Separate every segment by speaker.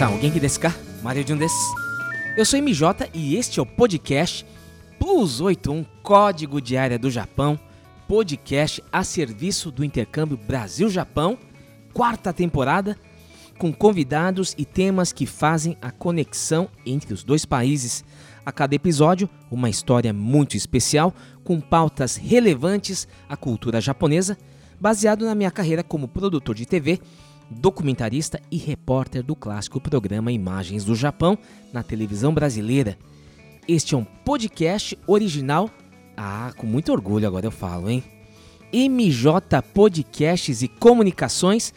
Speaker 1: Minasan, alguém que desu ka? Mario Jun desu. Eu sou MJ e este é o podcast Plus 81 Código de Área do Japão, podcast a serviço do intercâmbio Brasil-Japão, quarta temporada, com convidados e temas que fazem a conexão entre os dois países. A cada episódio, uma história muito especial, com pautas relevantes à cultura japonesa, baseado na minha carreira como produtor de TV, documentarista e repórter do clássico programa Imagens do Japão na televisão brasileira. Este é um podcast original. Ah, com muito orgulho agora eu falo, hein? MJ Podcasts e Comunicações,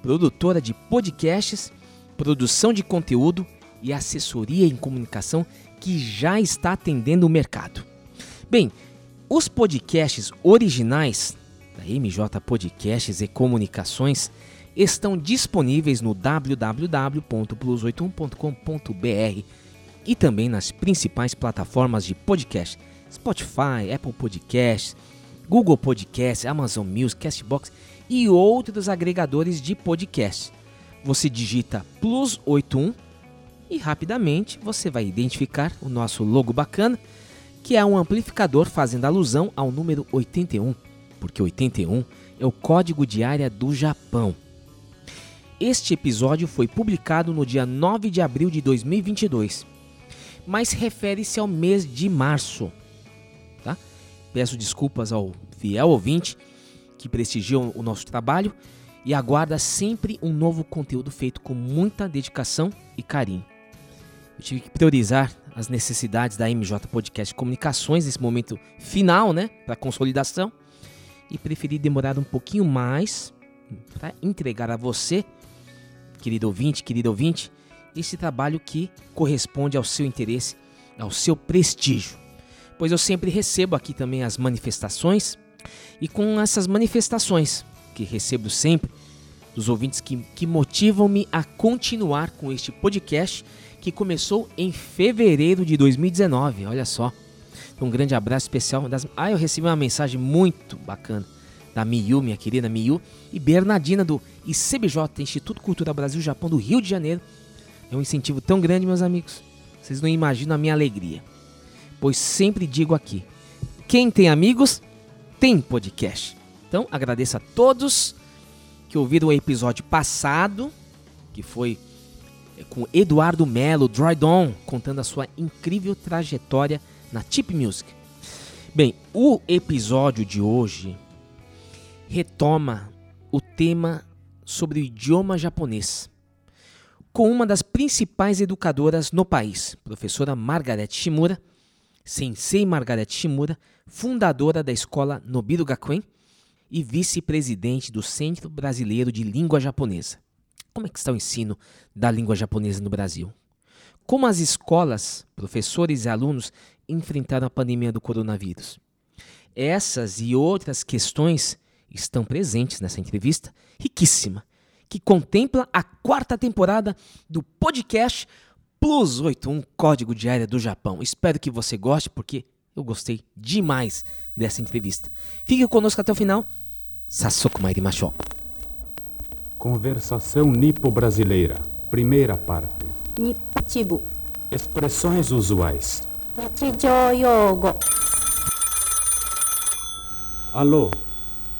Speaker 1: produtora de podcasts, produção de conteúdo e assessoria em comunicação que já está atendendo o mercado. Bem, os podcasts originais da MJ Podcasts e Comunicações estão disponíveis no www.plus81.com.br e também nas principais plataformas de podcast: Spotify, Apple Podcasts, Google Podcasts, Amazon Music, Castbox e outros agregadores de podcast. Você digita Plus 81 e rapidamente você vai identificar o nosso logo bacana, que é um amplificador fazendo alusão ao número 81, porque 81 é o código de área do Japão. Este episódio foi publicado no dia 9 de abril de 2022, mas refere-se ao mês de março. Tá? Peço desculpas ao fiel ouvinte que prestigiam o nosso trabalho e aguarda sempre um novo conteúdo feito com muita dedicação e carinho. Eu tive que priorizar as necessidades da MJ Podcast Comunicações nesse momento final, né, para consolidação, e preferi demorar um pouquinho mais para entregar a você, querido ouvinte, querido ouvinte, esse trabalho que corresponde ao seu interesse, ao seu prestígio. Pois eu sempre recebo aqui também as manifestações, e com essas manifestações que recebo sempre dos ouvintes que, que motivam-me a continuar com este podcast que começou em fevereiro de 2019. Olha só. Um grande abraço especial. Das... Ah, eu recebi uma mensagem muito bacana da Miyu, minha querida Miyu, e Bernardina do ICBJ, Instituto Cultural Brasil Japão do Rio de Janeiro. É um incentivo tão grande, meus amigos. Vocês não imaginam a minha alegria. Pois sempre digo aqui: quem tem amigos, tem podcast. Então agradeço a todos que ouviram o episódio passado, que foi é, com Eduardo Melo, Drydon, contando a sua incrível trajetória na Tip Music. Bem, o episódio de hoje retoma o tema sobre o idioma japonês com uma das principais educadoras no país, professora Margaret Shimura, Sensei Margaret Shimura, fundadora da escola Nobiru Gakuen e vice-presidente do Centro Brasileiro de Língua Japonesa. Como é que está o ensino da língua japonesa no Brasil? Como as escolas, professores e alunos enfrentaram a pandemia do coronavírus? Essas e outras questões estão presentes nessa entrevista riquíssima, que contempla a quarta temporada do podcast Plus 81 Código de Área do Japão. Espero que você goste, porque eu gostei demais dessa entrevista. Fique conosco até o final. Sassoku Mairimashou.
Speaker 2: Conversação nipo-brasileira, primeira parte.
Speaker 3: Nipatibu.
Speaker 2: Expressões usuais.
Speaker 3: Nichijou yogo.
Speaker 2: Alô,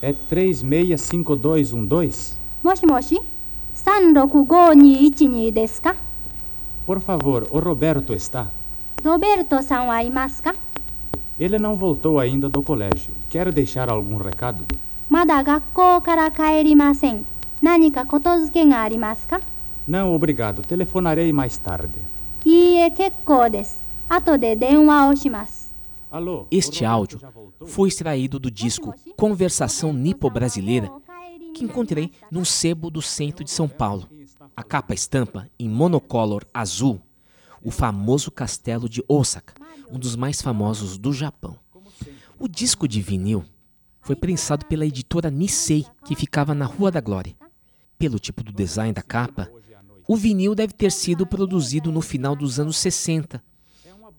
Speaker 2: é 365212?
Speaker 3: Moshi moshi. Sanrokugo ni ichi ni desu ka?
Speaker 2: Por favor, o Roberto está?
Speaker 3: Roberto-san wa imasu?
Speaker 2: Ele não voltou ainda do colégio. Quer deixar algum recado?
Speaker 3: Mada gakkou kara kaerimasen. Nanika kotozuke ga arimasu ka?
Speaker 2: Não, obrigado. Telefonarei mais tarde.
Speaker 3: Iie, kekkou desu. Ato de denwa o
Speaker 2: shimasu.
Speaker 1: Este áudio foi extraído do disco Conversação Nipo-Brasileira, que encontrei num sebo do centro de São Paulo. A capa estampa em monocolor azul o famoso castelo de Osaka, um dos mais famosos do Japão. O disco de vinil foi prensado pela editora Nissei, que ficava na Rua da Glória. Pelo tipo do design da capa, o vinil deve ter sido produzido no final dos anos 60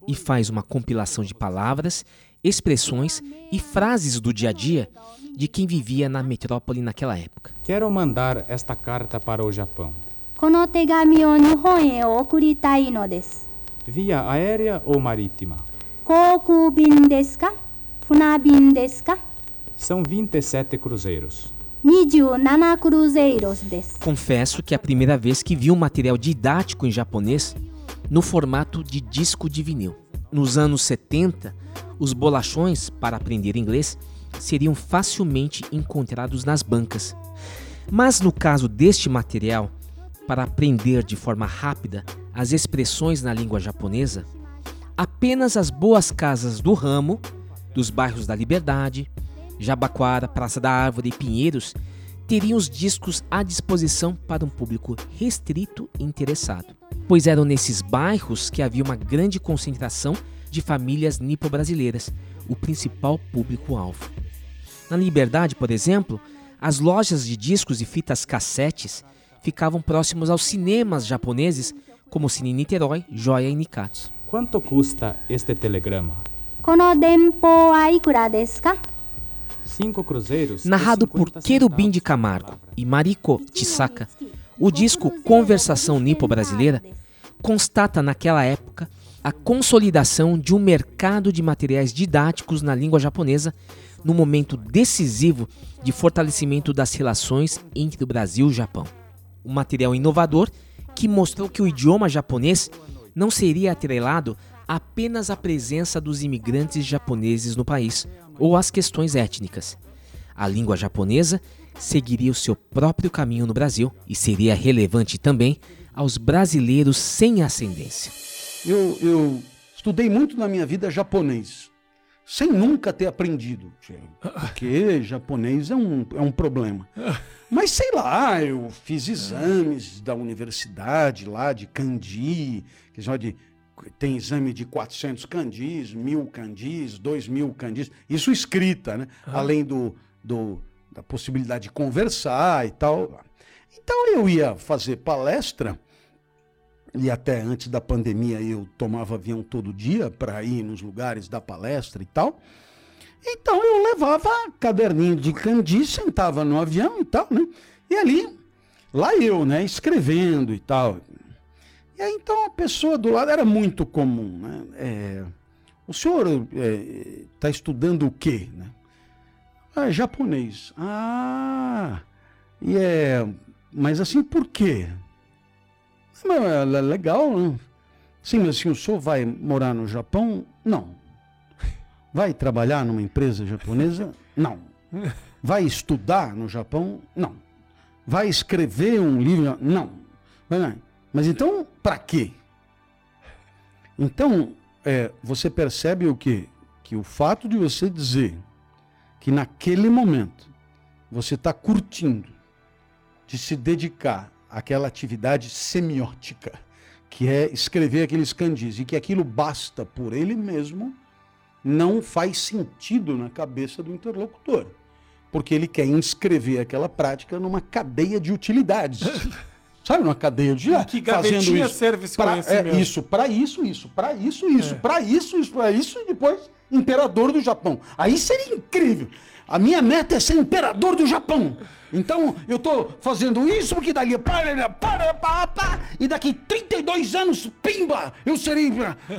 Speaker 1: e faz uma compilação de palavras, expressões e frases do dia a dia de quem vivia na metrópole naquela época.
Speaker 2: Quero mandar esta carta para o Japão. Via aérea ou marítima? São 27 cruzeiros.
Speaker 1: Confesso que é a primeira vez que vi um material didático em japonês no formato de disco de vinil. Nos anos 70, os bolachões para aprender inglês seriam facilmente encontrados nas bancas. Mas no caso deste material, para aprender de forma rápida as expressões na língua japonesa, apenas as boas casas do ramo, dos bairros da Liberdade, Jabaquara, Praça da Árvore e Pinheiros teriam os discos à disposição para um público restrito e interessado, pois eram nesses bairros que havia uma grande concentração de famílias nipo-brasileiras, o principal público-alvo. Na Liberdade, por exemplo, as lojas de discos e fitas cassetes ficavam próximos aos cinemas japoneses como Cine Niterói, Joia e Nikatsu.
Speaker 2: Quanto custa este telegrama?
Speaker 3: Kono denpo aikura desu
Speaker 2: Cinco cruzeiros.
Speaker 1: Narrado por
Speaker 2: 50
Speaker 1: Querubim de Camargo e Mariko Chisaka, o disco Conversação Nipo-Brasileira constata naquela época a consolidação de um mercado de materiais didáticos na língua japonesa no momento decisivo de fortalecimento das relações entre o Brasil e o Japão. Um material inovador que mostrou que o idioma japonês não seria atrelado apenas à presença dos imigrantes japoneses no país ou às questões étnicas. A língua japonesa seguiria o seu próprio caminho no Brasil e seria relevante também aos brasileiros sem ascendência.
Speaker 4: Eu, eu estudei muito na minha vida japonês, sem nunca ter aprendido, porque japonês é um, é um problema. Mas sei lá, eu fiz exames da universidade lá de kanji, que só de tem exame de 400 kanjis, mil kanjis, dois mil kanjis, isso escrita, né? Além do, do, da possibilidade de conversar e tal. Então eu ia fazer palestra e até antes da pandemia eu tomava avião todo dia para ir nos lugares da palestra e tal. Então eu levava caderninho de kanji, sentava no avião e tal, né? E ali, lá eu, né, escrevendo e tal. E aí então a pessoa do lado era muito comum, né? É, o senhor está estudando o quê, né? Ah, japonês. Ah, e é, mas assim por quê? Mas é legal, né? Sim, mas assim, o senhor vai morar no Japão? Não. Vai trabalhar numa empresa japonesa? Não. Vai estudar no Japão? Não. Vai escrever um livro? Não. Mas então, para quê? Então, é, você percebe o quê? Que o fato de você dizer que naquele momento você está curtindo de se dedicar àquela atividade semiótica, que é escrever aqueles kanjis, e que aquilo basta por ele mesmo, não faz sentido na cabeça do interlocutor. Porque ele quer inscrever aquela prática numa cadeia de utilidades. Sabe, numa cadeia de
Speaker 5: que gavetinha serve esse
Speaker 4: pra,
Speaker 5: conhecimento?
Speaker 4: é, isso, para isso, isso, para isso, isso, para isso, isso, para isso, e depois imperador do Japão. Aí seria incrível. A minha meta é ser imperador do Japão. Então, eu tô fazendo isso porque dali para, para, para, para, e daqui 32 anos, pimba, eu serei.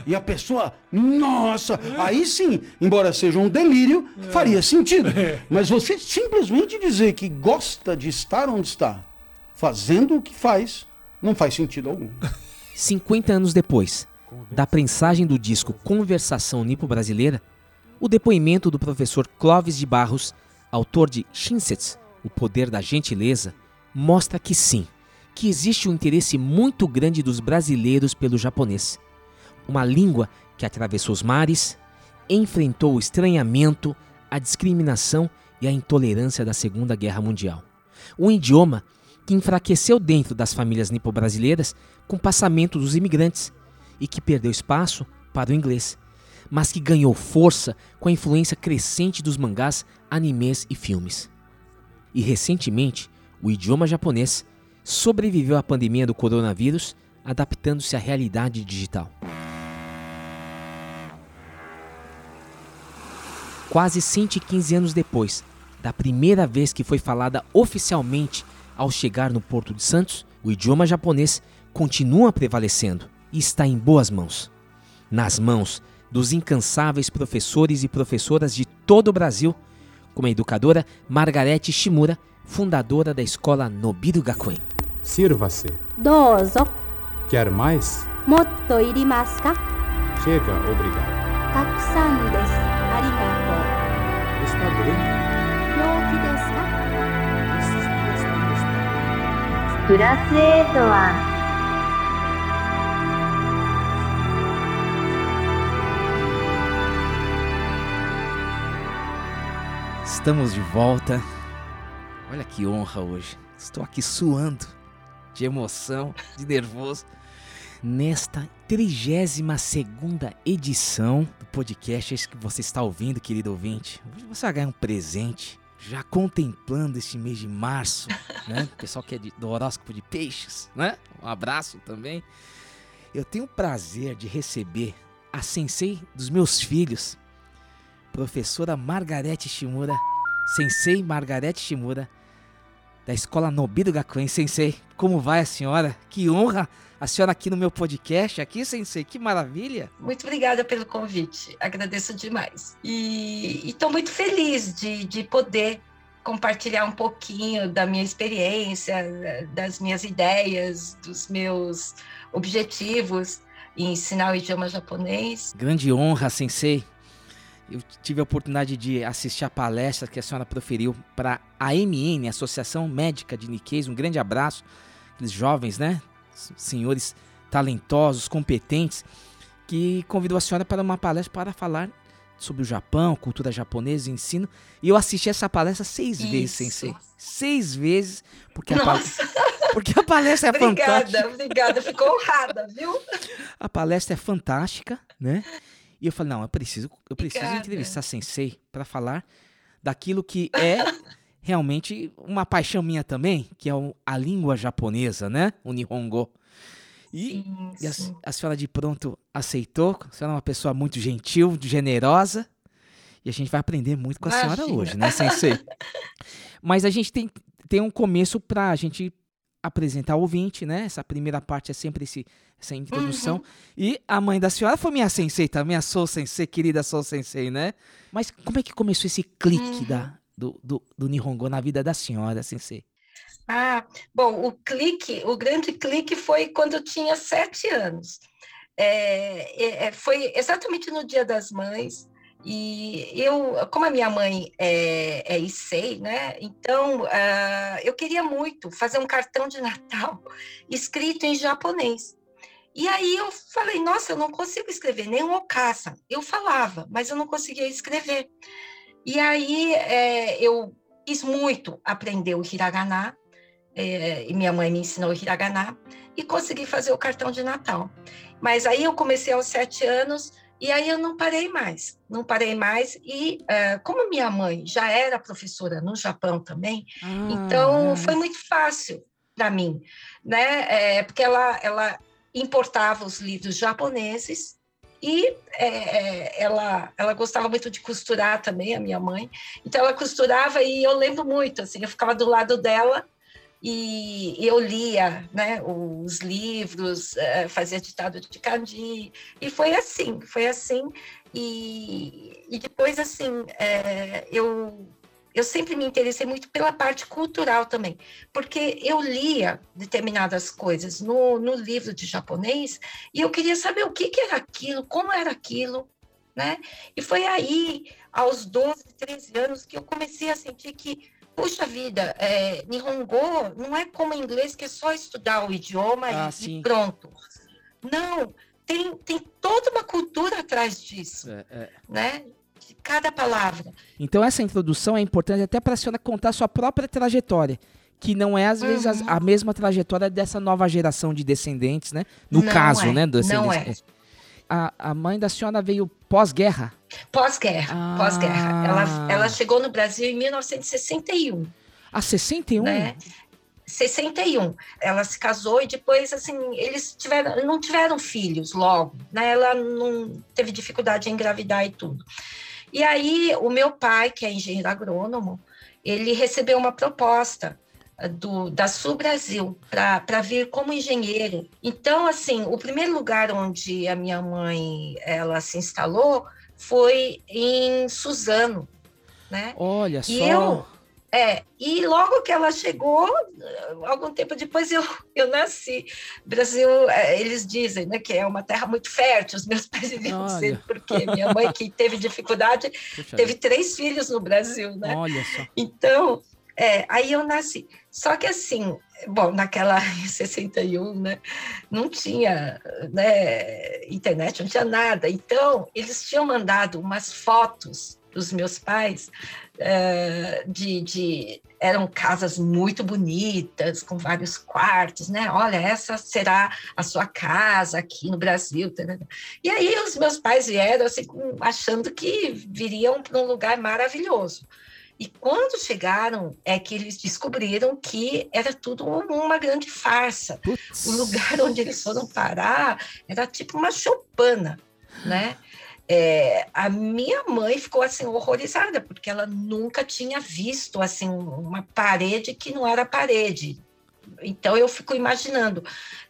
Speaker 4: E a pessoa, nossa, aí sim, embora seja um delírio, faria sentido. Mas você simplesmente dizer que gosta de estar onde está, fazendo o que faz, não faz sentido algum.
Speaker 1: 50 anos depois da prensagem do disco Conversação Nipo-Brasileira, o depoimento do professor Clóvis de Barros, autor de Shinsets, O Poder da Gentileza, mostra que sim, que existe um interesse muito grande dos brasileiros pelo japonês. Uma língua que atravessou os mares, enfrentou o estranhamento, a discriminação e a intolerância da Segunda Guerra Mundial. Um idioma que enfraqueceu dentro das famílias nipo-brasileiras com o passamento dos imigrantes e que perdeu espaço para o inglês, mas que ganhou força com a influência crescente dos mangás, animes e filmes. E recentemente, o idioma japonês sobreviveu à pandemia do coronavírus, adaptando-se à realidade digital. quase 115 anos depois da primeira vez que foi falada oficialmente ao chegar no Porto de Santos, o idioma japonês continua prevalecendo e está em boas mãos. Nas mãos dos incansáveis professores e professoras de todo o Brasil, como a educadora Margarete Shimura, fundadora da escola Nobiru Gakuen.
Speaker 2: Sirva-se.
Speaker 3: Dozo.
Speaker 2: Quer mais?
Speaker 3: Motto irimasu ka?
Speaker 2: Chega, obrigado.
Speaker 3: Takusan desu. Arigatou.
Speaker 2: Está bem? estão.
Speaker 3: クラス A とは
Speaker 1: Estamos de volta. Olha que honra hoje. Estou aqui suando de emoção, de nervoso. Nesta 32 segunda edição do podcast esse que você está ouvindo, querido ouvinte. Hoje você vai ganhar um presente. já contemplando este mês de março, né? O pessoal que é de- do horóscopo de peixes, né? Um abraço também. Eu tenho o prazer de receber a sensei dos meus filhos, professora Margarete Shimura, sensei Margarete Shimura, da Escola Nobido Gakuen. Sensei, como vai a senhora? Que honra a senhora aqui no meu podcast, aqui, sensei, que maravilha.
Speaker 6: Muito obrigada pelo convite, agradeço demais. E estou muito feliz de, de poder compartilhar um pouquinho da minha experiência, das minhas ideias, dos meus objetivos em ensinar o idioma japonês.
Speaker 1: Grande honra, sensei. Eu tive a oportunidade de assistir a palestra que a senhora proferiu para a AMN, Associação Médica de Nikkeis. Um grande abraço, aqueles jovens, né? Senhores talentosos, competentes, que convidou a senhora para uma palestra para falar sobre o Japão, cultura japonesa, ensino. E eu assisti essa palestra seis vezes,
Speaker 6: Isso.
Speaker 1: sensei. Seis vezes, porque a, pal-
Speaker 6: Nossa,
Speaker 1: porque a palestra é fantástica.
Speaker 6: obrigada, obrigada, fico honrada, viu?
Speaker 1: A palestra é fantástica, né? E eu falei, não, eu preciso, eu preciso
Speaker 6: Obrigada.
Speaker 1: entrevistar Sensei para falar daquilo que é realmente uma paixão minha também, que é a língua japonesa, né? O Nihongo. E,
Speaker 6: Sim,
Speaker 1: e a,
Speaker 6: sim.
Speaker 1: a senhora de pronto aceitou. A senhora é uma pessoa muito gentil, generosa. E a gente vai aprender muito com a senhora
Speaker 6: Imagina.
Speaker 1: hoje, né, Sensei? Mas a gente tem, tem um começo para a gente apresentar o ouvinte, né? Essa primeira parte é sempre esse, essa introdução.
Speaker 6: Uhum.
Speaker 1: E a mãe da senhora foi minha sensei também, a Sou Sensei, querida Sou Sensei, né? Mas como é que começou esse clique
Speaker 6: Uhum.
Speaker 1: da, do, do, do Nihongo na vida da senhora, Sensei?
Speaker 6: Ah, bom, o clique, o grande clique foi quando eu tinha sete anos. É, é, é, foi exatamente no Dia das Mães. E eu, como a minha mãe é, é né? Então, ah, eu queria muito fazer um cartão de Natal escrito em japonês. E aí eu falei, nossa, eu não consigo escrever nem um okasa. Eu falava, mas eu não conseguia escrever. E aí é, eu quis muito aprender o hiragana, é, e minha mãe me ensinou o hiragana, e consegui fazer o cartão de Natal. Mas aí eu comecei aos sete anos, e aí eu não parei mais, não parei mais. E eh, como minha mãe já era professora no Japão também, então foi muito fácil para mim, né? É, porque ela, ela importava os livros japoneses e é, é, ela, ela gostava muito de costurar também, a minha mãe. Então ela costurava e eu lembro muito, assim, eu ficava do lado dela e eu lia, né, os livros, eh, fazia ditado de kanji e foi assim, foi assim e, e depois assim eh, eu eu sempre me interessei muito pela parte cultural também, porque eu lia determinadas coisas no, no livro de japonês e eu queria saber o que, que era aquilo, como era aquilo, né? E foi aí, aos 12, 13 anos, que eu comecei a sentir que, puxa vida, é, Nihongo não é como inglês, que é só estudar o idioma
Speaker 1: Ah,
Speaker 6: e- e pronto. Não, tem, tem toda uma cultura atrás disso,
Speaker 1: É, é.
Speaker 6: né? De cada palavra.
Speaker 1: Então essa introdução é importante até para a senhora contar a sua própria trajetória, que não é às vezes
Speaker 6: Uhum.
Speaker 1: a mesma trajetória dessa nova geração de descendentes, né? No
Speaker 6: Não
Speaker 1: caso,
Speaker 6: é,
Speaker 1: né,
Speaker 6: não
Speaker 1: descendentes. A, a mãe da senhora veio pós-guerra.
Speaker 6: Pós-guerra,
Speaker 1: Ah.
Speaker 6: pós-guerra. Ela, ela chegou no Brasil em 1961.
Speaker 1: A 61?
Speaker 6: né? 61. Ela se casou e depois, assim, eles tiveram, não tiveram filhos logo, né? Ela não teve dificuldade em engravidar e tudo. E aí, o meu pai, que é engenheiro agrônomo, ele recebeu uma proposta eh, do, da Sul Brasil para vir como engenheiro. Então, assim, o primeiro lugar onde a minha mãe ela se instalou foi em Suzano, né?
Speaker 1: Olha
Speaker 6: e
Speaker 1: só.
Speaker 6: Eu, é, e logo que ela chegou, algum tempo depois eu, eu nasci. Brasil, é, eles dizem né, que é uma terra muito fértil, os meus pais viviam dizendo, porque minha mãe, que teve dificuldade, Puxa teve três filhos no Brasil, né?
Speaker 1: Olha só.
Speaker 6: Então, é, aí eu nasci. Só que assim, bom, naquela em 61, né, não tinha né, internet, não tinha nada. Então, eles tinham mandado umas fotos dos meus pais eh, de, de, eram casas muito bonitas, com vários quartos, né? Olha, essa será a sua casa aqui no Brasil. E aí os meus pais vieram assim, achando que viriam para um lugar maravilhoso. E quando chegaram, é que eles descobriram que era tudo uma grande farsa. Putz. O lugar onde eles foram parar era tipo uma choupana, né? É, a minha mãe ficou assim horrorizada porque ela nunca tinha visto assim uma parede que não era parede. Então eu fico imaginando,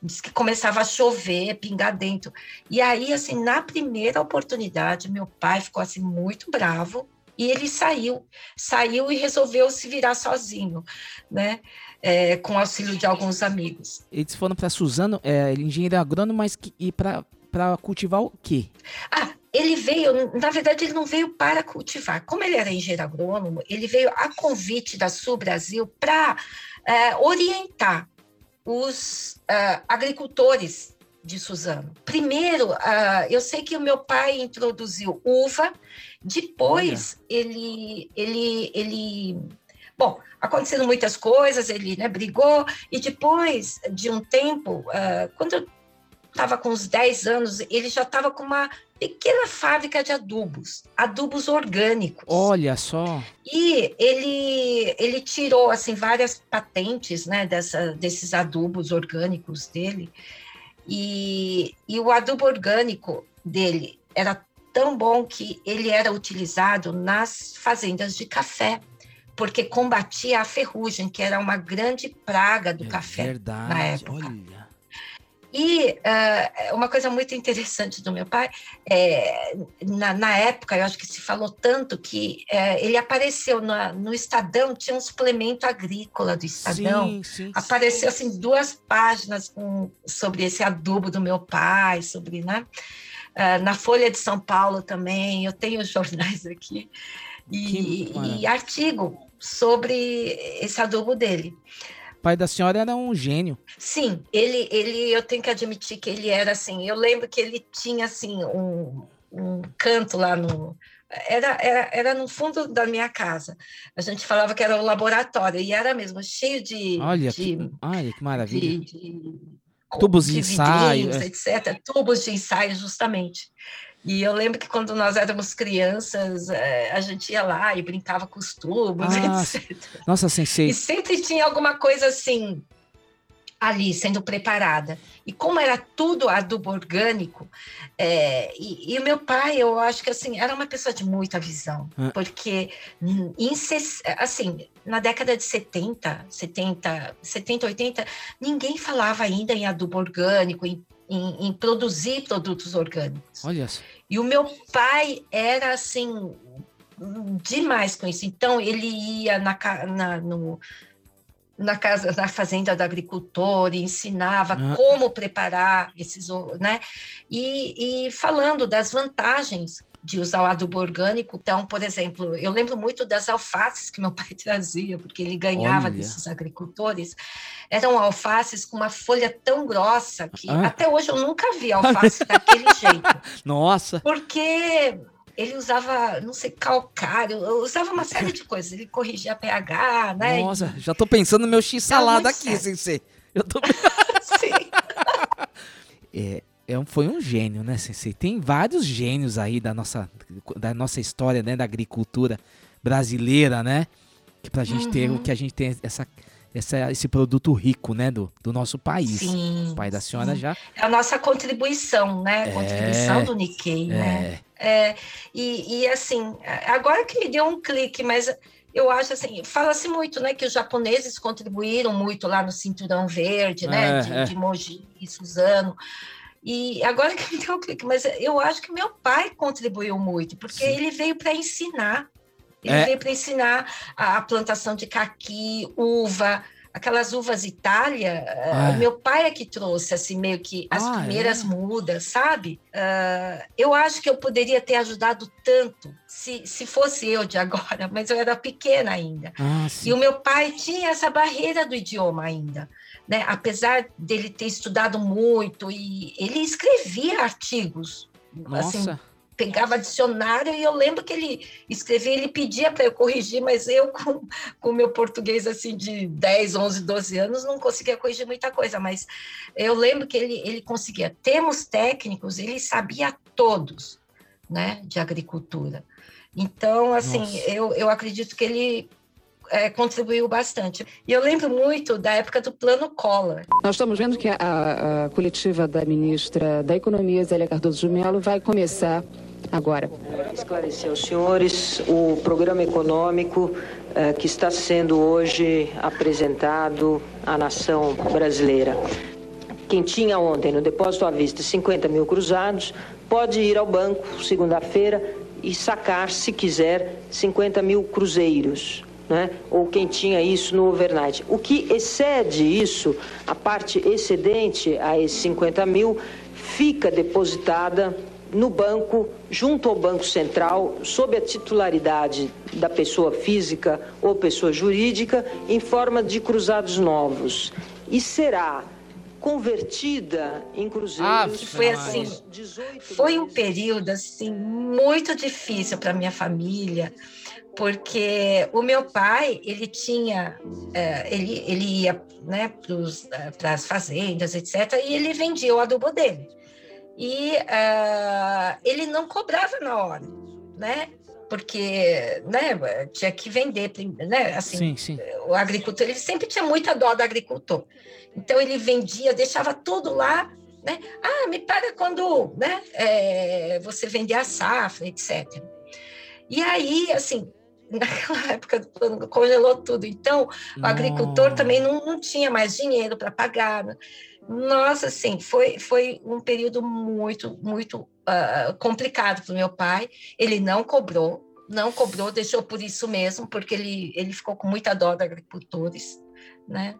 Speaker 6: diz que começava a chover, pingar dentro. E aí assim, na primeira oportunidade, meu pai ficou assim muito bravo e ele saiu, saiu e resolveu se virar sozinho, né? É, com auxílio de alguns amigos.
Speaker 1: Eles foram para Suzano, é, engenheiro agrônomo, mas que, e para cultivar o quê?
Speaker 6: Ah, ele veio, na verdade, ele não veio para cultivar. Como ele era engenheiro agrônomo, ele veio a convite da Sul Brasil para é, orientar os é, agricultores de Suzano. Primeiro, uh, eu sei que o meu pai introduziu uva, depois ele, ele, ele, bom, acontecendo muitas coisas, ele né, brigou, e depois de um tempo, uh, quando eu estava com uns 10 anos, ele já estava com uma pequena fábrica de adubos, adubos orgânicos.
Speaker 1: Olha só.
Speaker 6: E ele ele tirou assim várias patentes, né, dessa, desses adubos orgânicos dele. E, e o adubo orgânico dele era tão bom que ele era utilizado nas fazendas de café, porque combatia a ferrugem, que era uma grande praga do
Speaker 1: é
Speaker 6: café
Speaker 1: verdade.
Speaker 6: na época.
Speaker 1: Olha.
Speaker 6: E uh, uma coisa muito interessante do meu pai, é, na, na, época, eu acho que se falou tanto que é, ele apareceu na, no Estadão, tinha um suplemento agrícola do Estadão, sim, sim, apareceu sim. assim duas páginas com, sobre esse adubo do meu pai, sobre, né? Uh, na Folha de São Paulo também, eu tenho jornais aqui, e, e artigo sobre esse adubo dele
Speaker 1: pai da senhora era um gênio.
Speaker 6: Sim, ele, ele, eu tenho que admitir que ele era assim. Eu lembro que ele tinha assim um, um canto lá no, era, era, era no fundo da minha casa. A gente falava que era o laboratório, e era mesmo, cheio de.
Speaker 1: Olha,
Speaker 6: de,
Speaker 1: que, olha que maravilha.
Speaker 6: De, de,
Speaker 1: Tubos de, de ensaio.
Speaker 6: É. etc. Tubos de ensaio, justamente. E eu lembro que quando nós éramos crianças, é, a gente ia lá e brincava com os tubos, ah, etc.
Speaker 1: Nossa, sensei.
Speaker 6: E sempre tinha alguma coisa assim ali sendo preparada. E como era tudo adubo orgânico, é, e, o meu pai, eu acho que assim, era uma pessoa de muita visão, ah. porque em, assim, na década de 70, 70, 70, 80, ninguém falava ainda em adubo orgânico, em em, em produzir produtos orgânicos.
Speaker 1: Olha isso.
Speaker 6: E o meu pai era assim demais com isso. Então ele ia na, na, no, na casa, na fazenda do agricultor e ensinava ah. como preparar esses, né? E, e falando das vantagens de usar o adubo orgânico. Então, por exemplo, eu lembro muito das alfaces que meu pai trazia, porque ele ganhava Olha. desses agricultores. Eram alfaces com uma folha tão grossa que ah. até hoje eu nunca vi alface daquele jeito.
Speaker 1: Nossa!
Speaker 6: Porque ele usava, não sei, calcário, usava uma série de coisas. Ele corrigia pH, né?
Speaker 1: Nossa, já tô pensando no meu x-salada aqui, sem ser. Eu tô... Sim. é, é um, foi um gênio, né, Sensei? Tem vários gênios aí da nossa, da nossa história, né, da agricultura brasileira, né? Que pra gente uhum. ter que a gente tem essa, essa, esse produto rico, né, do, do nosso país. Sim, o pai da senhora sim. já.
Speaker 6: É a nossa contribuição, né? É, contribuição do Nikkei, é, né? É, e, e, assim, agora que me deu um clique, mas eu acho assim, fala-se muito, né, que os japoneses contribuíram muito lá no Cinturão Verde, né, é, de, é. de Mogi e Suzano. E agora que me deu um clique, mas eu acho que meu pai contribuiu muito, porque Sim. ele veio para ensinar. Ele é. veio para ensinar a, plantação de caqui, uva, aquelas uvas Itália, uh, meu pai é que trouxe, assim, meio que as ah, primeiras é? mudas, sabe? Uh, eu acho que eu poderia ter ajudado tanto se, se fosse eu de agora, mas eu era pequena ainda. Ah, e o meu pai tinha essa barreira do idioma ainda. Né? Apesar dele ter estudado muito e ele escrevia artigos, assim, Nossa. assim, pegava dicionário e eu lembro que ele escrevia, ele pedia para eu corrigir, mas eu, com o meu português assim de 10, 11, 12 anos, não conseguia corrigir muita coisa, mas eu lembro que ele, ele conseguia. Termos técnicos, ele sabia todos, né, de agricultura. Então, assim, eu, eu acredito que ele é, contribuiu bastante. E eu lembro muito da época do Plano Collor.
Speaker 7: Nós estamos vendo que a, a coletiva da ministra da Economia, Zélia Cardoso de Mello, vai começar agora.
Speaker 8: Esclarecer aos senhores o programa econômico eh, que está sendo hoje apresentado à nação brasileira. Quem tinha ontem no depósito à vista 50 mil cruzados pode ir ao banco segunda-feira e sacar, se quiser, 50 mil cruzeiros. Né? ou quem tinha isso no overnight. O que excede isso, a parte excedente a esses 50 mil, fica depositada no banco, junto ao Banco Central, sob a titularidade da pessoa física ou pessoa jurídica, em forma de cruzados novos. E será convertida em cruzeiros. Ah,
Speaker 6: foi assim, foi um período assim muito difícil para minha família, porque o meu pai ele tinha, é, ele, ele ia né, para as fazendas, etc. E ele vendia o adubo dele e uh, ele não cobrava na hora, né? Porque né, tinha que vender, né? Assim, sim, sim. o agricultor ele sempre tinha muita dó do agricultor. Então ele vendia, deixava tudo lá, né? Ah, me paga quando né, é, você vender a safra, etc. E aí, assim, naquela época congelou tudo. Então, o agricultor também não, não tinha mais dinheiro para pagar. Né? Nossa, assim, foi, foi um período muito, muito uh, complicado para o meu pai. Ele não cobrou, não cobrou, deixou por isso mesmo, porque ele, ele ficou com muita dó dos agricultores, né?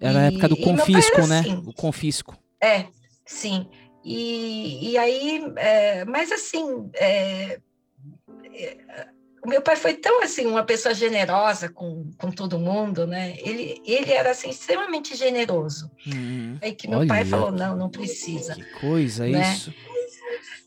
Speaker 1: Era a época do confisco, né? Assim, o confisco.
Speaker 6: É, sim. E, e aí, é, mas assim, é, é, meu pai foi tão assim uma pessoa generosa com, com todo mundo, né? Ele, ele era assim extremamente generoso. Uhum. Aí que meu Olha, pai falou não, não precisa.
Speaker 1: Que coisa né? isso.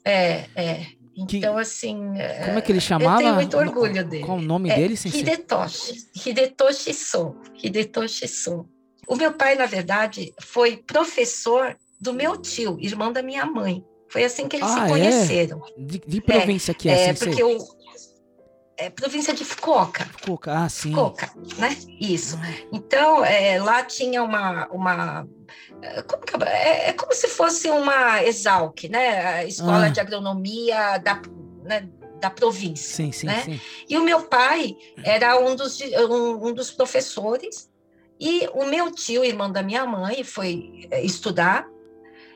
Speaker 6: É, é. Então, que, assim.
Speaker 1: Como é que ele chamava? Eu
Speaker 6: tenho muito orgulho dele.
Speaker 1: Qual o nome é, dele,
Speaker 6: sensei? Hidetoshi. Hidetoshi So. Hidetoshi So. O meu pai, na verdade, foi professor do meu tio, irmão da minha mãe. Foi assim que eles ah, se é? conheceram.
Speaker 1: É? De, de província é, que é,
Speaker 6: é porque o, é, província de Fukuoka.
Speaker 1: Fukuoka, ah, sim.
Speaker 6: Fukuoka, né? Isso. Então, é, lá tinha uma. uma é, como que, é, é, como se fosse uma Exalc, né? A escola ah. de agronomia da, né, da província.
Speaker 1: Sim, sim,
Speaker 6: né?
Speaker 1: sim.
Speaker 6: E o meu pai era um dos, um, um dos professores, e o meu tio, irmão da minha mãe, foi é, estudar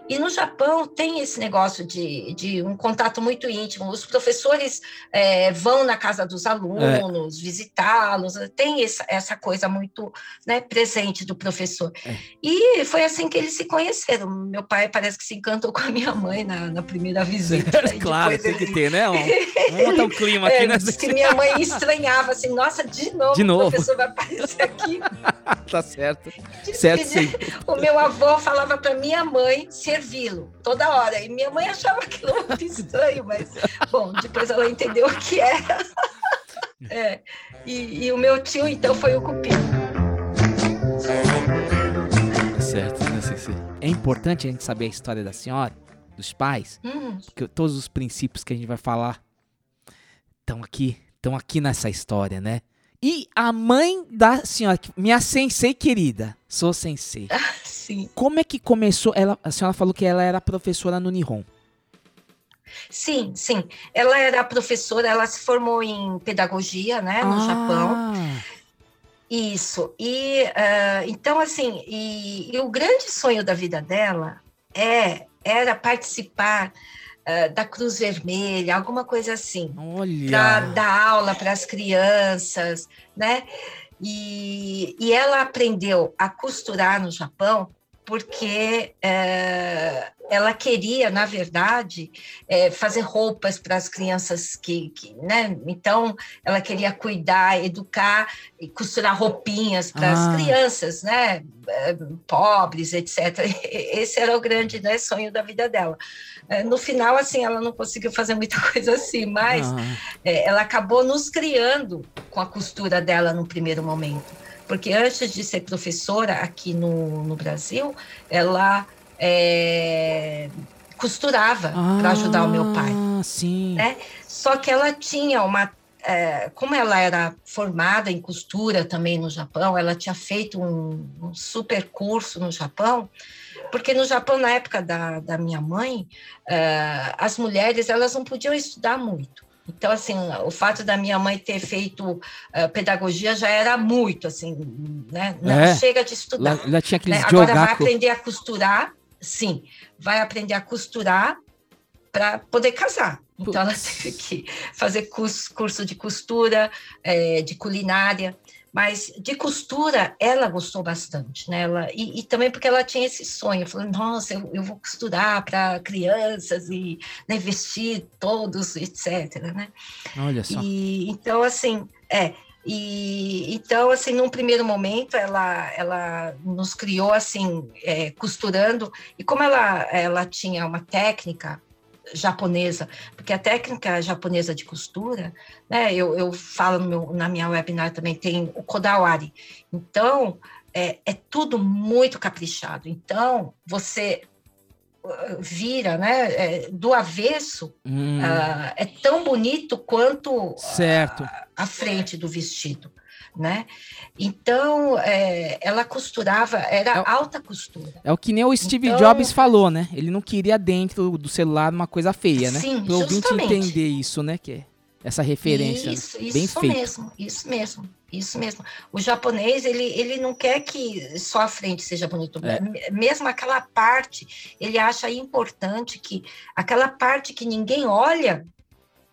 Speaker 6: e no Japão tem esse negócio de, de um contato muito íntimo. Os professores é, vão na casa dos alunos, é. visitá-los, tem essa, essa coisa muito né, presente do professor. É. E foi assim que eles se conheceram. Meu pai parece que se encantou com a minha mãe na, na primeira visita.
Speaker 1: claro, tem ele... que ter, né? Vamos botar um clima aqui, é, né?
Speaker 6: que minha mãe estranhava assim, nossa, de novo,
Speaker 1: de novo.
Speaker 6: o professor vai aparecer aqui.
Speaker 1: tá certo. certo, sim.
Speaker 6: O meu avô falava para minha mãe se servi-lo toda hora. E minha mãe achava aquilo muito estranho, mas, bom, depois ela entendeu o que era. é. E, e, o meu tio, então, foi o cupido.
Speaker 1: Certo, né, É importante a gente saber a história da senhora, dos pais, hum. que todos os princípios que a gente vai falar estão aqui, estão aqui nessa história, né? E a mãe da senhora, minha sensei querida, sou sensei.
Speaker 6: Sim.
Speaker 1: Como é que começou? Ela, a senhora falou que ela era professora no Nihon.
Speaker 6: Sim, sim. Ela era professora, ela se formou em pedagogia, né, no ah. Japão. Isso. E uh, então, assim, e, e, o grande sonho da vida dela é era participar uh, da Cruz Vermelha, alguma coisa assim. Para dar aula para as crianças, né? E, e ela aprendeu a costurar no Japão porque é, ela queria, na verdade, é, fazer roupas para as crianças que, que, né? Então, ela queria cuidar, educar e costurar roupinhas para as ah. crianças, né? Pobres, etc. Esse era o grande né, sonho da vida dela. É, no final, assim, ela não conseguiu fazer muita coisa assim, mas ah. É, ela acabou nos criando com a costura dela no primeiro momento porque antes de ser professora aqui no, no Brasil, ela é, costurava ah, para ajudar o meu pai.
Speaker 1: Sim.
Speaker 6: Né? Só que ela tinha uma. É, como ela era formada em costura também no Japão, ela tinha feito um, um super curso no Japão, porque no Japão, na época da, da minha mãe, é, as mulheres elas não podiam estudar muito. Então, assim, o fato da minha mãe ter feito uh, pedagogia já era muito, assim, né? Não é. chega de estudar.
Speaker 1: Ela, tinha
Speaker 6: né? Agora vai aprender a costurar, sim, vai aprender a costurar para poder casar. Então, ela teve que fazer curso, curso de costura, é, de culinária. Mas de costura, ela gostou bastante, né? Ela, e, e também porque ela tinha esse sonho, falando, nossa, eu, eu vou costurar para crianças e né, vestir todos, etc. Né?
Speaker 1: Olha só.
Speaker 6: E, então, assim, é. E então, assim, num primeiro momento, ela, ela nos criou assim, é, costurando, e como ela, ela tinha uma técnica japonesa, porque a técnica japonesa de costura, né, eu, eu falo meu, na minha webinar também, tem o kodawari. Então, é, é tudo muito caprichado. Então, você uh, vira, né, é, do avesso, hum. uh, é tão bonito quanto
Speaker 1: certo.
Speaker 6: A, a frente do vestido né? Então, é, ela costurava, era é, alta costura.
Speaker 1: É o que nem o Steve então, Jobs falou, né? Ele não queria dentro do celular uma coisa feia, né?
Speaker 6: Sim,
Speaker 1: Para ouvinte entender isso, né? Que é essa referência.
Speaker 6: Isso,
Speaker 1: isso bem feito.
Speaker 6: mesmo, isso mesmo. Isso mesmo. O japonês, ele, ele não quer que só a frente seja bonito. É. Mesmo aquela parte, ele acha importante que aquela parte que ninguém olha,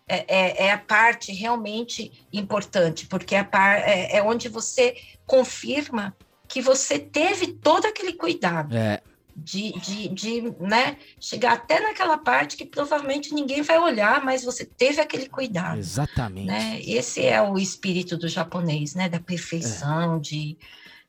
Speaker 6: é, é, é, a parte realmente importante, porque é, a par, é, é, onde você confirma que você teve todo aquele cuidado.
Speaker 1: É.
Speaker 6: De, de, de né, chegar até naquela parte que provavelmente ninguém vai olhar, mas você teve aquele cuidado.
Speaker 1: Exatamente.
Speaker 6: Né? Esse é o espírito do japonês, né? Da perfeição, é. de,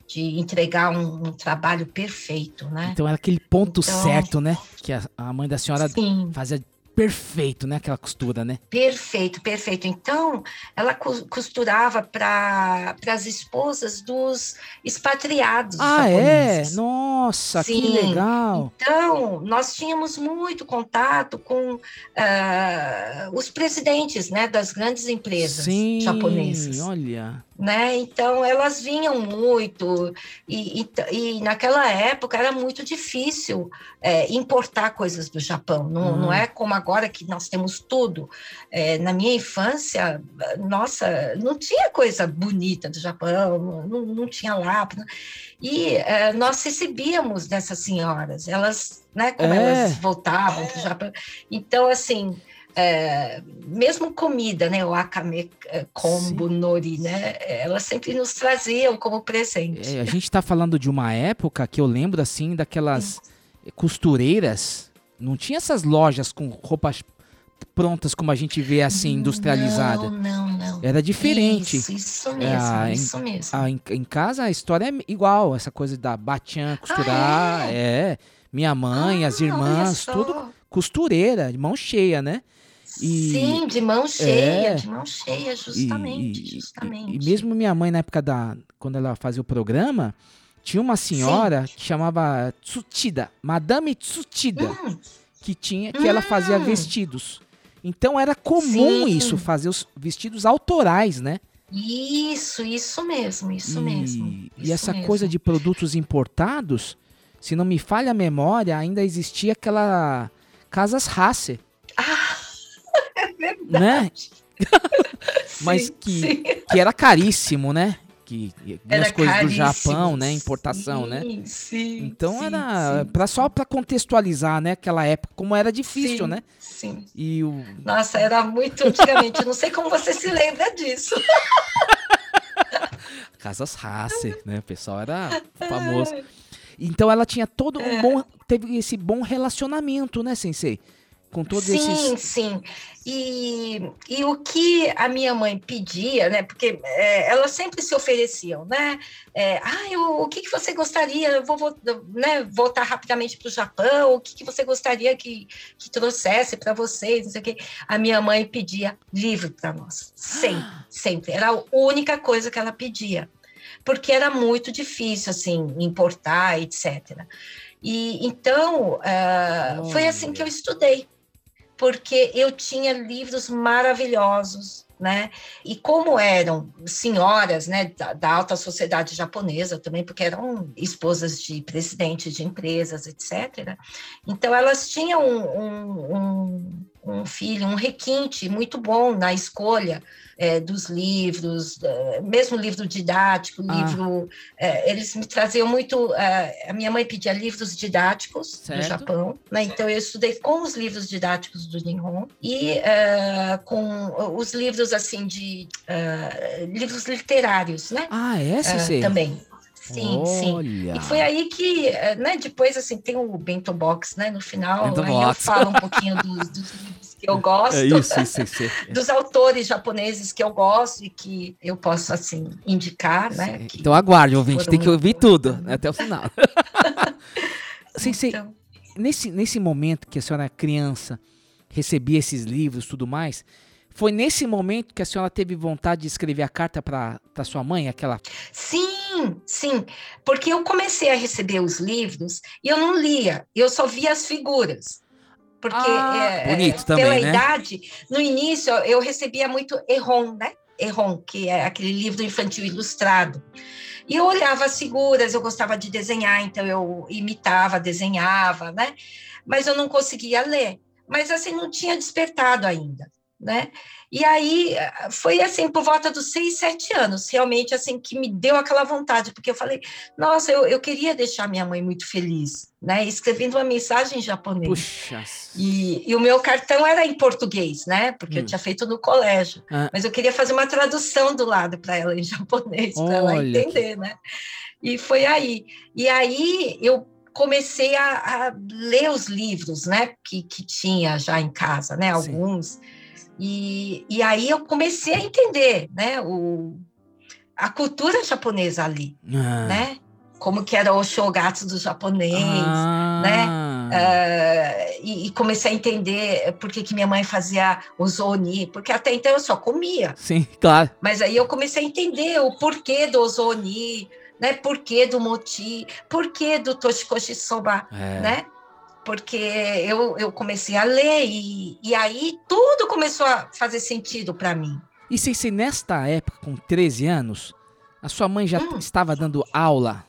Speaker 6: de entregar um, um, trabalho perfeito, né?
Speaker 1: Então era aquele ponto então, certo, né? Que a, a mãe da senhora sim. fazia perfeito, né? Aquela costura, né?
Speaker 6: Perfeito, perfeito. Então, ela costurava para as esposas dos expatriados.
Speaker 1: Ah, é? japoneses. é? Nossa, Sim. que legal.
Speaker 6: Então, nós tínhamos muito contato com uh, os presidentes né, das grandes empresas Sim, japonesas.
Speaker 1: Olha
Speaker 6: né? Então elas vinham muito e, e, e, naquela época era muito difícil é, importar coisas do Japão. Não, uhum. não é como agora que nós temos tudo. É, na minha infância, nossa, não tinha coisa bonita do Japão, não, não tinha lá. E é, nós recebíamos dessas senhoras, elas, né? Como é. elas voltavam para o Japão. Então assim é, mesmo comida, né, o akame é, kombu Sim. nori, né, elas sempre nos traziam como presente.
Speaker 1: É, a gente está falando de uma época que eu lembro assim daquelas Sim. costureiras, não tinha essas lojas com roupas prontas como a gente vê assim industrializada.
Speaker 6: Não, não, não.
Speaker 1: Era diferente.
Speaker 6: Isso, isso mesmo, é, isso mesmo.
Speaker 1: A, em, em, casa a história é igual, essa coisa da batian costurar, ah, é? é? Minha mãe, ah, as irmãs, tudo costureira, de mão cheia, né?
Speaker 6: E, Sim, de mão cheia, é, de mão cheia, justamente, e, justamente.
Speaker 1: E, e, mesmo minha mãe, na época da. Quando ela fazia o programa, tinha uma senhora Sim. que chamava Tsutida, Madame Tsutida, hum. que tinha, que hum. ela fazia hum. vestidos. Então era comum Sim. isso, fazer os vestidos autorais, né?
Speaker 6: Isso, isso mesmo, isso mesmo. Isso
Speaker 1: e essa
Speaker 6: mesmo.
Speaker 1: coisa de produtos importados, se não me falha a memória, ainda existia aquela Casas Hasser.
Speaker 6: Ah!
Speaker 1: né? Mas que, que era caríssimo, né? Que as coisas do Japão, né? Importação,
Speaker 6: sim,
Speaker 1: né?
Speaker 6: Sim,
Speaker 1: então
Speaker 6: sim,
Speaker 1: era para só para contextualizar, né? Aquela época como era difícil,
Speaker 6: sim,
Speaker 1: né?
Speaker 6: Sim.
Speaker 1: E o
Speaker 6: Nossa, era muito antigamente. não sei como você se lembra disso.
Speaker 1: Casas Hasser, né? O pessoal era famoso. Então ela tinha todo um bom. Teve esse bom relacionamento, né, Sensei? Com todos
Speaker 6: sim,
Speaker 1: esses.
Speaker 6: Sim, sim. E, e o que a minha mãe pedia, né? Porque é, elas sempre se ofereciam, né? É, ah, eu, o que, que você gostaria? Eu vou, vou né, voltar rapidamente para o Japão. O que, que você gostaria que, que trouxesse para vocês? Não sei o quê. A minha mãe pedia livro para nós. Sempre, sempre. Era a única coisa que ela pedia porque era muito difícil assim importar, etc. E então uh, foi assim que eu estudei, porque eu tinha livros maravilhosos, né? E como eram senhoras, né, da, da alta sociedade japonesa também, porque eram esposas de presidentes de empresas, etc. Então elas tinham um, um, um, um filho, um requinte muito bom na escolha é, dos livros, mesmo livro didático, ah. livro. É, eles me traziam muito. É, a minha mãe pedia livros didáticos certo. do Japão, né? então eu estudei com os livros didáticos do Nihon e é, com os livros assim de é, livros literários, né?
Speaker 1: Ah, é, sim.
Speaker 6: também. Sim, Olha. sim. E foi aí que, né, depois, assim, tem o Bento Box, né, no final, Bento aí Box. eu falo um pouquinho dos, dos livros que eu gosto, é isso, isso, isso, dos autores japoneses que eu gosto e que eu posso, assim, indicar, né?
Speaker 1: Então aguarde, ouvinte, tem que ouvir tudo né, até o final. Sensei, então... nesse, nesse momento que a senhora é criança, recebia esses livros e tudo mais, foi nesse momento que a senhora teve vontade de escrever a carta para sua mãe, aquela?
Speaker 6: Sim, sim, porque eu comecei a receber os livros e eu não lia, eu só via as figuras porque ah, é, bonito também, pela né? idade, no início eu recebia muito Erron, né? Erron, que é aquele livro infantil ilustrado. E eu olhava as figuras, eu gostava de desenhar, então eu imitava, desenhava, né? Mas eu não conseguia ler. Mas assim, não tinha despertado ainda, né? E aí foi assim, por volta dos seis, sete anos, realmente assim, que me deu aquela vontade, porque eu falei, nossa, eu, eu queria deixar minha mãe muito feliz, né? Escrevendo uma mensagem em japonês. Puxa. E, e o meu cartão era em português, né? Porque hum. eu tinha feito no colégio. Ah. Mas eu queria fazer uma tradução do lado para ela em japonês, para ela entender, que... né? E foi aí. E aí eu comecei a, a, ler os livros, né? Que, que tinha já em casa, né? Alguns. Sim e, e aí eu comecei a entender, né, o, a cultura japonesa ali, ah. né? Como que era o shogatsu do japonês, ah. né? Uh, e, e, comecei a entender por que, que minha mãe fazia o zoni, porque até então eu só comia.
Speaker 1: Sim, claro.
Speaker 6: Mas aí eu comecei a entender o porquê do zoni, né? Porquê do moti, porquê do toshikoshi soba, é. né? Porque eu, eu comecei a ler e, e aí tudo começou a fazer sentido para mim.
Speaker 1: E se, se nesta época, com 13 anos, a sua mãe já hum. estava dando aula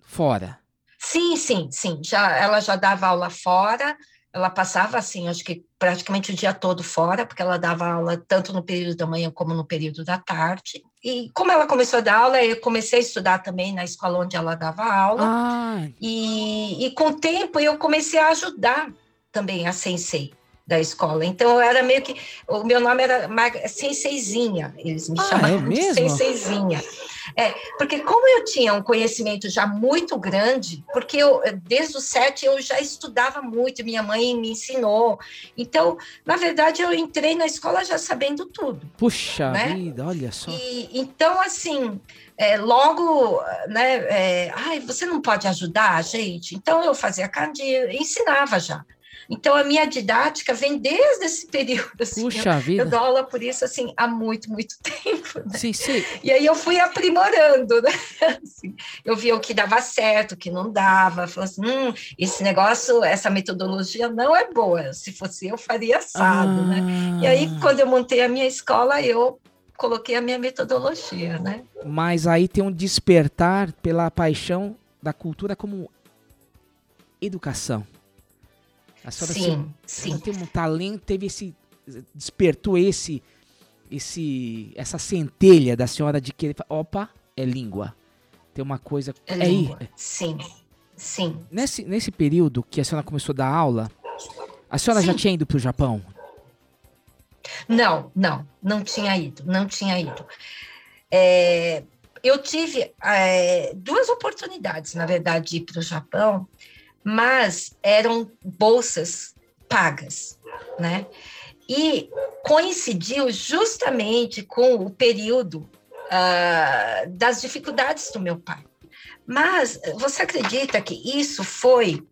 Speaker 1: fora?
Speaker 6: Sim, sim, sim. Já, ela já dava aula fora. Ela passava, assim, acho que praticamente o dia todo fora, porque ela dava aula tanto no período da manhã como no período da tarde. E como ela começou a dar aula, eu comecei a estudar também na escola onde ela dava aula. Ah. E, e com o tempo eu comecei a ajudar também a sensei da escola. Então eu era meio que o meu nome era Mar... Senseizinha, eles me ah, chamavam é de Senseizinha. É, porque como eu tinha um conhecimento já muito grande, porque eu desde os sete eu já estudava muito, minha mãe me ensinou. Então, na verdade, eu entrei na escola já sabendo tudo.
Speaker 1: Puxa né? vida, olha só.
Speaker 6: E, então, assim, é, logo, né? É, Ai, você não pode ajudar a gente? Então eu fazia ensinava já. Então, a minha didática vem desde esse período. Assim,
Speaker 1: Puxa
Speaker 6: eu,
Speaker 1: vida.
Speaker 6: Eu dou aula por isso, assim, há muito, muito tempo. Né?
Speaker 1: Sim, sim.
Speaker 6: E aí eu fui aprimorando, né? Assim, eu via o que dava certo, o que não dava. Falei assim, hum, esse negócio, essa metodologia não é boa. Se fosse eu, faria assado, ah. né? E aí, ah. quando eu montei a minha escola, eu coloquei a minha metodologia, né?
Speaker 1: Mas aí tem um despertar pela paixão da cultura como educação.
Speaker 6: A senhora sim,
Speaker 1: sim. tem um talento, teve esse despertou esse, esse, essa centelha da senhora de querer, opa, é língua. Tem uma coisa.
Speaker 6: É, é língua. Sim, sim.
Speaker 1: Nesse, nesse período que a senhora começou a dar aula, a senhora sim. já tinha ido para o Japão?
Speaker 6: Não, não, não tinha ido, não tinha ido. É, eu tive é, duas oportunidades, na verdade, de ir para o Japão, mas eram bolsas pagas, né? E coincidiu justamente com o período uh, das dificuldades do meu pai. Mas você acredita que isso foi,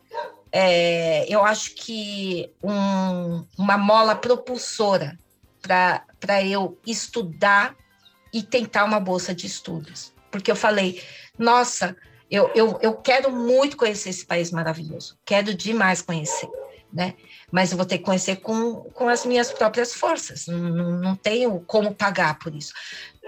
Speaker 6: é, eu acho que um, uma mola propulsora para eu estudar e tentar uma bolsa de estudos. Porque eu falei, nossa, eu, eu, eu quero muito conhecer esse país maravilhoso, quero demais conhecer, né? Mas eu vou ter que conhecer com, com as minhas próprias forças, não, não tenho como pagar por isso.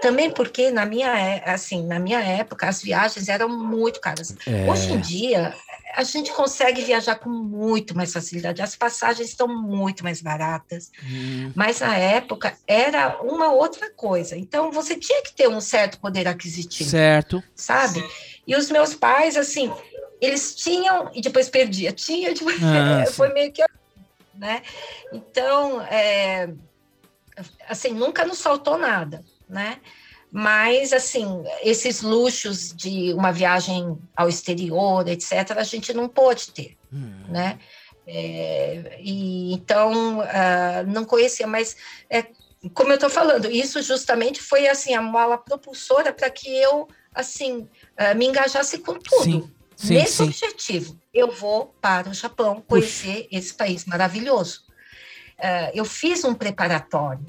Speaker 6: Também porque na minha, é, assim, na minha época as viagens eram muito caras. É. Hoje em dia a gente consegue viajar com muito mais facilidade. As passagens estão muito mais baratas. Hum. Mas na época era uma outra coisa. Então você tinha que ter um certo poder aquisitivo.
Speaker 1: Certo.
Speaker 6: Sabe? E os meus pais, assim, eles tinham e depois perdia. Tinha, depois, ah, foi meio que né? Então, é, assim, nunca nos faltou nada, né? Mas, assim, esses luxos de uma viagem ao exterior, etc., a gente não pôde ter, hum. né? É, e então uh, não conhecia, mas é, como eu estou falando, isso justamente foi assim a mola propulsora para que eu assim uh, me engajasse com tudo. Sim, sim, Nesse sim. objetivo, eu vou para o Japão conhecer esse país maravilhoso. Uh, eu fiz um preparatório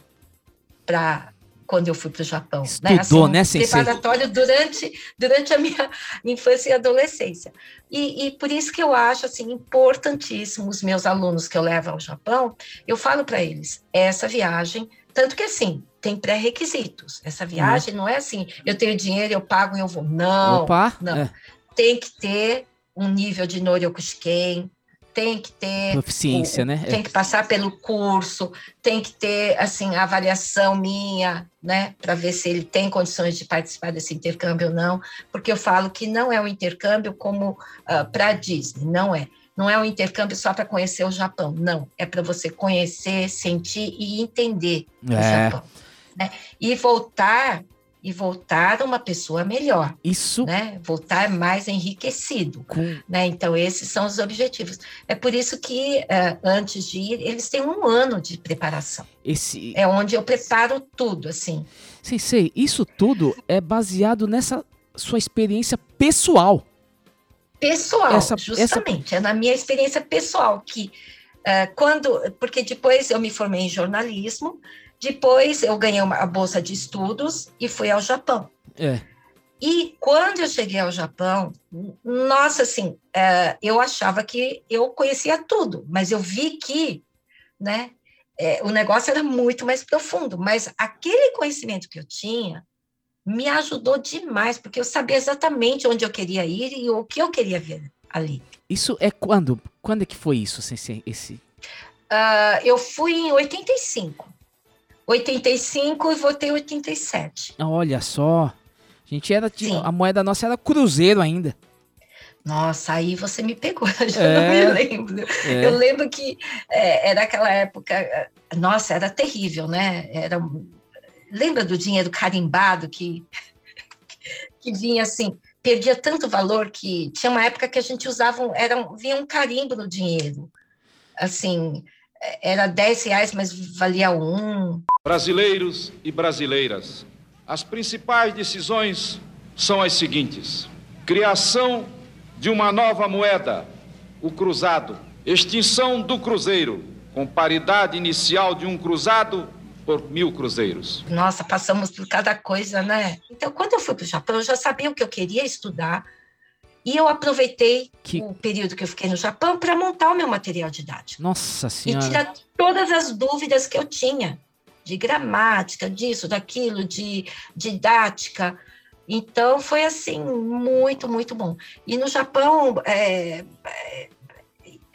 Speaker 6: para quando eu fui para o Japão.
Speaker 1: Né? Estudou, né, assim,
Speaker 6: um né, Preparatório durante, durante a minha infância e adolescência. E, e, por isso que eu acho, assim, importantíssimo os meus alunos que eu levo ao Japão, eu falo para eles, essa viagem, tanto que assim, tem pré-requisitos. Essa viagem uhum. não é assim, eu tenho dinheiro, eu pago e eu vou. Não, Opa, não. É. Tem que ter um nível de Noryokushiken, tem que ter
Speaker 1: proficiência, né?
Speaker 6: Tem que passar pelo curso, tem que ter assim a avaliação minha, né, para ver se ele tem condições de participar desse intercâmbio ou não, porque eu falo que não é um intercâmbio como uh, ah, para Disney, não é. Não é um intercâmbio só para conhecer o Japão, não. É para você conhecer, sentir e entender é. o Japão. Né? E voltar e voltar uma pessoa melhor.
Speaker 1: Isso.
Speaker 6: Né? Voltar mais enriquecido. Com... Né? Então, esses são os objetivos. É por isso que, uh, antes de ir, eles têm um ano de preparação.
Speaker 1: Esse...
Speaker 6: É onde eu preparo tudo, assim.
Speaker 1: Sei, sei. Isso tudo é baseado nessa sua experiência pessoal.
Speaker 6: Pessoal, essa, justamente. Essa... É na minha experiência pessoal que, uh, quando... Porque depois eu me formei em jornalismo, depois eu ganhei uma bolsa de estudos e fui ao Japão.
Speaker 1: É.
Speaker 6: E quando eu cheguei ao Japão, nossa, assim, é, eu achava que eu conhecia tudo, mas eu vi que, né, é, o negócio era muito mais profundo. Mas aquele conhecimento que eu tinha me ajudou demais, porque eu sabia exatamente onde eu queria ir e o que eu queria ver ali.
Speaker 1: Isso é quando? Quando é que foi isso, esse? esse...
Speaker 6: Uh, eu fui em 85. 85 e votei 87.
Speaker 1: Olha só. A gente era. A moeda nossa era cruzeiro ainda.
Speaker 6: Nossa, aí você me pegou, eu já é, não me lembro. É. Eu lembro que é, era aquela época, nossa, era terrível, né? Era, lembra do dinheiro carimbado que, que vinha assim, perdia tanto valor que tinha uma época que a gente usava, era, vinha um carimbo no dinheiro. Assim, era 10 reais, mas valia um.
Speaker 9: Brasileiros e brasileiras, as principais decisões são as seguintes: criação de uma nova moeda, o cruzado, extinção do cruzeiro, com paridade inicial de um cruzado por mil cruzeiros.
Speaker 6: Nossa, passamos por cada coisa, né? Então, quando eu fui para o Japão, eu já sabia o que eu queria estudar e eu aproveitei que... o período que eu fiquei no Japão para montar o meu material didático.
Speaker 1: Nossa Senhora!
Speaker 6: E tirar todas as dúvidas que eu tinha de gramática, disso, daquilo, de didática. Então, foi assim, muito, muito bom. E no Japão, é, é,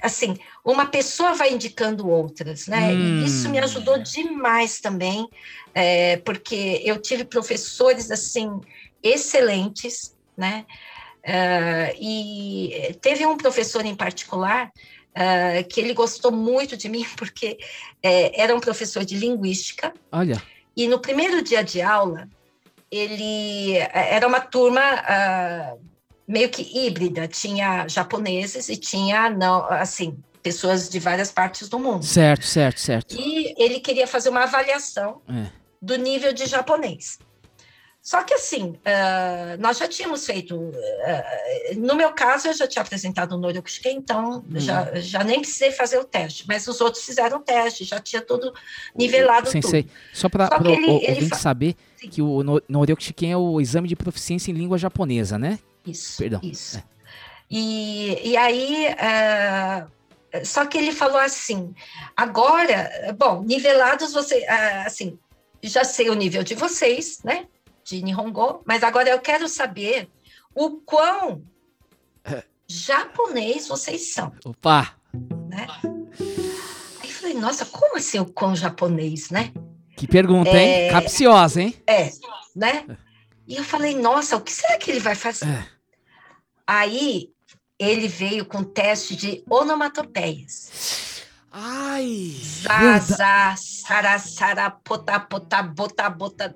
Speaker 6: assim, uma pessoa vai indicando outras, né? Hum. E isso me ajudou demais também, é, porque eu tive professores assim excelentes, né? Uh, e teve um professor em particular uh, que ele gostou muito de mim porque é, era um professor de linguística.
Speaker 1: Olha.
Speaker 6: E no primeiro dia de aula ele era uma turma uh, meio que híbrida, tinha japoneses e tinha não assim pessoas de várias partes do mundo.
Speaker 1: Certo, certo, certo.
Speaker 6: E ele queria fazer uma avaliação é. do nível de japonês. Só que assim, uh, nós já tínhamos feito. Uh, no meu caso, eu já tinha apresentado o Noryokushike, então uhum. já, já nem precisei fazer o teste, mas os outros fizeram o teste, já tinha tudo nivelado.
Speaker 1: Sensei,
Speaker 6: tudo.
Speaker 1: só para o ouvinte fa... saber Sim. que o Noryokushike é o exame de proficiência em língua japonesa, né?
Speaker 6: Isso. Perdão. Isso. É. E, e aí. Uh, só que ele falou assim: agora, bom, nivelados, você, assim, já sei o nível de vocês, né? de Nihongo, mas agora eu quero saber o quão japonês vocês são.
Speaker 1: Opa!
Speaker 6: Né? Aí eu falei, nossa, como assim o quão japonês, né?
Speaker 1: Que pergunta, é... hein? Capciosa, hein?
Speaker 6: É, né? E eu falei, nossa, o que será que ele vai fazer? É. Aí ele veio com teste de onomatopeias.
Speaker 1: Ai!
Speaker 6: Zaza, sara, sara, pota, pota, bota, bota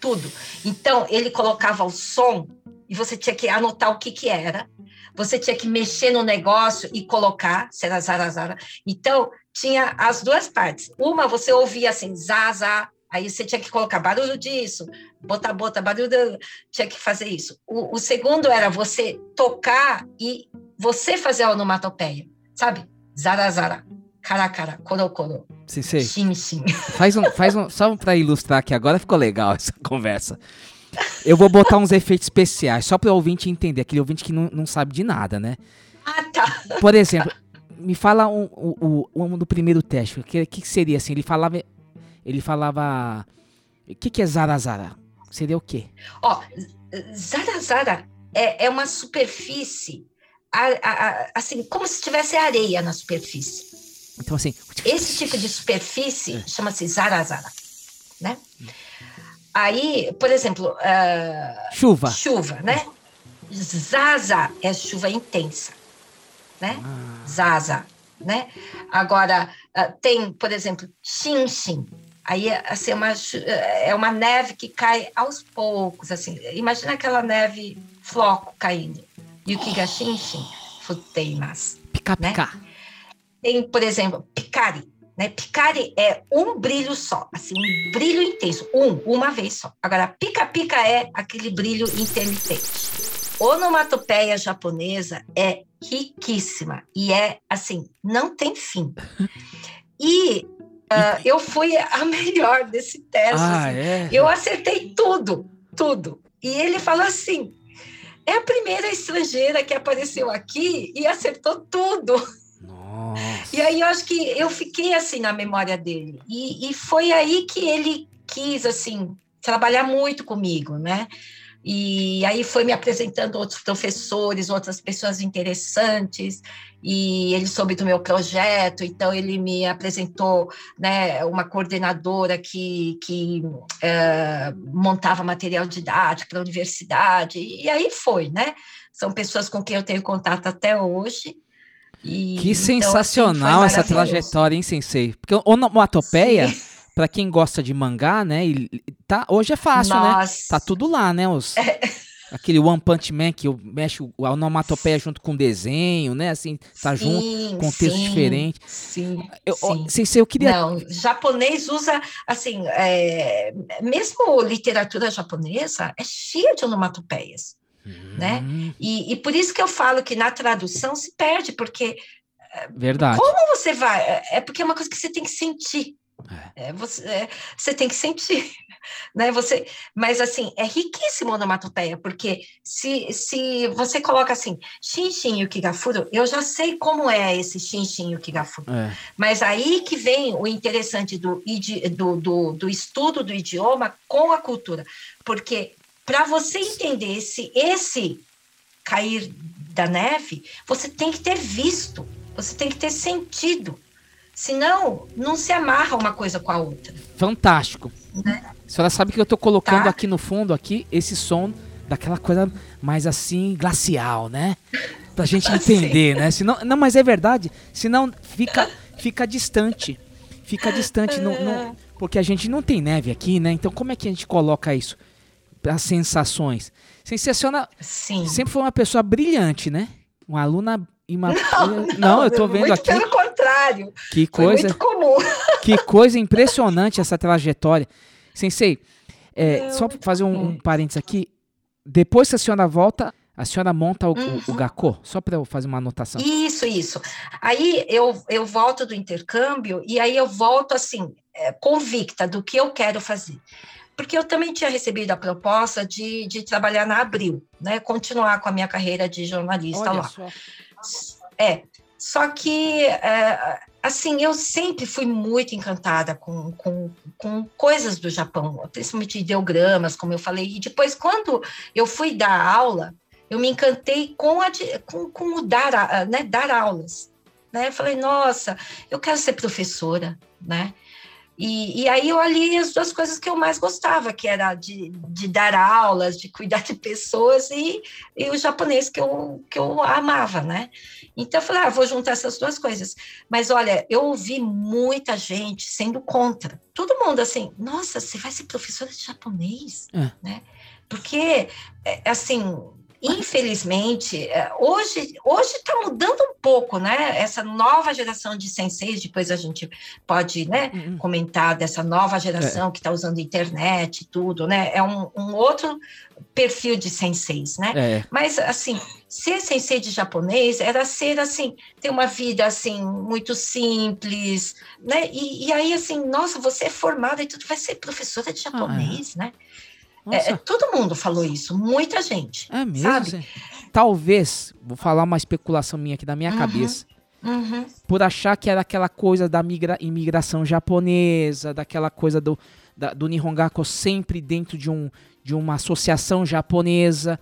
Speaker 6: tudo. Então, ele colocava o som e você tinha que anotar o que que era. Você tinha que mexer no negócio e colocar, será zara, zara. Então, tinha as duas partes. Uma, você ouvia assim, zaza, aí você tinha que colocar barulho disso, bota, bota, barulho, tinha que fazer isso. O, o segundo era você tocar e você fazer a onomatopeia, sabe? Zara, zara, cara, cara, coro, coro.
Speaker 1: Sim, sei.
Speaker 6: Sim, sim.
Speaker 1: Faz um, faz um, só para ilustrar aqui, agora ficou legal essa conversa. Eu vou botar uns efeitos especiais, só para o ouvinte entender, aquele ouvinte que não, não sabe de nada, né?
Speaker 6: Ah, tá.
Speaker 1: Por exemplo, me fala um, um, um, um do primeiro teste. O que, que seria assim? Ele falava. Ele falava. O que, que é Zarazara? Seria o quê?
Speaker 6: Ó, Zarazara é, é uma superfície, a, a, a, assim, como se tivesse areia na superfície.
Speaker 1: Então, assim.
Speaker 6: Esse tipo de superfície é. chama-se zarazara, né? Aí, por exemplo. Uh,
Speaker 1: chuva.
Speaker 6: Chuva, né? Zaza é chuva intensa, né? Ah. Zaza, né? Agora, uh, tem, por exemplo, xinxin. Aí, assim, é uma, é uma neve que cai aos poucos, assim. Imagina aquela neve floco caindo. Yuki xinxin, futeimas.
Speaker 1: Pica-pica.
Speaker 6: Né? Tem, por exemplo, picari. Né? Picari é um brilho só, assim, um brilho intenso, um, uma vez só. Agora, pica-pica é aquele brilho intermitente. Onomatopeia japonesa é riquíssima e é assim, não tem fim. E uh, eu fui a melhor desse teste. Ah, assim. é? Eu acertei tudo, tudo. E ele falou assim: é a primeira estrangeira que apareceu aqui e acertou tudo.
Speaker 1: Nossa.
Speaker 6: E aí eu acho que eu fiquei assim na memória dele. E, e foi aí que ele quis, assim, trabalhar muito comigo, né? E aí foi me apresentando outros professores, outras pessoas interessantes, e ele soube do meu projeto, então ele me apresentou né, uma coordenadora que, que uh, montava material didático para a universidade, e aí foi, né? São pessoas com quem eu tenho contato até hoje,
Speaker 1: e, que então, sensacional assim, essa trajetória, hein, Sensei? Porque onomatopeia, para quem gosta de mangá, né? Tá, hoje é fácil, né? Nossa. né? Tá tudo lá, né? Os, é. Aquele One Punch Man que mexe a onomatopeia junto com o desenho, né? Assim, tá sim, junto, contexto sim, diferente.
Speaker 6: Sim,
Speaker 1: eu, sim. Sensei, eu queria...
Speaker 6: Não, japonês usa, assim, é, mesmo literatura japonesa é cheia de onomatopeias né? Hum. E, e por isso que eu falo que na tradução se perde, porque
Speaker 1: Verdade.
Speaker 6: Como você vai? É, é porque é uma coisa que você tem que sentir. É. É, você, é, você tem que sentir, né? Você, mas assim é riquíssimo onomatopeia, porque se, se você coloca assim Shinshin Yukigafuro, eu já sei como é esse Shinshin Yukigafuro. É. Mas aí que vem o interessante do, do, do, do estudo do idioma com a cultura, porque para você entender esse, esse cair da neve, você tem que ter visto Você tem que ter sentido. Senão, não se amarra uma coisa com a outra.
Speaker 1: Fantástico. Né? A senhora sabe que eu estou colocando tá. aqui no fundo aqui esse som daquela coisa mais assim glacial, né? Pra gente entender, né? Senão, não, mas é verdade. Senão fica fica distante. Fica distante no, porque a gente não tem neve aqui, né? Então como é que a gente coloca isso? As sensações. Sensaciona. Sim. Sempre foi uma pessoa brilhante, né? Uma aluna uma... Não, não, eu tô vendo aqui.
Speaker 6: Pelo contrário.
Speaker 1: Que coisa. muito comum. Que coisa impressionante essa trajetória. Sensei, é, só fazer um, um parênteses aqui. Depois que a senhora volta, a senhora monta o, uhum. o, o GACO? Só para eu fazer uma anotação.
Speaker 6: Isso, isso. Aí eu, eu volto do intercâmbio e aí eu volto assim, é, convicta do que eu quero fazer. Porque eu também tinha recebido a proposta de, de trabalhar na Abril, né? Continuar com a minha carreira de jornalista Olha lá. Só. É, só que, é, assim, eu sempre fui muito encantada com, com, com coisas do Japão, principalmente ideogramas, como eu falei. E depois, quando eu fui dar aula, eu me encantei com, a, com, com o dar, né, dar aulas. Né? Eu falei, nossa, eu quero ser professora, né? E, e, aí eu ali as duas coisas que eu mais gostava, que era de, de dar aulas, de cuidar de pessoas e, e o japonês que eu, que eu amava, né? Então eu falei, ah, vou juntar essas duas coisas. Mas olha, eu ouvi muita gente sendo contra. Todo mundo assim, nossa, você vai ser professora de japonês, é. né? Porque, é, assim, infelizmente, é, hoje hoje está mudando um pouco, né? Essa nova geração de senseis, depois a gente pode né, uhum. comentar dessa nova geração é. que está usando internet e tudo, né? É um, um outro perfil de senseis, né? É. Mas, assim, ser sensei de japonês era ser, assim, ter uma vida, assim, muito simples, né? E, e aí, assim, nossa, você é formada e tudo, vai ser professora de japonês, ah, é. né? É, todo mundo falou isso, muita gente. É mesmo? Sabe?
Speaker 1: Talvez, vou falar uma especulação minha aqui da minha uhum, cabeça. Uhum. Por achar que era aquela coisa da migra imigração japonesa, daquela coisa do, da, do Nihongaku sempre dentro de, um, de uma associação japonesa.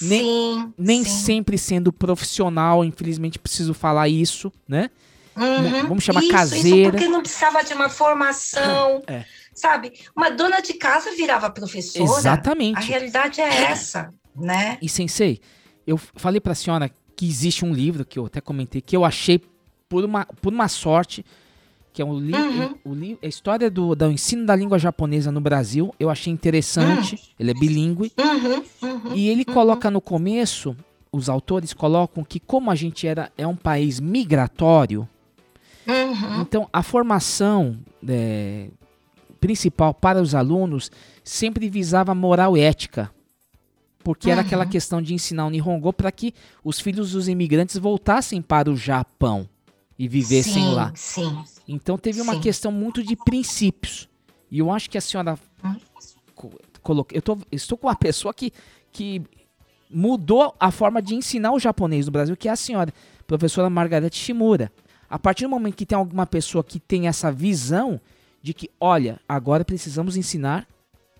Speaker 1: Nem, sim, nem sim. sempre sendo profissional, infelizmente preciso falar isso, né?
Speaker 6: Uhum, Vamos chamar isso, caseira. Isso porque não precisava de uma formação. É sabe? Uma dona de casa virava professora.
Speaker 1: Exatamente.
Speaker 6: A realidade é essa, né?
Speaker 1: E sensei, eu falei para a senhora que existe um livro que eu até comentei que eu achei por uma, por uma sorte que é um li uhum. o, li a história do, do ensino da língua japonesa no Brasil. Eu achei interessante. Uhum. Ele é bilíngue. Uhum. uhum. E ele uhum. coloca no começo, os autores colocam que como a gente era é um país migratório, uhum. então a formação é, principal para os alunos sempre visava moral e ética. Porque uhum. era aquela questão de ensinar o Nihongo para que os filhos dos imigrantes voltassem para o Japão e vivessem sim, lá. Sim. Então teve uma sim. questão muito de princípios. E eu acho que a senhora hum? colocou. Eu tô, estou com uma pessoa que, que mudou a forma de ensinar o japonês no Brasil, que é a senhora, professora Margarete Shimura. A partir do momento que tem alguma pessoa que tem essa visão, de que, olha, agora precisamos ensinar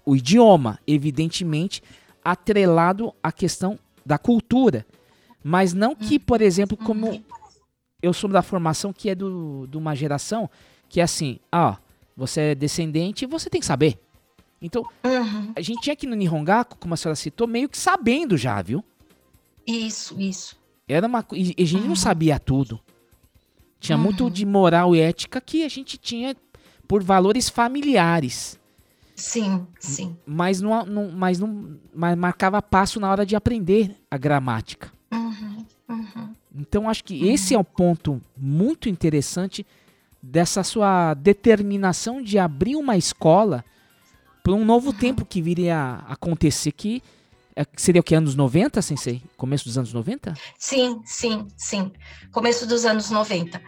Speaker 1: o idioma, evidentemente atrelado à questão da cultura, mas não que, uhum. por exemplo, como eu sou da formação que é do, de uma geração que é assim, ah, você é descendente, você tem que saber. Então, uhum. a gente tinha aqui no Nihongaku, como a senhora citou, meio que sabendo já, viu?
Speaker 6: Isso, isso.
Speaker 1: Era uma e a gente uhum. não sabia tudo. Tinha uhum. muito de moral e ética que a gente tinha por valores familiares.
Speaker 6: Sim, sim.
Speaker 1: Mas não, não, mas não mas marcava passo na hora de aprender a gramática. Uhum, uhum. Então acho que uhum. esse é um ponto muito interessante dessa sua determinação de abrir uma escola para um novo uhum. tempo que viria a acontecer que é, seria o que anos 90, sensei? Começo dos anos 90?
Speaker 6: Sim, sim, sim. Começo dos anos 90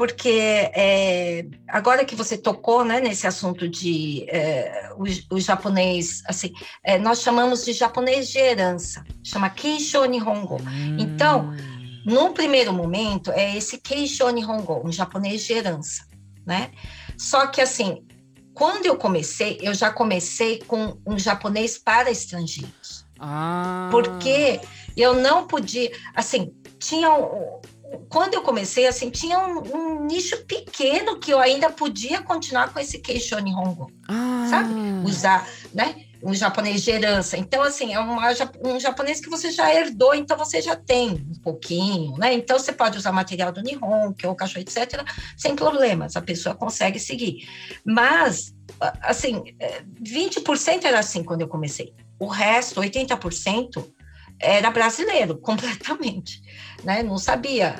Speaker 6: porque é, agora que você tocou né, nesse assunto de é, o, o, japonês, assim, é, nós chamamos de japonês de herança, chama Keisho Nihongo. Hum. Então, num primeiro momento, é esse Keisho Nihongo, um japonês de herança, né? Só que, assim, quando eu comecei, eu já comecei com um japonês para estrangeiros. Ah. Porque eu não podia, assim, tinha quando eu comecei, assim, tinha um, um, nicho pequeno que eu ainda podia continuar com esse Keisho Nihongo, ah. sabe? Usar, né? Um japonês de herança. Então, assim, é uma, um japonês que você já herdou, então você já tem um pouquinho, né? Então, você pode usar material do Nihon, que é o cachorro, etc., sem problemas, a pessoa consegue seguir. Mas, assim, 20% é, era assim quando eu comecei. O resto, 80%, era brasileiro, completamente. Né? Não sabia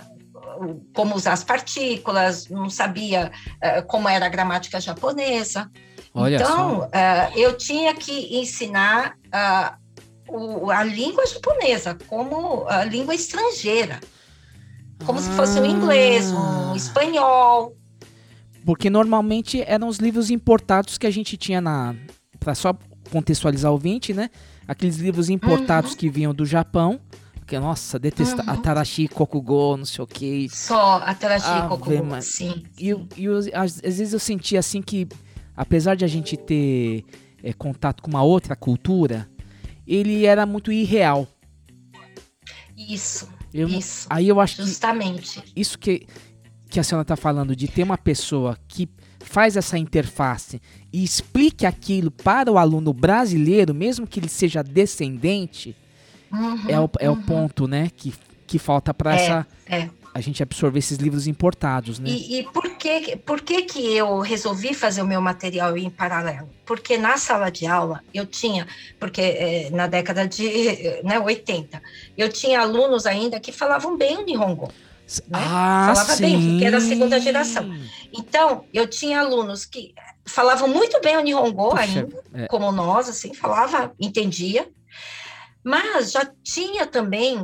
Speaker 6: como usar as partículas, não sabia uh, como era a gramática japonesa. Olha então, uh, eu tinha que ensinar uh, o, a língua japonesa como a língua estrangeira, como ah. se fosse o um inglês, um ah. espanhol.
Speaker 1: Porque normalmente eram os livros importados que a gente tinha na. Para só contextualizar o ouvinte, né? aqueles livros importados uhum. que vinham do Japão. Que, nossa, detesta uhum. Atarashi Kokugo, não sei o que.
Speaker 6: Só Atarashi ah, Kokugo, mas... sim.
Speaker 1: E, e às, vezes eu sentia assim que, apesar de a gente ter é, contato com uma outra cultura, ele era muito irreal.
Speaker 6: Isso,
Speaker 1: eu,
Speaker 6: isso.
Speaker 1: Aí eu acho
Speaker 6: Justamente.
Speaker 1: que isso que, que a senhora está falando, de ter uma pessoa que faz essa interface e explique aquilo para o aluno brasileiro, mesmo que ele seja descendente, uhum, é, o, é uhum. o ponto, né, que, que falta para é, essa é. a gente absorver esses livros importados, né?
Speaker 6: E, e, por que por que que eu resolvi fazer o meu material em paralelo? Porque na sala de aula eu tinha, porque é, na década de né, 80, eu tinha alunos ainda que falavam bem o Nihongo. Né? Ah, Falava sim. bem, porque era a segunda geração. Então, eu tinha alunos que falavam muito bem o Nihongo Puxa, ainda, é. como nós, assim, falava, entendia, mas já tinha também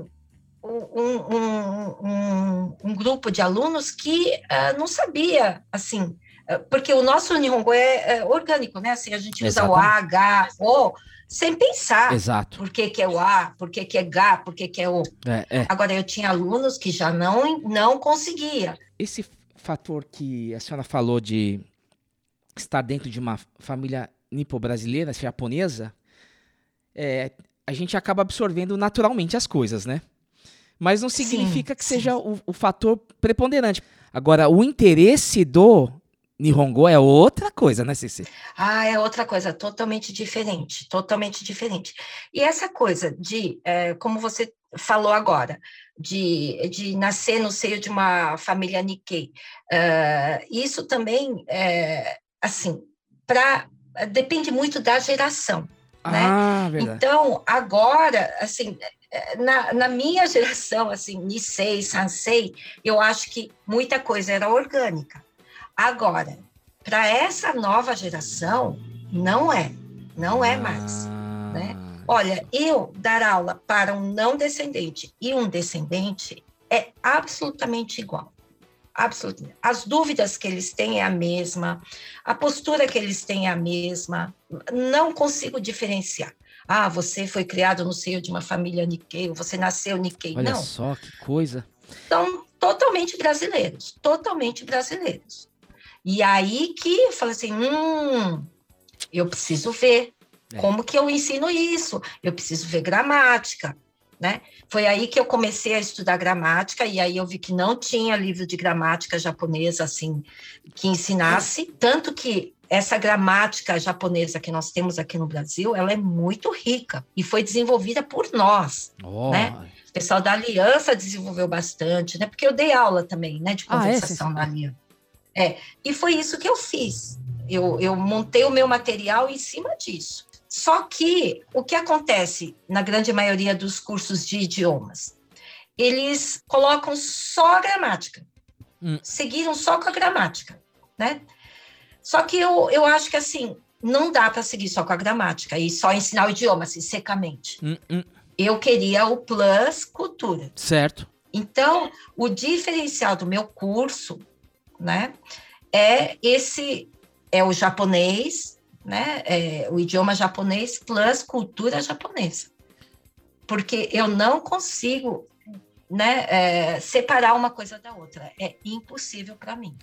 Speaker 6: um, um, um, um grupo de alunos que uh, não sabia, assim, uh, porque o nosso Nihongo é, é, orgânico, né? Assim, a gente usa Exatamente. o A, H, O, sem pensar.
Speaker 1: Exato.
Speaker 6: Por que, que é o A, por que, que é H, por que, que é O. É, é. Agora, eu tinha alunos que já não, não conseguia.
Speaker 1: Esse fator que a senhora falou de estar dentro de uma família nipo-brasileira, japonesa, é, a gente acaba absorvendo naturalmente as coisas, né? Mas não significa sim, que seja o, o, fator preponderante. Agora, o interesse do Nihongo é outra coisa, né, Cici?
Speaker 6: Ah, é outra coisa, totalmente diferente, totalmente diferente. E essa coisa de, é, como você falou agora, de, de nascer no seio de uma família Nikkei, uh, isso também, é, assim, pra, depende muito da geração,
Speaker 1: ah, né?
Speaker 6: Então, agora, assim, na, na, minha geração, assim, Nisei, Sansei, eu acho que muita coisa era orgânica. Agora, para essa nova geração, não é, não é mais, ah. né? Olha, eu dar aula para um não descendente e um descendente é absolutamente igual. Absolutamente. As dúvidas que eles têm é a mesma, a postura que eles têm é a mesma. Não consigo diferenciar. Ah, você foi criado no seio de uma família Nikkei, você nasceu Nikkei.
Speaker 1: Olha
Speaker 6: não.
Speaker 1: só que coisa.
Speaker 6: São totalmente brasileiros, totalmente brasileiros. E aí que eu falei assim, hum, eu preciso ver é. como que eu ensino isso, eu preciso ver gramática, né? Foi aí que eu comecei a estudar gramática e aí eu vi que não tinha livro de gramática japonesa assim que ensinasse, tanto que essa gramática japonesa que nós temos aqui no Brasil, ela é muito rica e foi desenvolvida por nós, oh. né? O pessoal da Aliança desenvolveu bastante, né? Porque eu dei aula também, né, de conversação ah, é? na Aliança. É, e foi isso que eu fiz. Eu, eu montei o meu material em cima disso. Só que o que acontece na grande maioria dos cursos de idiomas? Eles colocam só a gramática, hum. seguiram só com a gramática, né? Só que eu, eu acho que assim, não dá para seguir só com a gramática e só ensinar o idioma assim, secamente. Hum, hum. Eu queria o plus cultura.
Speaker 1: Certo.
Speaker 6: Então, o diferencial do meu curso né? É esse é o japonês, né? É o idioma japonês plus cultura japonesa, porque eu não consigo, né? É, separar uma coisa da outra. É impossível para mim.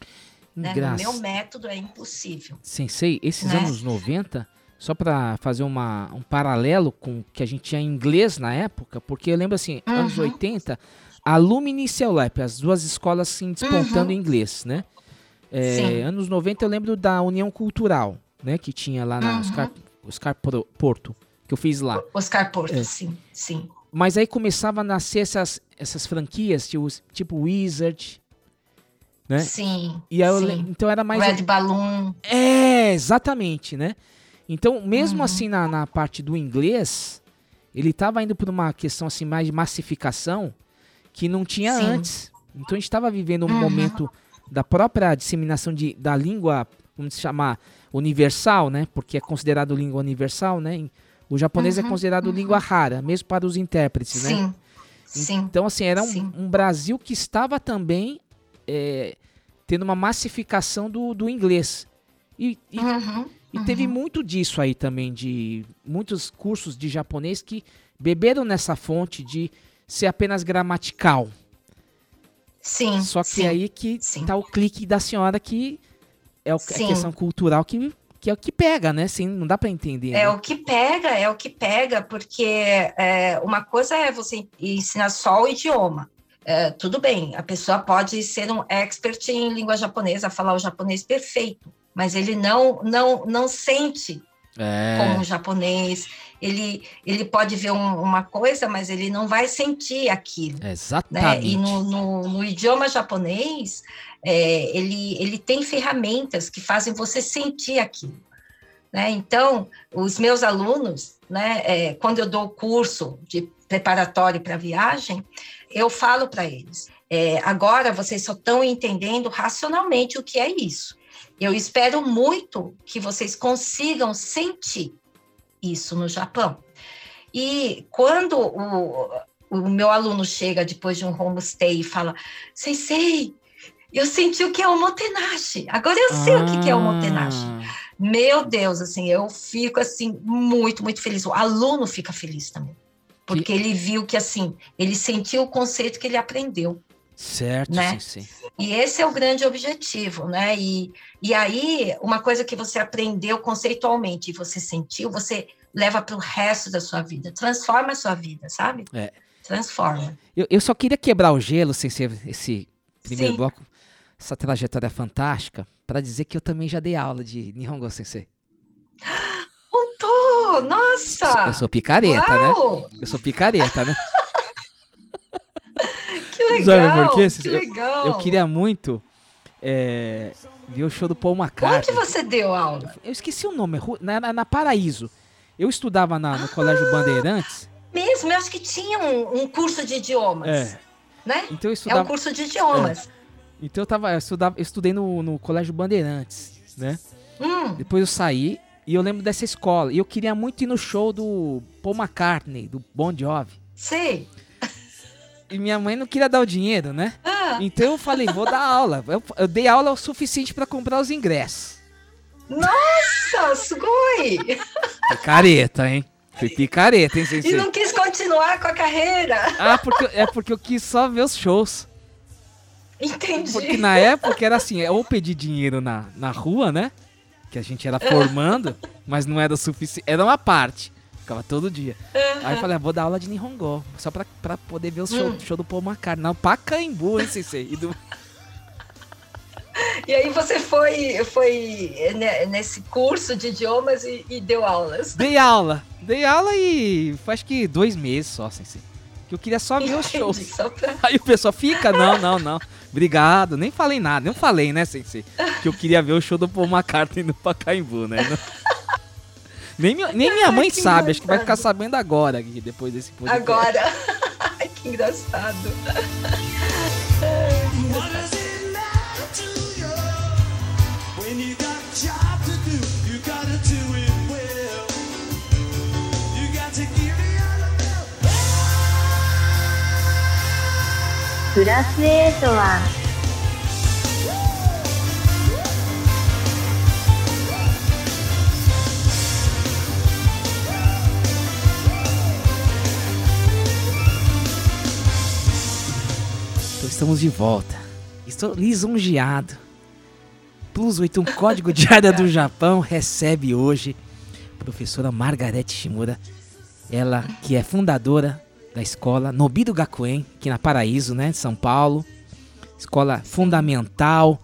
Speaker 6: Né? Meu método é impossível.
Speaker 1: Sensei, esses né? anos 90, só para fazer uma, um paralelo com o que a gente tinha em inglês na época, porque eu lembro assim, uhum. anos 80, a Lumini e Ceolep, as duas escolas assim, despontando uhum. em inglês, né? É, anos 90 eu lembro da União Cultural, né? Que tinha lá na uhum. Oscar, Oscar Porto, que eu fiz lá.
Speaker 6: Oscar Porto, é. sim, sim.
Speaker 1: Mas aí começava a nascer essas, essas franquias, tipo, tipo Wizard, né?
Speaker 6: Sim.
Speaker 1: E aí sim. então era mais.
Speaker 6: Red Balloon.
Speaker 1: É, exatamente, né? Então, mesmo uhum. assim, na, na parte do inglês, ele estava indo por uma questão assim mais de massificação que não tinha sim. antes. Então a gente estava vivendo um uhum. momento da própria disseminação de, da língua, vamos chamar, universal, né? Porque é considerado língua universal, né? O japonês é uhum. é considerado uhum. língua rara, mesmo para os intérpretes,
Speaker 6: sim.
Speaker 1: né?
Speaker 6: Sim.
Speaker 1: Então, assim, era um, um Brasil que estava também é, tendo uma massificação do, do inglês. E, e, uhum. e teve muito disso aí também, de muitos cursos de japonês que beberam nessa fonte de ser apenas gramatical.
Speaker 6: Sim.
Speaker 1: Só que
Speaker 6: sim,
Speaker 1: aí que sim. tá o clique da senhora que é o, a questão cultural que, que é o que pega, né? Sim, não dá para entender.
Speaker 6: É né? o que pega, é o que pega, porque é, uma coisa é você ensinar só o idioma. É, tudo bem, a pessoa pode ser um expert em língua japonesa, falar o japonês perfeito, mas ele não não não sente é. como japonês. Ele, ele pode ver um, uma coisa, mas ele não vai sentir aquilo.
Speaker 1: Exatamente.
Speaker 6: Né? E no, no, no, idioma japonês, é, ele, ele tem ferramentas que fazem você sentir aquilo. Né? Então, os meus alunos, né, é, quando eu dou o curso de preparatório para viagem, eu falo para eles: é, agora vocês só estão entendendo racionalmente o que é isso. Eu espero muito que vocês consigam sentir isso no Japão. E quando o, o meu aluno chega depois de um homestay e fala: Sensei, eu senti o que é o motenashi. Agora eu sei ah. o que é o motenashi. Meu Deus, assim, eu fico assim muito, muito feliz. O aluno fica feliz também. Porque que... ele viu que assim, ele sentiu o conceito que ele aprendeu.
Speaker 1: Certo,
Speaker 6: né?
Speaker 1: sim, sim.
Speaker 6: E esse é o grande objetivo, né? E, e aí, uma coisa que você aprendeu conceitualmente e você sentiu, você leva para o resto da sua vida, transforma a sua vida, sabe?
Speaker 1: É.
Speaker 6: Transforma.
Speaker 1: Eu, eu só queria quebrar o gelo, sem ser esse primeiro sim. bloco, essa trajetória fantástica, para dizer que eu também já dei aula de Nihongo Sensei.
Speaker 6: Contou! Nossa! Eu
Speaker 1: sou, picareta? Uau! né? Eu sou picareta, né?
Speaker 6: Que legal! Sabe por quê? Que
Speaker 1: eu,
Speaker 6: legal!
Speaker 1: Eu queria muito é, ver o show do Paul McCartney.
Speaker 6: Onde você deu aula?
Speaker 1: Eu esqueci o nome, na, na, na Paraíso. Eu estudava na, no ah, Colégio Bandeirantes.
Speaker 6: Mesmo, eu acho que tinha um, um curso de idiomas. É. Né?
Speaker 1: Então eu estudava,
Speaker 6: é um curso de idiomas. É.
Speaker 1: Então eu, tava, eu, estudava, eu estudei no, no Colégio Bandeirantes, né? Hum. Depois eu saí e eu lembro dessa escola. E eu queria muito ir no show do Paul McCartney, do Bon Jovi.
Speaker 6: Sei
Speaker 1: e minha mãe não queria dar o dinheiro, né? Ah. Então eu falei, vou dar aula. Eu, eu dei aula o suficiente para comprar os ingressos.
Speaker 6: Nossa, sugoi!
Speaker 1: Picareta, hein? Fui picareta, hein, sensei?
Speaker 6: E não quis continuar com a carreira.
Speaker 1: Ah, porque, é porque eu quis só ver os shows.
Speaker 6: Entendi.
Speaker 1: Porque na época era assim, é ou pedir dinheiro na, na rua, né? Que a gente era formando, mas não era o suficiente. Era uma parte. Ficava todo dia. Uhum. Aí eu falei, ah, vou dar aula de Nihongo. Só pra, pra poder ver o show, uhum. show do Paul McCartney. Não, Pacaembu, hein, Sensei? E, do...
Speaker 6: e aí você foi, foi nesse curso de idiomas e, e, deu aulas?
Speaker 1: Dei aula. Dei aula e foi acho que dois meses só, Sensei. Que eu queria só ver os shows. Pra... Aí o pessoal fica, não, não, não. Obrigado. Nem falei nada. Nem falei, né, Sensei? Que eu queria ver o show do Paul McCartney no Pacaembu, né? Nem, nem minha mãe sabe, acho que vai ficar sabendo agora, aqui, depois desse
Speaker 6: podcast. Agora. que engraçado.
Speaker 3: Plus
Speaker 1: estamos de volta. Estou lisonjeado. Plus 8, um código de área do Japão, recebe hoje a professora Margarete Shimura. Ela que é fundadora da escola Nobido Gakuen, aqui na Paraíso, né, de São Paulo. Escola fundamental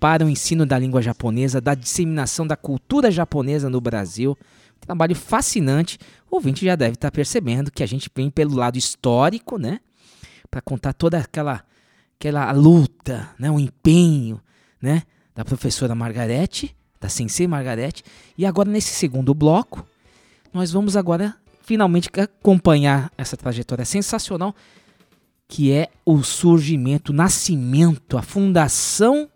Speaker 1: para o ensino da língua japonesa, da disseminação da cultura japonesa no Brasil. Trabalho fascinante. O ouvinte já deve estar percebendo que a gente vem pelo lado histórico, né? Para contar toda aquela aquela luta, né, o empenho, né, da professora Margarete, da Sensei Margarete. E agora nesse segundo bloco, nós vamos agora finalmente acompanhar essa trajetória sensacional que é o surgimento, o nascimento, a fundação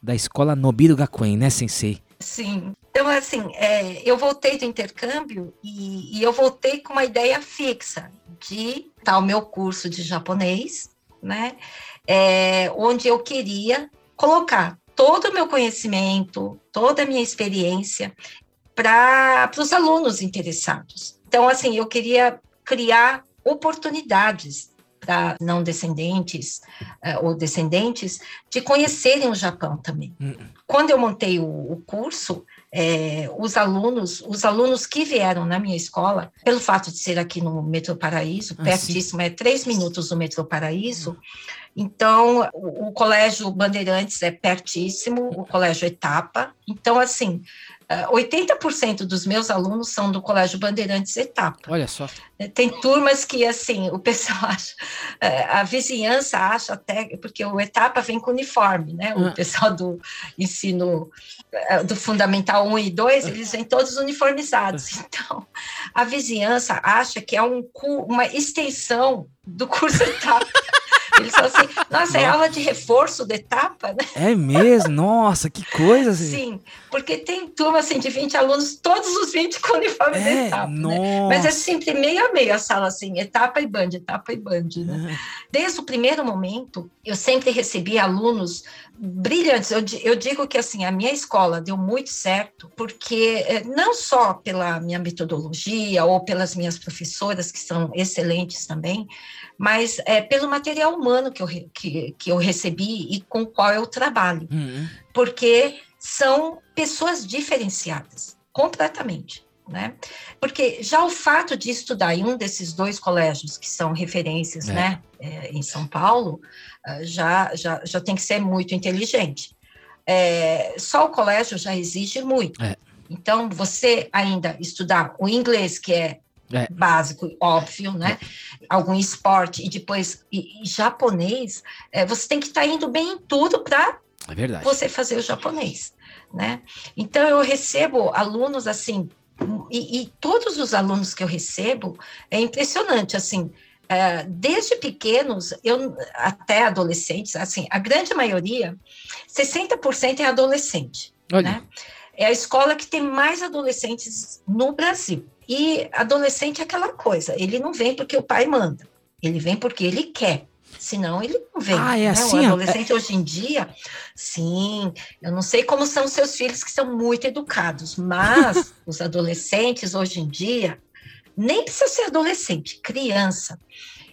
Speaker 1: da escola Nobiro Gakuen, né, Sensei?
Speaker 6: Sim. Então, assim, é, eu voltei do intercâmbio e, e, eu voltei com uma ideia fixa de tal meu curso de japonês, né? É, onde eu queria colocar todo o meu conhecimento, toda a minha experiência para os alunos interessados. Então, assim, eu queria criar oportunidades para não descendentes uh, ou descendentes de conhecerem o Japão também. Uhum. Quando eu montei o, o curso, é, os alunos, os alunos que vieram na minha escola, pelo fato de ser aqui no Metro Paraíso, ah, pertíssimo, sim. é três minutos do Metro Paraíso, então o, o Colégio Bandeirantes é pertíssimo, o Colégio Etapa, então assim, 80% dos meus alunos são do Colégio Bandeirantes Etapa.
Speaker 1: Olha só.
Speaker 6: É, tem turmas que, assim, o pessoal acha, é, a vizinhança acha até, porque o Etapa vem com uniforme, né? O ah. pessoal do ensino, é, do Fundamental 1 e 2, eles vêm todos uniformizados. Então, a vizinhança acha que é um, uma extensão do curso Etapa. Eles falam assim, nossa, é aula de reforço de etapa, né?
Speaker 1: É mesmo? Nossa, que coisa!
Speaker 6: Assim. Sim, porque tem turma assim de 20 alunos, todos os 20 com uniforme é, de etapa, né? Mas é sempre meio a meio a sala assim, etapa e band, etapa e band, né? É. Desde o primeiro momento, eu sempre recebi alunos brilhantes. Eu, eu, digo que assim a minha escola deu muito certo, porque é, não só pela minha metodologia ou pelas minhas professoras que são excelentes também, mas é, pelo material humano que eu, que, que eu recebi e com o qual eu trabalho, uhum. porque são pessoas diferenciadas, completamente. Né? Porque já o fato de estudar em um desses dois colégios que são referências, é. né, é, em São Paulo, ah, já, já, já tem que ser muito inteligente. É, só o colégio já exige muito. É. Então, você ainda estudar o inglês, que é é. básico, óbvio, né? É. Algum esporte e depois e, e japonês, é, você tem que estar tá indo bem em tudo para
Speaker 1: é
Speaker 6: você fazer o japonês, né? Então eu recebo alunos assim e, e, todos os alunos que eu recebo é impressionante assim. É, desde pequenos eu até adolescentes, assim, a grande maioria, 60% é adolescente, Olha. né? É a escola que tem mais adolescentes no Brasil. E adolescente é aquela coisa, ele não vem porque o pai manda, ele vem porque ele quer. Senão ele não vem.
Speaker 1: Ah, é né? assim?
Speaker 6: O adolescente é... hoje em dia, sim, eu não sei como são seus filhos que são muito educados, mas os adolescentes hoje em dia, nem precisa ser adolescente, criança,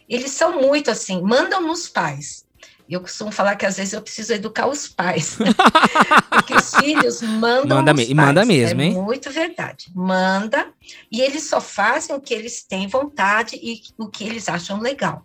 Speaker 6: eles são muito assim, mandam nos pais. Eu costumo falar que às vezes eu preciso educar os pais, porque os filhos mandam
Speaker 1: manda, me, manda mesmo,
Speaker 6: é
Speaker 1: hein?
Speaker 6: Muito verdade. Manda e eles só fazem o que eles têm vontade e o que eles acham legal.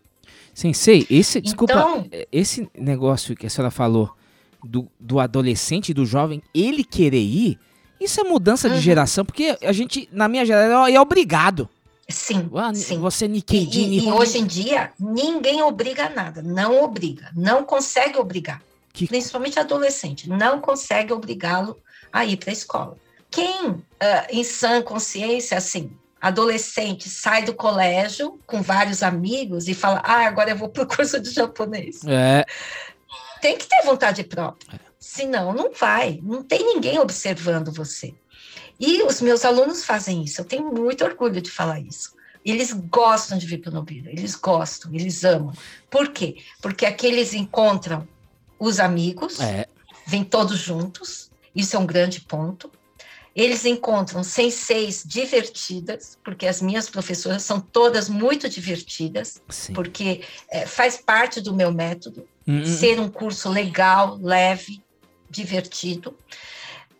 Speaker 1: Sensei, esse, desculpa, então, esse negócio que a senhora falou do, do adolescente, do jovem, ele querer ir, isso é mudança uhum. de geração, porque a gente, na minha geração, é obrigado.
Speaker 6: Sim,
Speaker 1: ah,
Speaker 6: sim.
Speaker 1: Você Nikkei
Speaker 6: E, e, hoje em dia, ninguém obriga nada. Não obriga. Não consegue obrigar. Que... Principalmente adolescente. Não consegue obrigá-lo a ir para a escola. Quem, uh, em sã consciência, assim, adolescente, sai do colégio com vários amigos e fala, ah, agora eu vou para o curso de japonês.
Speaker 1: É.
Speaker 6: Tem que ter vontade própria. É. Senão, não vai. Não tem ninguém observando você. E os meus alunos fazem isso, eu tenho muito orgulho de falar isso. Eles gostam de vir para o Nobira, eles gostam, eles amam. Por quê? Porque aqui eles encontram os amigos, é. vêm todos juntos, isso é um grande ponto. Eles encontram senseis divertidas, porque as minhas professoras são todas muito divertidas, Sim. porque é, faz parte do meu método uhum. ser um curso legal, leve, divertido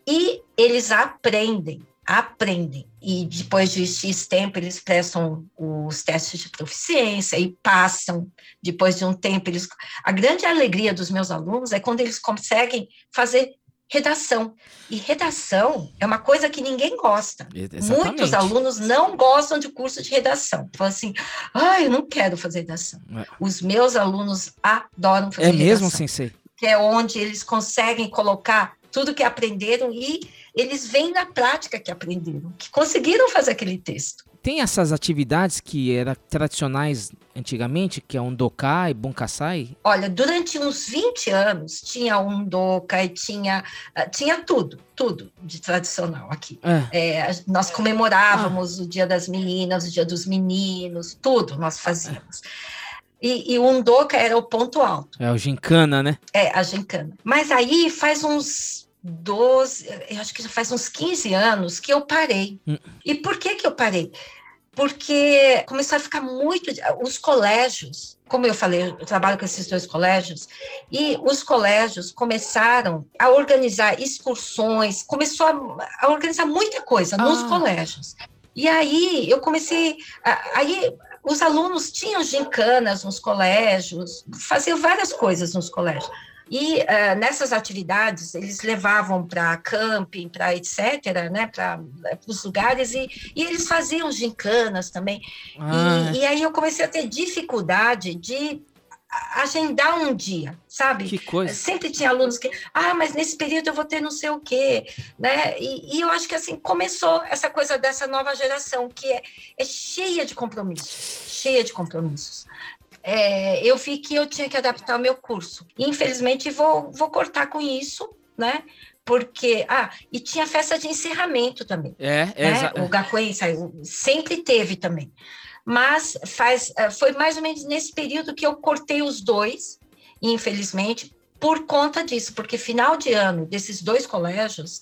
Speaker 6: e eles aprendem. aprendem. E depois de X tempo, eles prestam os testes de proficiência e passam. Depois de um tempo, eles. A grande alegria dos meus alunos é quando eles conseguem fazer redação. E redação é uma coisa que ninguém gosta. Exatamente. Muitos alunos não gostam de curso de redação. Falam assim, ah, eu não quero fazer redação. É. Os meus alunos adoram fazer
Speaker 1: é redação. É mesmo, Sensei?
Speaker 6: Que é onde eles conseguem colocar tudo que aprenderam e eles veem na prática que aprenderam, que conseguiram fazer aquele texto.
Speaker 1: Tem essas atividades que eram tradicionais antigamente, que é um dokai, bunkassai?
Speaker 6: Olha, durante uns 20 anos tinha um dokai, tinha, ah, tinha tudo, tudo de tradicional aqui. É. É, nós comemorávamos ah. o Dia das Meninas, o Dia dos Meninos, tudo nós fazíamos. E, e o Undoka era o ponto alto.
Speaker 1: É o gincana, né?
Speaker 6: É, a gincana. Mas aí faz uns 12, eu acho que já faz uns 15 anos que eu parei. Hum. E por que que eu parei? Porque começou a ficar muito. Os colégios, como eu falei, eu trabalho com esses dois colégios, e os colégios começaram a organizar excursões, começou a, a organizar muita coisa ah. nos colégios. E aí eu comecei. Aí os alunos tinham gincanas nos colégios, faziam várias coisas nos colégios. E uh, nessas atividades, eles levavam para camping, para etc., né, para os lugares, e, e, eles faziam gincanas também. Ah. E, e, aí eu comecei a ter dificuldade de agendar um dia, sabe?
Speaker 1: Que coisa.
Speaker 6: Sempre tinha alunos que, ah, mas nesse período eu vou ter não sei o quê, né? E, e eu acho que assim começou essa coisa dessa nova geração que é, é cheia de compromissos, cheia de compromissos é, eu vi que eu tinha que adaptar o meu curso. Infelizmente, vou, vou cortar com isso, né? Porque, ah, e tinha festa de encerramento também.
Speaker 1: É, é
Speaker 6: né? O Gakuen sempre teve também. Mas faz, eh, foi mais ou menos nesse período que eu cortei os dois, infelizmente, por conta disso, porque final de ano desses dois colégios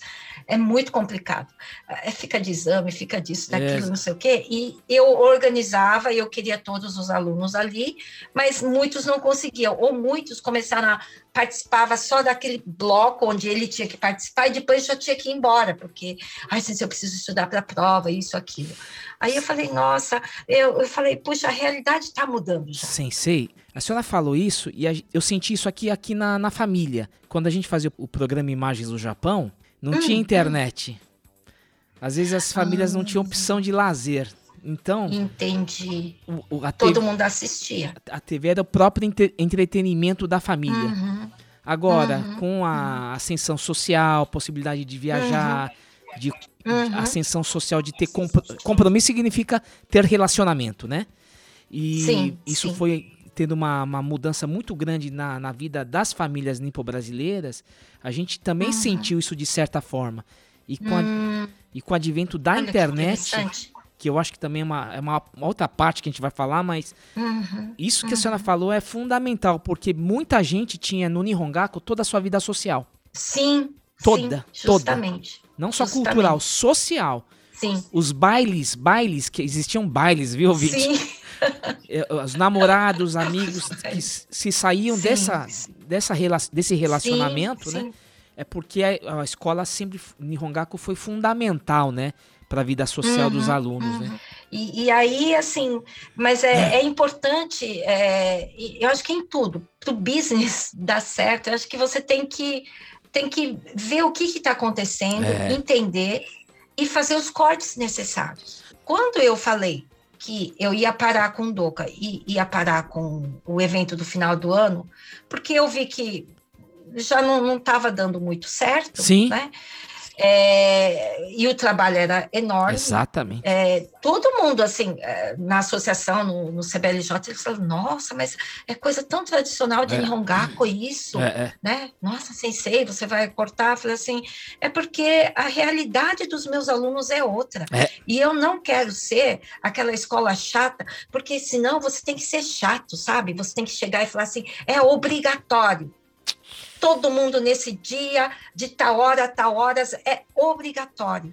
Speaker 6: é muito complicado. É, fica de exame, fica disso, daquilo, é. não sei o quê. E eu organizava, eu queria todos os alunos ali, mas muitos não conseguiam, ou muitos começaram a participava só daquele bloco onde ele tinha que participar e depois já tinha que ir embora, porque, ai, se eu preciso estudar para a prova, isso, aquilo. Aí eu falei, nossa, eu, eu falei, puxa, a realidade está mudando já.
Speaker 1: Sensei, a senhora falou isso e a, eu senti isso aqui, aqui na, na família. Quando a gente fazia o programa Imagens do Japão, não hum, tinha internet. Às vezes as famílias não tinham opção de lazer. Então.
Speaker 6: Entendi. O, o, Todo TV, mundo assistia.
Speaker 1: A TV era o próprio entre, entretenimento da família. Uhum. Agora, uhum. com a ascensão social, possibilidade de viajar, uhum. de uhum. ascensão social, de ter compromisso, significa ter relacionamento, né? E sim, isso sim. foi tendo uma, uma mudança muito grande na, na vida das famílias nipo-brasileiras, a gente também uhum. sentiu isso de certa forma. E com, hum. a, e com o advento da Olha internet, que, que, eu acho que também é, uma, é uma, outra parte que a gente vai falar, mas uhum. isso que a senhora uhum. falou é fundamental, porque muita gente tinha no Nihongaku toda a sua vida social.
Speaker 6: Sim.
Speaker 1: Toda,
Speaker 6: sim, justamente.
Speaker 1: Toda. Não só justamente. cultural, social.
Speaker 6: Sim.
Speaker 1: Os bailes, bailes, que existiam bailes, viu, Vinte? Sim. É, os namorados, amigos que se saíam sim. dessa, dessa desse relacionamento, sim, né? Sim. É porque a, a, escola sempre, Nihongaku foi fundamental, né? Para a vida social uhum, dos alunos, uhum. né?
Speaker 6: E, e, aí, assim, mas é, é. é importante, é, eu acho que em tudo, para o business dar certo, eu acho que você tem que, tem que ver o que está acontecendo, é. entender e fazer os cortes necessários. Quando eu falei que eu ia parar com o Doca e ia parar com o evento do final do ano, porque eu vi que já não estava dando muito certo,
Speaker 1: Sim.
Speaker 6: né? É, e o trabalho era enorme.
Speaker 1: Exatamente.
Speaker 6: É, todo mundo, assim, é, na associação, no, no CBLJ, eles falaram, nossa, mas é coisa tão tradicional de é. Nihongaku isso, é, é. né? Nossa, sensei, você vai cortar? Eu falei assim, é porque a realidade dos meus alunos é outra.
Speaker 1: É.
Speaker 6: E eu não quero ser aquela escola chata, porque senão você tem que ser chato, sabe? Você tem que chegar e falar assim, é obrigatório todo mundo nesse dia, de tal hora a tal horas, é obrigatório.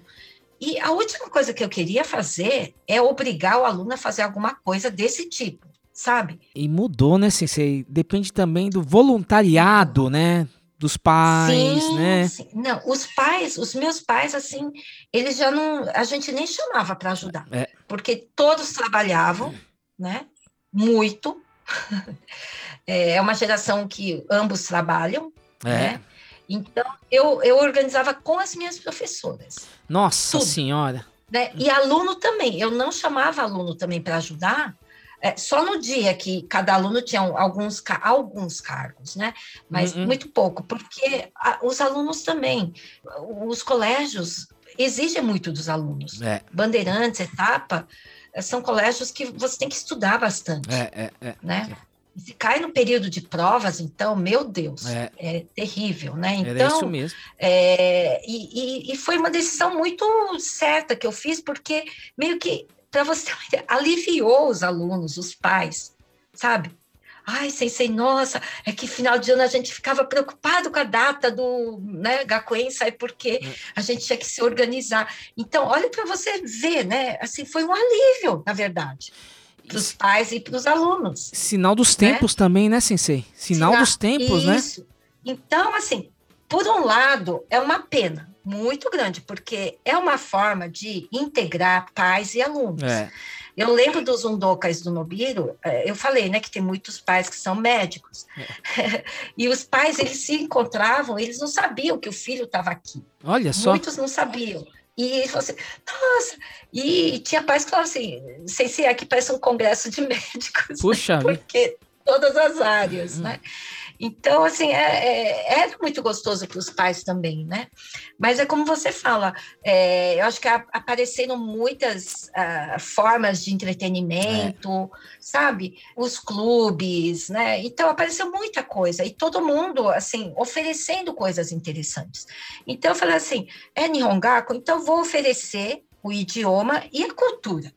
Speaker 6: E a última coisa que eu queria fazer é obrigar o aluno a fazer alguma coisa desse tipo, sabe?
Speaker 1: E mudou, né, Sensei? Depende também do voluntariado, né? dos pais, sim, né? Sim.
Speaker 6: Não, os pais, os meus pais, assim, eles já não, a gente nem chamava para ajudar, é. porque todos trabalhavam, né? Muito. é uma geração que ambos trabalham, é. né? Então, eu, eu organizava com as minhas professoras.
Speaker 1: Nossa tudo, Senhora!
Speaker 6: Né? E aluno também. Eu não chamava aluno também para ajudar, é, só no dia que cada aluno tinha alguns, alguns cargos, né? Mas uhum. muito pouco, porque a, os alunos também, os colégios exigem muito dos alunos. É. Bandeirantes, etapa, são colégios que você tem que estudar bastante, é, é, é. né? Se cai no período de provas, então, meu Deus, é, é terrível, né? Então, Era
Speaker 1: isso mesmo.
Speaker 6: É, e, e, foi uma decisão muito certa que eu fiz, porque meio que para você aliviou os alunos, os pais, sabe? Ai, sensei, nossa, é que final de ano a gente ficava preocupado com a data do né, Gakuen, sabe porque é. a gente tinha que se organizar. Então, olha para você ver, né? Assim, foi um alívio, na verdade, para os pais e para os alunos.
Speaker 1: Sinal dos né? tempos né? também, né, sensei? Sinal, Sinal dos tempos, isso. né? Isso.
Speaker 6: Então, assim, por um lado, é uma pena, muito grande, porque é uma forma de integrar pais e alunos. É. Eu lembro dos undocas do Nobiro, é, eu falei, né, que tem muitos pais que são médicos. É. e os pais, eles se encontravam, eles não sabiam que o filho estava aqui.
Speaker 1: Olha só.
Speaker 6: Muitos não sabiam. E você, assim, nossa, e tinha pais que falavam assim, sei se aqui parece um congresso de médicos.
Speaker 1: Puxa,
Speaker 6: porque todas as áreas, hum. né? Então, assim, é, é, era muito gostoso para os pais também, né? Mas é como você fala, é, eu acho que apareceram muitas uh, formas de entretenimento, é. sabe? Os clubes, né? Então, apareceu muita coisa e todo mundo, assim, oferecendo coisas interessantes. Então, eu falei assim, é Nihongaku, então vou oferecer o idioma e a cultura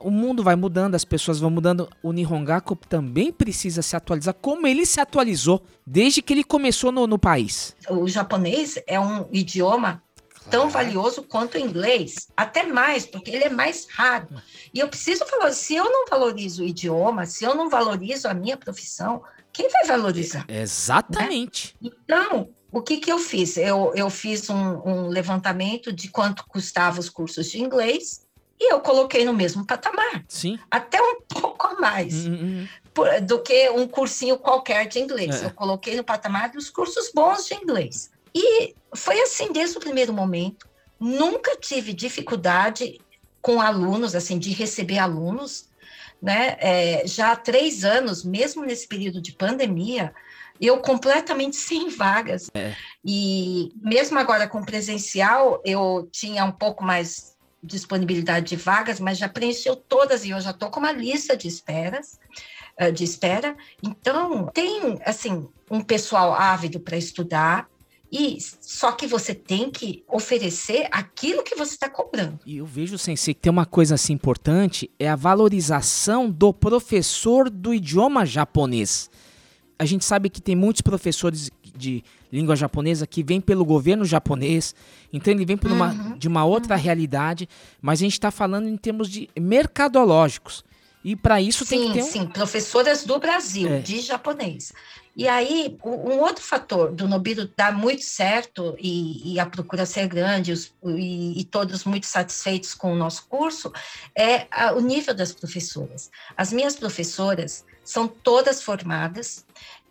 Speaker 1: o mundo vai mudando, as pessoas vão mudando. O Nihongaku também precisa se atualizar, como ele se atualizou desde que ele começou no, no país.
Speaker 6: O japonês é um idioma tão valioso quanto o inglês, até mais, porque ele é mais raro. E eu preciso falar, se eu não valorizo o idioma, se eu não valorizo a minha profissão, quem vai valorizar?
Speaker 1: Exatamente.
Speaker 6: Né? Então, o que, que eu fiz? Eu, eu fiz um, um levantamento de quanto custavam os cursos de inglês e eu coloquei no mesmo patamar.
Speaker 1: Sim.
Speaker 6: Até um pouco a mais uhum. uhum. por, do que um cursinho qualquer de inglês. É. Eu coloquei no patamar dos cursos bons de inglês. E foi assim desde o primeiro momento. Nunca tive dificuldade com alunos, assim, de receber alunos. Né? É, já há três anos, mesmo nesse período de pandemia, eu completamente sem vagas. É. E mesmo agora com presencial, eu tinha um pouco mais disponibilidade de vagas, mas já preencheu todas e eu já estou com uma lista de esperas eh, de espera. Então, tem assim um pessoal ávido para estudar. E só que você tem que oferecer aquilo que você está cobrando.
Speaker 1: E eu vejo, Sensei, que tem uma coisa assim importante, é a valorização do professor do idioma japonês. A gente sabe que tem muitos professores de língua japonesa que vem pelo governo japonês, então ele vem por uma, uhum. de uma outra uhum. realidade, mas a gente está falando em termos de mercadológicos. E para isso
Speaker 6: sim,
Speaker 1: tem que ter
Speaker 6: um... Sim, professoras do Brasil, é. de japonês. E aí, um outro fator do Nobiro dar muito certo e, e a procura ser grande os, e, e, todos muito satisfeitos com o nosso curso é a, o nível das professoras. As minhas professoras são todas formadas,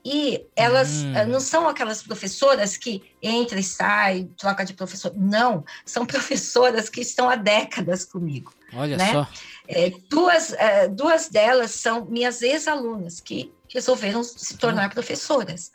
Speaker 6: e elas hum. não são aquelas professoras que entra e sai, troca de professor. Não, são professoras que estão há décadas comigo.
Speaker 1: Olha
Speaker 6: né?
Speaker 1: só.
Speaker 6: É, duas, é, duas delas são minhas ex-alunas que resolveram se tornar professoras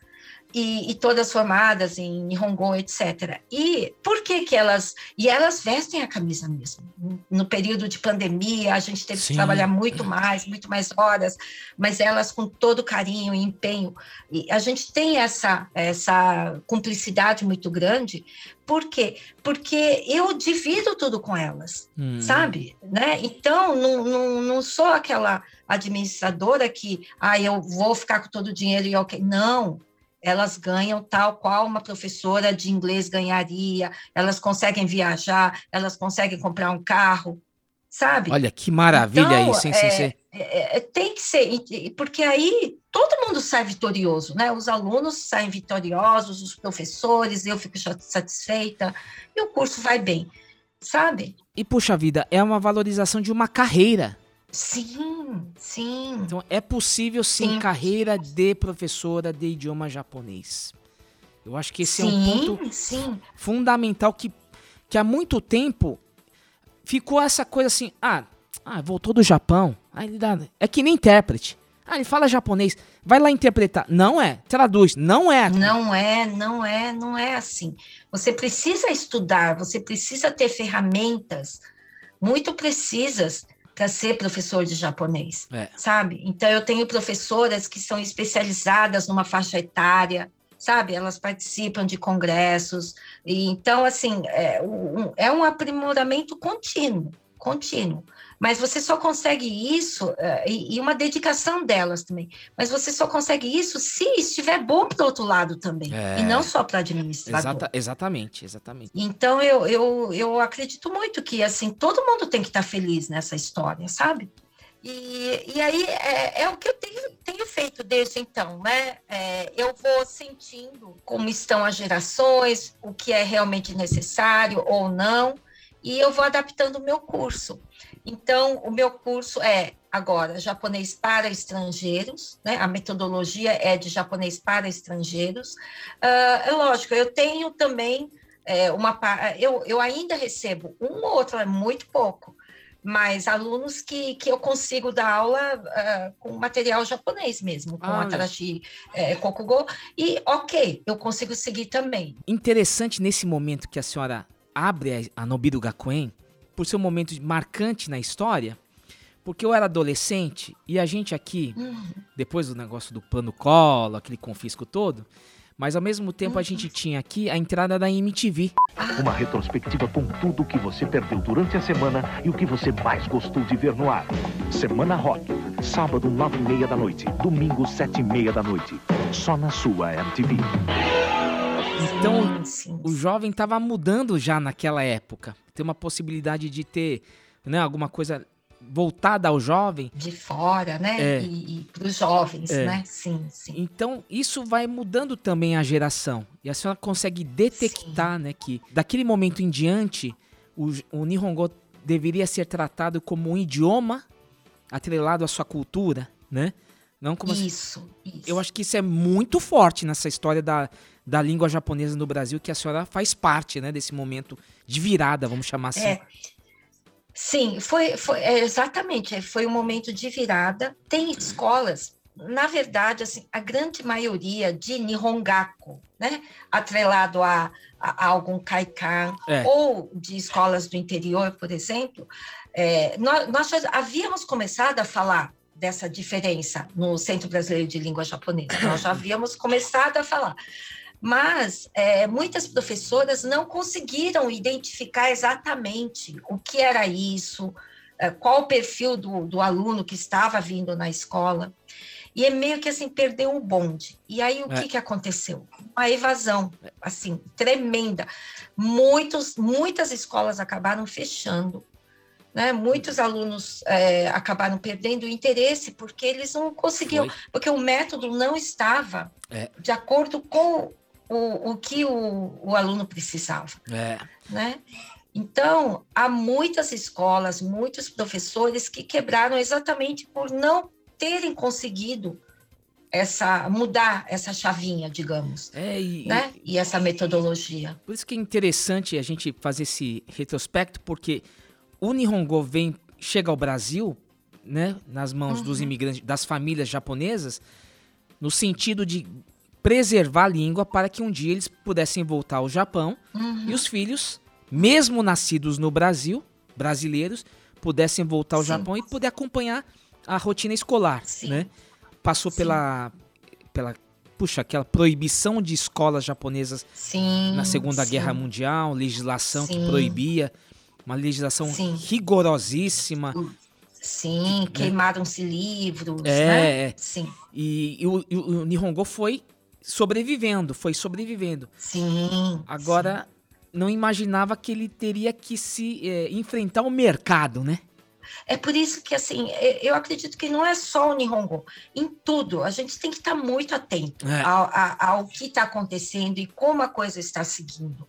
Speaker 6: e, e, todas formadas em Nihongo, etc. E por que que elas... E elas vestem a camisa mesmo. No período de pandemia, a gente teve Sim. que trabalhar muito mais, muito mais horas, mas elas com todo carinho e empenho. E a gente tem essa, essa cumplicidade muito grande, por quê? Porque eu divido tudo com elas, hum. sabe? Né? Então, não, não, não sou aquela administradora que, ah, eu vou ficar com todo o dinheiro e ok. Não, elas ganham tal qual uma professora de inglês ganharia, elas conseguem viajar, elas conseguem comprar um carro, sabe?
Speaker 1: Olha que maravilha
Speaker 6: então,
Speaker 1: isso, hein,
Speaker 6: é,
Speaker 1: Sensei?
Speaker 6: É, é, tem que ser, porque aí todo mundo sai vitorioso, né? Os alunos saem vitoriosos, os professores, eu fico satisfeita e o curso vai bem, sabe?
Speaker 1: E puxa vida, é uma valorização de uma carreira.
Speaker 6: Sim, sim.
Speaker 1: Então é possível sim, sim. carreira de professora de idioma japonês. Eu acho que esse sim, é um ponto
Speaker 6: sim.
Speaker 1: fundamental que, que há muito tempo ficou essa coisa assim, ah, ah voltou do Japão, aí dá, é que nem intérprete. Ah, ele fala japonês, vai lá interpretar. Não é, traduz, não é.
Speaker 6: Não é, não é, não é assim. Você precisa estudar, você precisa ter ferramentas muito precisas para ser professor de japonês, é. sabe? Então eu tenho professoras que são especializadas numa faixa etária, sabe? Elas participam de congressos, e então assim é um, é um aprimoramento contínuo, contínuo. Mas você só consegue isso, uh, e, e, uma dedicação delas também. Mas você só consegue isso se estiver bom para o outro lado também. É. E não só para administrador.
Speaker 1: Exata, exatamente, exatamente.
Speaker 6: Então eu, eu, eu acredito muito que assim todo mundo tem que estar tá feliz nessa história, sabe? E, e aí é, é, o que eu tenho, tenho feito desde então, né? É, eu vou sentindo como estão as gerações, o que é realmente necessário ou não, e eu vou adaptando o meu curso. Então, o meu curso é agora japonês para estrangeiros, né? A metodologia é de japonês para estrangeiros. Uh, é lógico, eu tenho também é, uma. Eu, eu ainda recebo um ou outro, é muito pouco, mas alunos que, que eu consigo dar aula uh, com material japonês mesmo, com ah, Atarashi é, Kokugo, e ok, eu consigo seguir também.
Speaker 1: Interessante nesse momento que a senhora abre a Nobiru Gakuen, por ser um momento marcante na história, porque eu era adolescente e a gente aqui, uhum. depois do negócio do plano colo, aquele confisco todo, mas ao mesmo tempo a uhum. gente tinha aqui a entrada da MTV.
Speaker 10: Uma retrospectiva com tudo o que você perdeu durante a semana e o que você mais gostou de ver no ar. Semana Rock, sábado nove e meia da noite, domingo sete e meia da noite, só na sua MTV.
Speaker 1: Então, o jovem estava mudando já naquela época. Ter uma possibilidade de ter né, alguma coisa voltada ao jovem.
Speaker 6: De fora, né? É. E, e para os jovens, é. né? Sim, sim.
Speaker 1: Então, isso vai mudando também a geração. E a senhora consegue detectar, sim. né, que daquele momento em diante, o, o Nihongo deveria ser tratado como um idioma atrelado à sua cultura, né? Não como
Speaker 6: isso,
Speaker 1: isso. Eu acho que isso é muito forte nessa história da, da língua japonesa no Brasil, que a senhora faz parte, né, desse momento de virada, vamos chamar assim.
Speaker 6: É. Sim, foi, foi é, exatamente, é, foi um momento de virada. Tem escolas, na verdade, assim, a grande maioria de Nihongaku, né, atrelado a, a, a algum kaikan, é. ou de escolas do interior, por exemplo, é, nós, nós havíamos começado a falar dessa diferença no Centro Brasileiro de Língua Japonesa. Nós já havíamos começado a falar. Mas é, muitas professoras não conseguiram identificar exatamente o que era isso, é, qual o perfil do, do aluno que estava vindo na escola. E é meio que assim, perdeu o bonde. E aí o é. que, que aconteceu? Uma evasão, assim, tremenda. Muitos, muitas escolas acabaram fechando né? Muitos alunos é, acabaram perdendo o interesse porque eles não conseguiam, Foi. porque o método não estava é. de acordo com o, o que o, o aluno precisava.
Speaker 1: É.
Speaker 6: Né? Então, há muitas escolas, muitos professores que quebraram exatamente por não terem conseguido essa mudar essa chavinha, digamos,
Speaker 1: é, e,
Speaker 6: né? E, e essa metodologia.
Speaker 1: Por isso que é interessante a gente fazer esse retrospecto, porque o Nihongo vem, chega ao Brasil, né, nas mãos uhum. dos imigrantes, das famílias japonesas, no sentido de preservar a língua para que um dia eles pudessem voltar ao Japão uhum. e os filhos, mesmo nascidos no Brasil, brasileiros, pudessem voltar ao Sim. Japão e poder acompanhar a rotina escolar, Sim. né? Passou Sim. pela pela puxa, aquela proibição de escolas japonesas
Speaker 6: Sim,
Speaker 1: na Segunda sim. Guerra Mundial, legislação sim. que proibia uma legislação Sim. rigorosíssima.
Speaker 6: Sim, né? queimaram-se livros,
Speaker 1: é,
Speaker 6: né?
Speaker 1: É. Sim. E, e, o, e, o, Nihongo foi sobrevivendo, foi sobrevivendo.
Speaker 6: Sim.
Speaker 1: Agora,
Speaker 6: sim.
Speaker 1: não imaginava que ele teria que se é, enfrentar o mercado, né?
Speaker 6: É por isso que, assim, é, eu acredito que não é só o Nihongo. Em tudo, a gente tem que estar muito atento é. ao, ao, que está acontecendo e como a coisa está seguindo,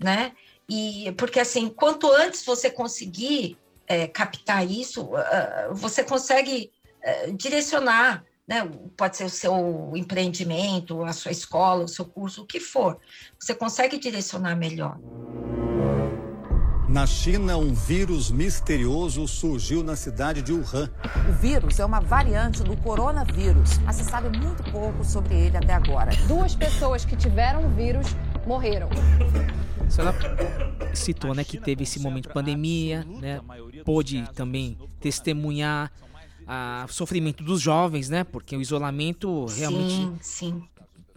Speaker 6: né? E, porque, assim, quanto antes você conseguir é, captar isso, uh, você consegue uh, direcionar, né? Pode ser o seu empreendimento, a sua escola, o seu curso, o que for. Você consegue direcionar melhor.
Speaker 11: Na China, um vírus misterioso surgiu na cidade de Wuhan.
Speaker 12: O vírus é uma variante do coronavírus, mas se sabe muito pouco sobre ele até agora.
Speaker 13: Duas pessoas que tiveram o vírus morreram.
Speaker 1: A senhora citou, né, que teve esse momento de pandemia, né, pôde também testemunhar o sofrimento dos jovens, né, porque o isolamento realmente
Speaker 6: sim, sim.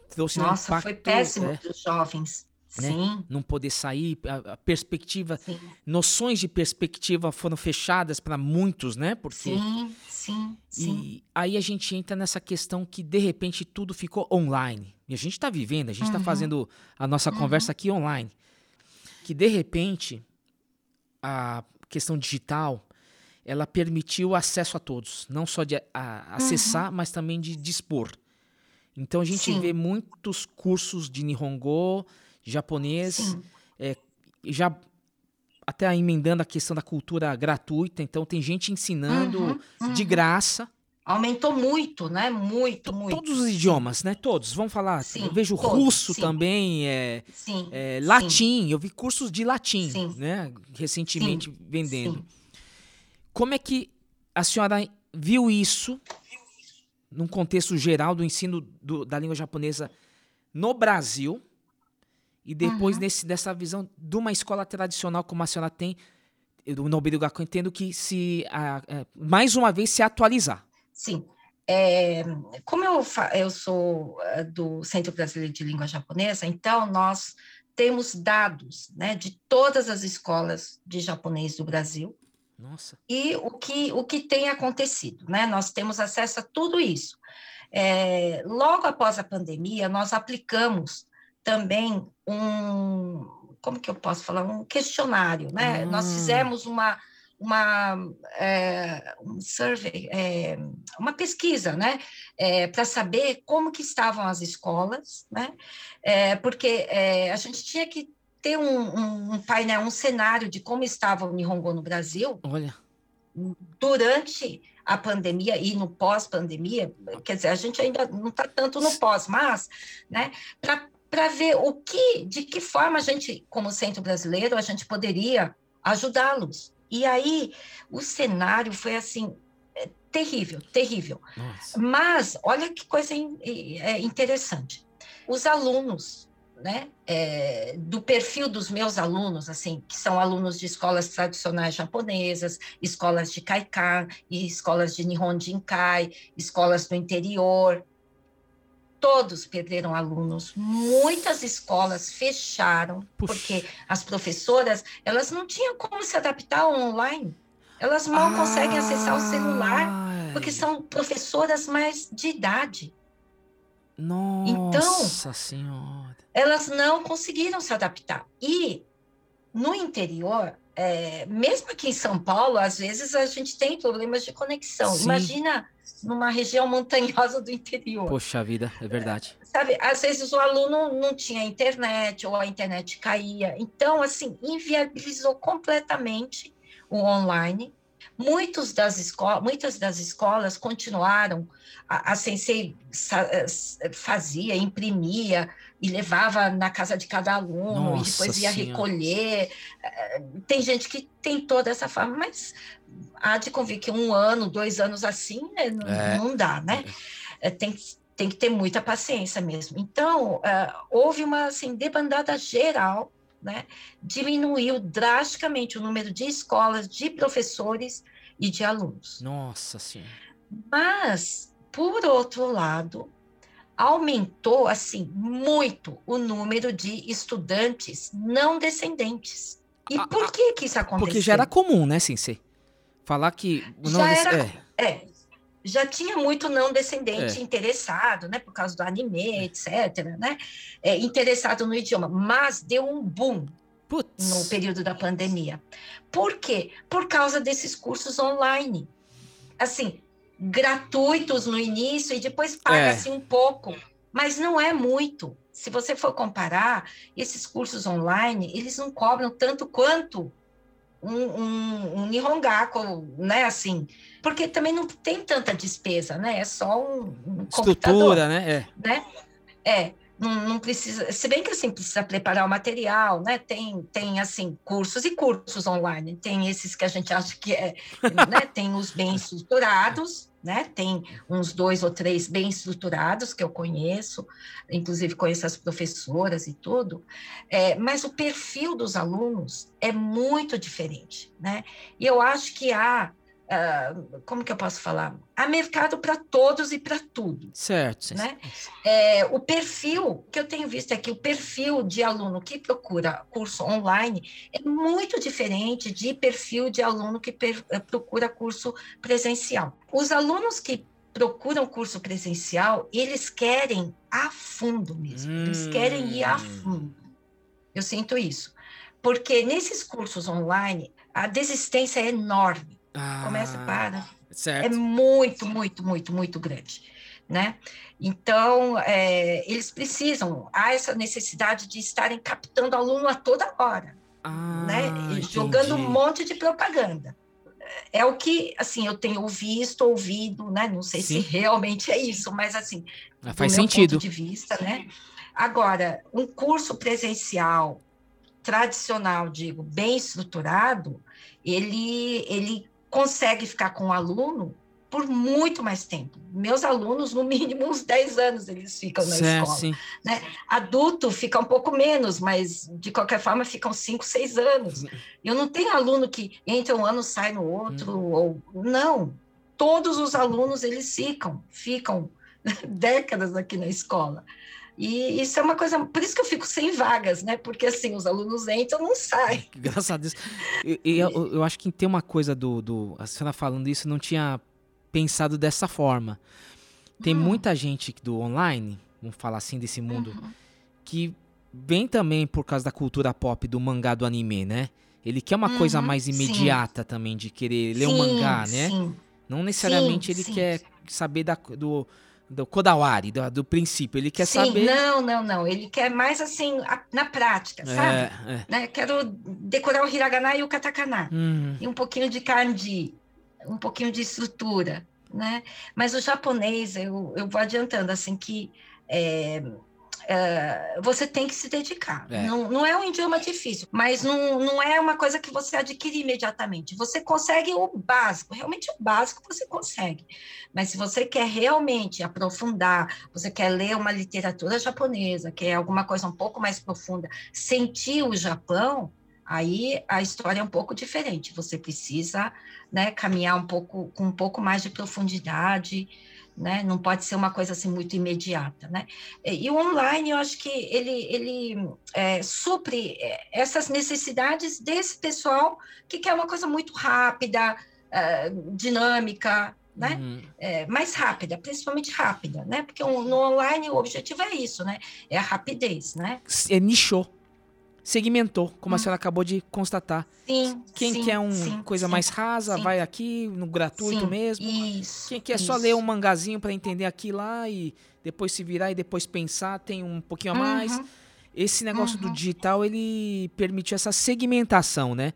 Speaker 1: trouxe
Speaker 6: Nossa,
Speaker 1: um impacto,
Speaker 6: foi péssimo né? para os jovens.
Speaker 1: Né?
Speaker 6: Sim.
Speaker 1: Não poder sair, a, a perspectiva, sim. noções de perspectiva foram fechadas para muitos, né? Porque
Speaker 6: sim, sim, sim.
Speaker 1: E aí a gente entra nessa questão que de repente tudo ficou online. E a gente está vivendo, a gente está uhum. fazendo a nossa uhum. conversa aqui online. Que de repente a questão digital ela permitiu acesso a todos, não só de a, acessar, uhum. mas também de dispor. Então a gente Sim. vê muitos cursos de Nihongo, japonês, é, já até emendando a questão da cultura gratuita, então tem gente ensinando uhum, uhum. de graça.
Speaker 6: Aumentou muito, né? Muito, muito.
Speaker 1: Todos os idiomas, né? Todos. Vamos falar. Sim, eu vejo todos, russo sim. também, é, sim, é, latim. Eu vi cursos de latim, né? Recentemente vendendo. Como é que a senhora viu isso num contexto geral do ensino do, da língua japonesa no Brasil? E depois, uhum. nesse, dessa visão de uma escola tradicional como a senhora tem, do Nobel Gaku, entendo que se, a, a, é, mais uma vez, se atualizar.
Speaker 6: Sim. É, como eu, eu sou é, do Centro Brasileiro de Língua Japonesa, então nós temos dados né, de todas as escolas de japonês do Brasil.
Speaker 1: Nossa.
Speaker 6: E o que, o que tem acontecido, né? Nós temos acesso a tudo isso. É, logo após a pandemia, nós aplicamos também um, como que eu posso falar, um questionário, né? Hum. Nós fizemos uma, uma é, um survey, é, uma pesquisa, né, é, para saber como que estavam as escolas, né, é, porque é, a gente tinha que ter um, um, painel, um cenário de como estava o Nihongo no Brasil.
Speaker 1: Olha.
Speaker 6: Durante a pandemia e no pós-pandemia, quer dizer, a gente ainda não está tanto no pós, mas, né, para ver o que, de que forma a gente, como centro brasileiro, a gente poderia ajudá-los. E aí o cenário foi assim é, terrível, terrível. Nossa. Mas olha que coisa é, interessante. Os alunos, né, é, do perfil dos meus alunos, assim, que são alunos de escolas tradicionais japonesas, escolas de Kaikan, escolas de Nihon Jinkai, escolas do interior, todos perderam alunos. Muitas escolas fecharam Puxa. porque as professoras elas não tinham como se adaptar ao online. Elas mal conseguem acessar o celular porque são professoras mais de idade.
Speaker 1: Nossa então, senhora.
Speaker 6: Elas não conseguiram se adaptar. E no interior, é, mesmo aqui em São Paulo, às vezes a gente tem problemas de conexão. Sim. Imagina numa região montanhosa do interior.
Speaker 1: Poxa vida, é verdade.
Speaker 6: Sabe, às vezes o aluno não tinha internet ou a internet caía. Então, assim, inviabilizou completamente o online. Muitos das escolas, muitas das escolas continuaram, a, a Sensei fazia, imprimia e levava na casa de cada aluno, Nossa e depois ia senhora. recolher. Eh, tem gente que tentou dessa forma, mas há de convir que um ano, dois anos assim, né, não, é. não, dá, né? É, tem, tem que ter muita paciência mesmo. Então, uh, houve uma assim, debandada geral, né? diminuiu drasticamente o número de escolas, de professores e de alunos.
Speaker 1: Nossa Senhora.
Speaker 6: Mas, por outro lado, aumentou assim muito o número de estudantes não descendentes. E ah, por ah, que que isso aconteceu?
Speaker 1: Porque já era comum, né, Sensei? Falar que.
Speaker 6: Já era, é. é. já tinha muito não descendente é. interessado, né? Por causa do anime, etc., né? É, interessado no idioma. Mas deu um boom
Speaker 1: Putz.
Speaker 6: no período da pandemia. Por quê? Por causa desses cursos online. Assim, gratuitos no início e depois paga-se é. um pouco, mas não é muito. Se você for comparar, esses cursos online, eles não cobram tanto quanto um, um, um Nihongaku, né, assim, porque também não tem tanta despesa, né, é só um, um
Speaker 1: Estrutura, né? É.
Speaker 6: né? É, não, não, precisa, se bem que assim precisa preparar o material, né? Tem, tem assim cursos e cursos online. Tem esses que a gente acha que é, né? Tem os bem estruturados, né? Tem uns dois ou três bem estruturados que eu conheço, inclusive conheço as professoras e tudo. É, mas o perfil dos alunos é muito diferente, né? E eu acho que há Uh, como que eu posso falar? Há mercado para todos e para tudo.
Speaker 1: Certo.
Speaker 6: Né? É, o perfil que eu tenho visto aqui, o perfil de aluno que procura curso online é muito diferente de perfil de aluno que per, eh, procura curso presencial. Os alunos que procuram curso presencial, eles querem a fundo mesmo, hum. eles querem ir a fundo. Eu sinto isso. Porque nesses cursos online, a desistência é enorme ah, começa e para. Certo. É muito, muito, muito, muito grande. Né? Então, é, eles precisam, há essa necessidade de estarem captando aluno a toda hora, ah, né? jogando um monte de propaganda. É o que, assim, eu tenho visto, ouvido, né? Não sei Sim. se realmente é isso, mas assim,
Speaker 1: ah, faz sentido.
Speaker 6: ponto de vista, né? Agora, um curso presencial tradicional, digo, bem estruturado, ele, ele consegue ficar com o aluno por muito mais tempo. Meus alunos, no mínimo, uns 10 anos eles ficam na certo, escola. Sim. Né? Adulto fica um pouco menos, mas de qualquer forma ficam 5, 6 anos. Eu não tenho aluno que entra um ano, sai no outro, hum. ou não. Todos os alunos eles ficam, ficam décadas aqui na escola. E isso é uma coisa, por isso que eu fico sem vagas, né? Porque assim, os alunos entram, não saem.
Speaker 1: Graças a Deus. E, e eu, eu, acho que tem uma coisa do, do. A senhora falando isso, não tinha pensado dessa forma. Tem hum. muita gente do online, vamos falar assim, desse mundo, uhum. que vem também por causa da cultura pop do mangá do anime, né? Ele quer uma uhum, coisa mais imediata sim. também, de querer ler sim, um mangá, né? Sim. Não necessariamente ele quer saber da, do do Kodawari, do, do princípio. Ele quer Sim, saber.
Speaker 6: Não, não, não. Ele quer mais assim, a, na prática, é, sabe? É. Né? Quero decorar o hiragana e o katakana. Hum. E um pouquinho de kanji, um pouquinho de estrutura. Né? Mas o japonês, eu, eu vou adiantando, assim, que é, Uh, você tem que se dedicar. É. Não, não é um idioma difícil, mas não, não é uma coisa que você adquire imediatamente. Você consegue o básico, realmente o básico você consegue. Mas se você quer realmente aprofundar, você quer ler uma literatura japonesa, quer alguma coisa um pouco mais profunda, sentir o Japão, aí a história é um pouco diferente. Você precisa né, caminhar um pouco com um pouco mais de profundidade né? Não pode ser uma coisa assim muito imediata, né? E o online, eu acho que ele, ele é, supre é, essas necessidades desse pessoal que quer uma coisa muito rápida, é, dinâmica, né? Uhum. É, mais rápida, principalmente rápida, né? Porque no online o objetivo é isso, né? É a rapidez, né?
Speaker 1: É nichou segmentou, como hum. a senhora acabou de constatar.
Speaker 6: Sim.
Speaker 1: Quem
Speaker 6: sim,
Speaker 1: quer uma
Speaker 6: sim,
Speaker 1: coisa
Speaker 6: sim,
Speaker 1: mais rasa, vai aqui no gratuito mesmo.
Speaker 6: Isso.
Speaker 1: Quem quer
Speaker 6: isso.
Speaker 1: só ler um mangazinho para entender aqui lá e depois se virar e depois pensar, tem um pouquinho a mais. Uhum. Esse negócio uhum. do digital, ele permite essa segmentação, né?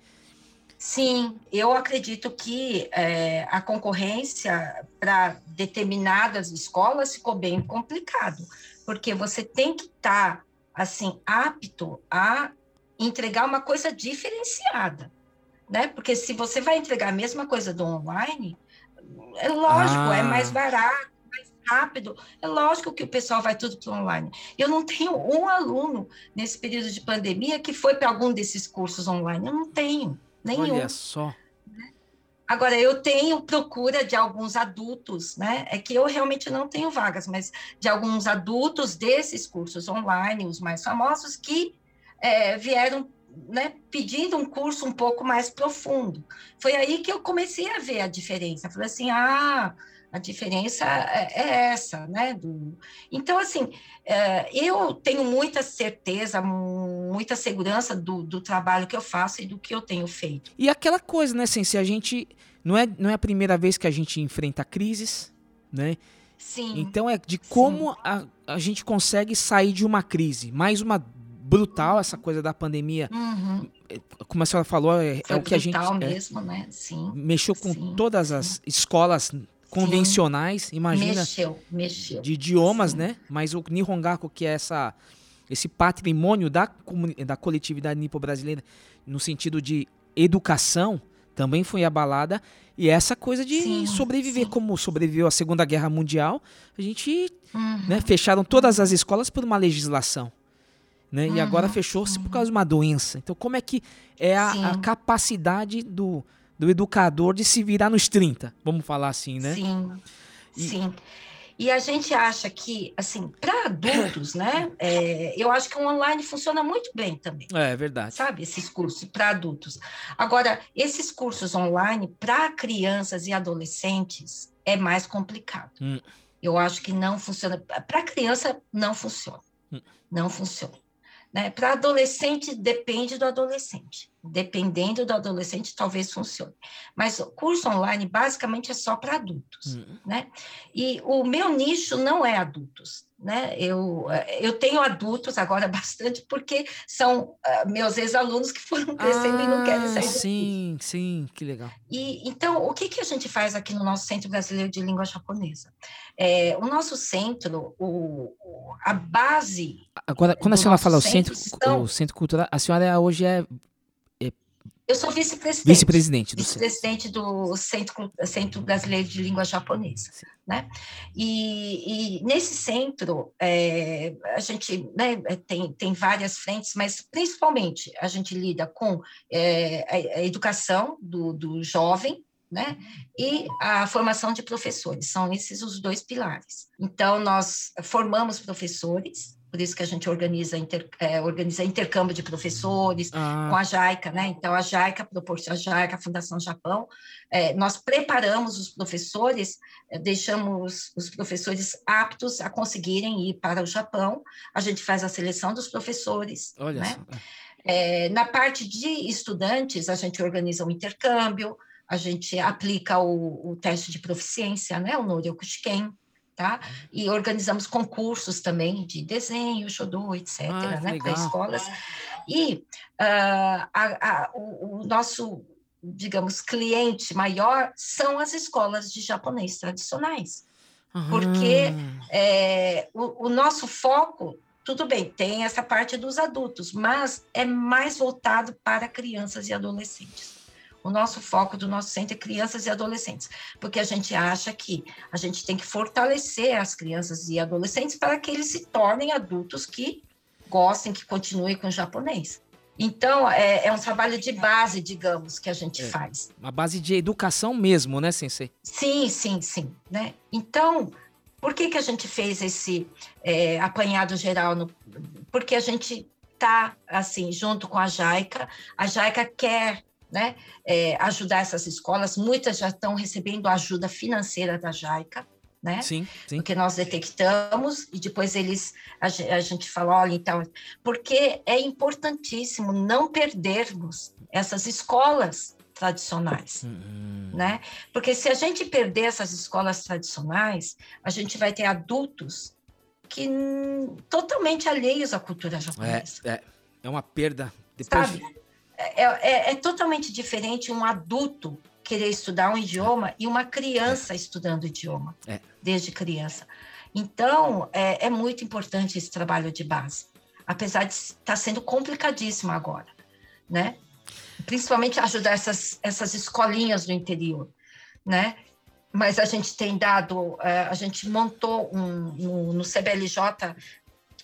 Speaker 6: Sim, eu acredito que é, a concorrência para determinadas escolas ficou bem complicado, porque você tem que estar tá, assim apto a entregar uma coisa diferenciada, né? Porque se você vai entregar a mesma coisa do online, é lógico, é ah. é mais barato, mais rápido. É lógico que o pessoal vai tudo para online. Eu não tenho um aluno nesse período de pandemia que foi para algum desses cursos online. Eu não tenho nenhum.
Speaker 1: Olha só.
Speaker 6: Agora, eu tenho procura de alguns adultos, né? É que eu realmente não tenho vagas, mas de alguns adultos desses cursos online, os mais famosos, que é, vieram né, pedindo um curso um pouco mais profundo. Foi aí que eu comecei a ver a diferença. Falei assim, ah, A diferença é, é essa, né? Do... Então, assim, é, eu tenho muita certeza, muita segurança do, do trabalho que eu faço e do que eu tenho feito.
Speaker 1: E aquela coisa, né, assim, se a gente. Não é, não é a primeira vez que a gente enfrenta crises, né?
Speaker 6: Sim.
Speaker 1: Então é de como a, a gente consegue sair de uma crise. Mais uma brutal, essa coisa da pandemia.
Speaker 6: Uhum.
Speaker 1: Como a senhora falou, é, é o que a gente.
Speaker 6: É, mesmo, né? Sim.
Speaker 1: Mexeu com sim, todas as escolas convencionais, Sim. imagina.
Speaker 6: Mexeu, mexeu.
Speaker 1: De idiomas, Sim. né? Mas o Nihongaku, que é essa, esse patrimônio da, da coletividade nipo-brasileira, no sentido de educação, também foi abalada. E essa coisa de sim, sobreviver, sim. como sobreviveu a Segunda Guerra Mundial, a gente uhum. né, fecharam todas as escolas por uma legislação. Né? Uhum. E agora uhum. fechou-se por causa de uma doença. Então, como é que é a, a capacidade do, do educador de se virar nos 30, vamos falar assim, né?
Speaker 6: Sim, e... sim. E a gente acha que, assim, para adultos, né? É, eu acho que o online funciona muito bem também.
Speaker 1: É, é verdade.
Speaker 6: Sabe, esses cursos para adultos. Agora, esses cursos online para crianças e adolescentes é mais complicado. Hum. Eu acho que não funciona. Para criança, não funciona. Hum. Não funciona. Né? Para adolescente, depende do adolescente. Dependendo do adolescente, talvez funcione. Mas o curso online, basicamente, é só para adultos. Uhum. Né? E o meu nicho não é adultos né? Eu, eh, eu tenho adultos agora bastante, porque são uh, meus ex-alunos que foram crescendo ah, e não querem sair.
Speaker 1: Sim, sim, que legal.
Speaker 6: E, então, o que, que a gente faz aqui no nosso Centro Brasileiro de Língua Japonesa? É, o nosso centro, o, a base.
Speaker 1: Agora, quando a senhora fala o centro, estão... o centro cultural, a senhora hoje é
Speaker 6: eu sou vice-presidente.
Speaker 1: Vice-presidente do,
Speaker 6: vice do centro, centro Brasileiro de Língua Japonesa. Né? E, e nesse centro, é, a gente né, tem, tem várias frentes, mas principalmente a gente lida com é, a, a educação do, do jovem, né? E a formação de professores, são esses os dois pilares. Então, nós formamos professores, por isso que a gente organiza, inter, é, organiza intercâmbio de professores ah. com a JAICA, né? Então, a JAICA proporciona, a JAICA, a Fundação Japão, é, nós preparamos os professores, é, deixamos os professores aptos a conseguirem ir para o Japão, a gente faz a seleção dos professores,
Speaker 1: Olha
Speaker 6: né? É, na parte de estudantes, a gente organiza um intercâmbio, a gente aplica o, o teste de proficiência, né? O Noryokushiken, tá? E organizamos concursos também de desenho, shodo, etc., ah, né, para escolas. E uh, a, a, o, o, nosso, digamos, cliente maior são as escolas de japonês tradicionais, uhum. porque é, o, o nosso foco tudo bem, tem essa parte dos adultos, mas é mais voltado para crianças e adolescentes. O nosso foco do nosso centro é crianças e adolescentes, porque a gente acha que a gente tem que fortalecer as crianças e adolescentes para que eles se tornem adultos que gostem, que continuem com o japonês. Então, é, é, um trabalho de base, digamos, que a gente é, faz.
Speaker 1: Uma base de educação mesmo, né, Sensei?
Speaker 6: Sim, sim, sim. Né? Então, por que, que a gente fez esse é, apanhado geral? No, porque a gente está, assim, junto com a JAICA. A JAICA quer né, é, ajudar essas escolas. Muitas já estão recebendo ajuda financeira da JAICA, né?
Speaker 1: Sim, sim.
Speaker 6: Porque nós detectamos e depois eles a, a gente fala, olha, então, porque é importantíssimo não perdermos essas escolas tradicionais, uhum. né? Porque se a gente perder essas escolas tradicionais, a gente vai ter adultos que totalmente alheios à cultura japonesa.
Speaker 1: É, é, é uma perda. Depois, Sabe?
Speaker 6: É, é, é totalmente diferente um adulto querer estudar um idioma e uma criança estudando idioma,
Speaker 1: é.
Speaker 6: desde criança. Então, é, é, muito importante esse trabalho de base, apesar de estar tá sendo complicadíssimo agora, né? Principalmente ajudar essas, essas escolinhas do interior, né? Mas a gente tem dado, é, a gente montou um, no, no CBLJ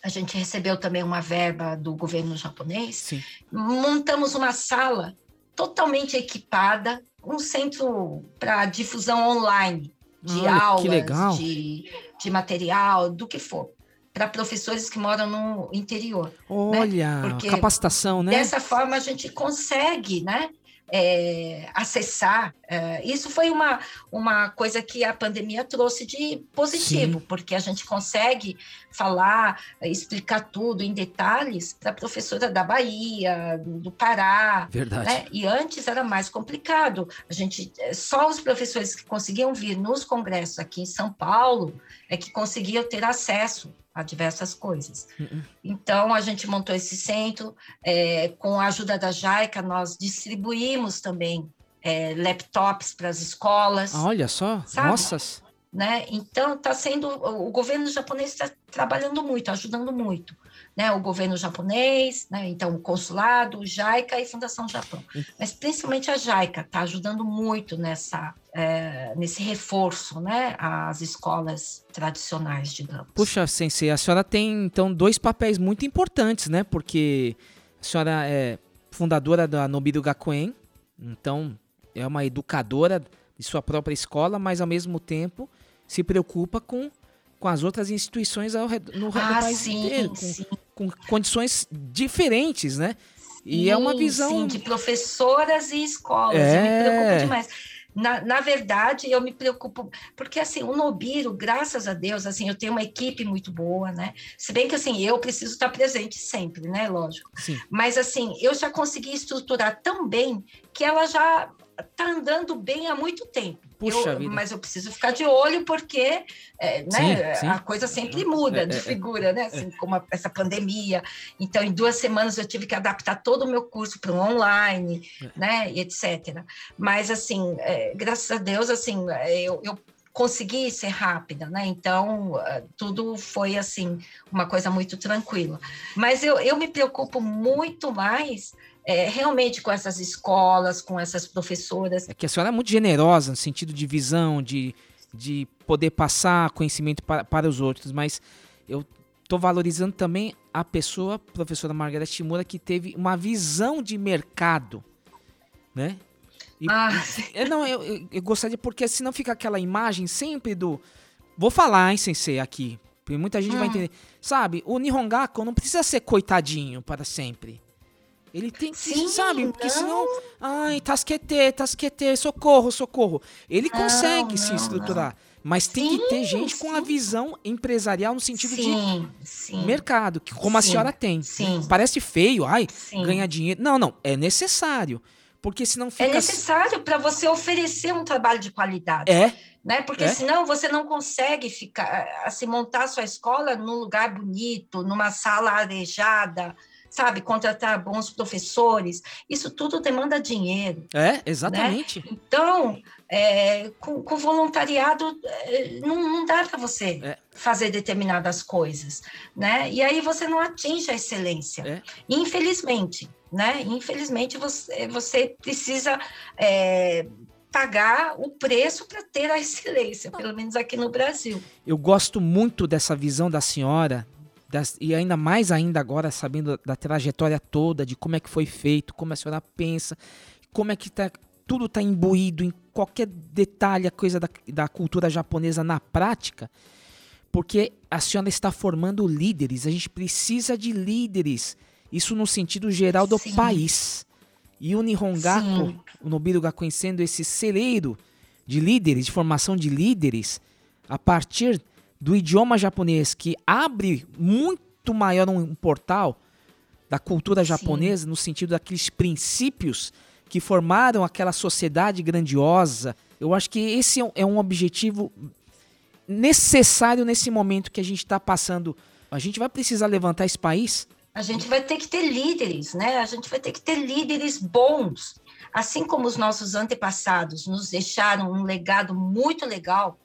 Speaker 6: a gente recebeu também uma verba do governo japonês.
Speaker 1: Sim.
Speaker 6: Montamos uma sala totalmente equipada, um centro para difusão online de Olha, aulas, de, de material, do que for para professores que moram no interior.
Speaker 1: Né? Olha, né? capacitação, né?
Speaker 6: Dessa forma a gente consegue, né? É, acessar. É, isso foi uma, uma coisa que a pandemia trouxe de positivo, Sim. porque a gente consegue falar, explicar tudo em detalhes para a professora da Bahia, do Pará.
Speaker 1: Verdade.
Speaker 6: Né? E antes era mais complicado. A gente, só os professores que conseguiam vir nos congressos aqui em São Paulo é que conseguiam ter acesso a diversas coisas. Uhum. Então, a gente montou esse centro, é, com a ajuda da JAICA, nós distribuímos também é, laptops para as escolas.
Speaker 1: Olha só, sabe? nossas.
Speaker 6: Né? Então, está sendo. O governo japonês está trabalhando muito, ajudando muito né, o governo japonês, né, então o consulado, o JICA e Fundação Japão. Mas principalmente a JICA está ajudando muito nessa, é, nesse reforço né, às escolas tradicionais, digamos.
Speaker 1: Puxa, Sensei, a senhora tem então dois papéis muito importantes, né? Porque a senhora é fundadora da Nobiru Gakuen, então é uma educadora de sua própria escola, mas ao mesmo tempo se preocupa com com as outras instituições ao redor, no ah, país sim, inteiro, com, com, condições diferentes, né? E sim, é uma visão. Sim,
Speaker 6: de professoras e escolas. É... Eu me preocupo demais. Na, na verdade, eu me preocupo, porque assim, o Nobiro, graças a Deus, assim, eu tenho uma equipe muito boa, né? Se bem que assim, eu preciso estar presente sempre, né? Lógico. Sim. Mas assim, eu já consegui estruturar tão bem que ela já está andando bem há muito tempo. Puxa eu, vida. Mas eu preciso ficar de olho porque é, né, sim, sim. a coisa sempre muda é, de é, é. figura, né? Assim, como a, essa pandemia. Então, em duas semanas eu tive que adaptar todo o meu curso para o online, né? E etc. Mas, assim, graças a Deus, assim, eu, eu consegui ser rápida, né? Então, tudo foi, assim, uma coisa muito tranquila. Mas eu, eu me preocupo muito mais é, realmente com essas escolas, com essas professoras.
Speaker 1: É que a senhora é muito generosa no sentido de visão, de, de poder passar conhecimento para, para os outros, mas eu estou valorizando também a pessoa, a professora Margareth Timura, que teve uma visão de mercado, né? E, ah. é, não, eu, eu, eu, gostaria, porque senão fica aquela imagem sempre do. Vou falar, hein, sensei, aqui. Porque muita gente vai ah. entender. Sabe, o Nihongaku não precisa ser coitadinho para sempre. Ele tem que, Sim, sabe? Porque não. senão. Ai, tasquete, tasquete, socorro, socorro. Ele não, consegue não, se estruturar. Mas tem sim, que ter gente sim. com a visão empresarial no sentido sim, de mercado, que como a senhora tem. Parece feio, ai, ganhar dinheiro. Não, não, é necessário. Porque senão fica.
Speaker 6: É necessário para você oferecer um trabalho de qualidade.
Speaker 1: É.
Speaker 6: Né? Porque é? senão você não consegue ficar assim, montar sua escola num lugar bonito, numa sala arejada sabe, contratar bons professores, isso tudo demanda dinheiro.
Speaker 1: É, exatamente.
Speaker 6: Né? Então, é, com, com, voluntariado, é, não, não dá para você é. fazer determinadas coisas, né? E aí você não atinge a excelência. É. Infelizmente, né? Infelizmente, você, você precisa é, pagar o preço para ter a excelência, pelo menos aqui no Brasil.
Speaker 1: Eu gosto muito dessa visão da senhora das, e ainda mais ainda agora sabendo da trajetória toda, de como é que foi feito, como a senhora pensa, como é que tá, tudo está imbuído em qualquer detalhe, a coisa da, da cultura japonesa na prática, porque a senhora está formando líderes, a gente precisa de líderes, isso no sentido geral do Sim. país. E o Nihongaku, Sim. o Nobiru Gakuen sendo esse celeiro de líderes, de formação de líderes, a partir do idioma japonês que abre muito maior um portal da cultura japonesa Sim. no sentido daqueles princípios que formaram aquela sociedade grandiosa. Eu acho que esse é um é objetivo necessário nesse momento que a gente está passando. A gente vai precisar levantar esse país.
Speaker 6: A gente vai ter que ter líderes, né? A gente vai ter que ter líderes bons. Assim como os nossos antepassados nos deixaram um legado muito legal,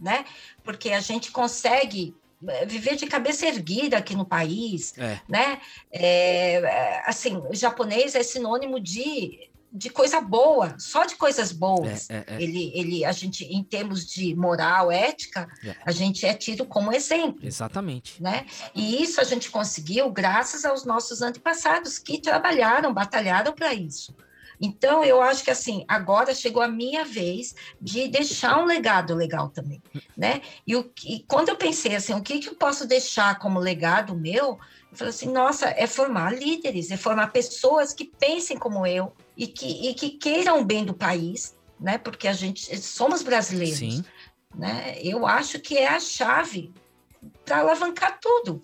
Speaker 6: né? Porque a gente consegue eh, viver de cabeça erguida aqui no país, é. né? É, assim, o japonês é sinônimo de, de coisa boa, só de coisas boas. É, é, é. ele, ele, a gente, em termos de moral, ética, é. a gente é tido como exemplo.
Speaker 1: Exatamente.
Speaker 6: Né? E isso a gente conseguiu graças aos nossos antepassados que trabalharam, batalharam para isso. Então, eu acho que assim, agora chegou a minha vez de deixar um legado legal também, né? E, o, e quando eu pensei assim, o que, que eu posso deixar como legado meu? Eu falei assim, nossa, é formar líderes, é formar pessoas que pensem como eu, e que, e que queiram bem do país, né? Porque a gente somos brasileiros. Sim. Né? Eu acho que é a chave para alavancar tudo.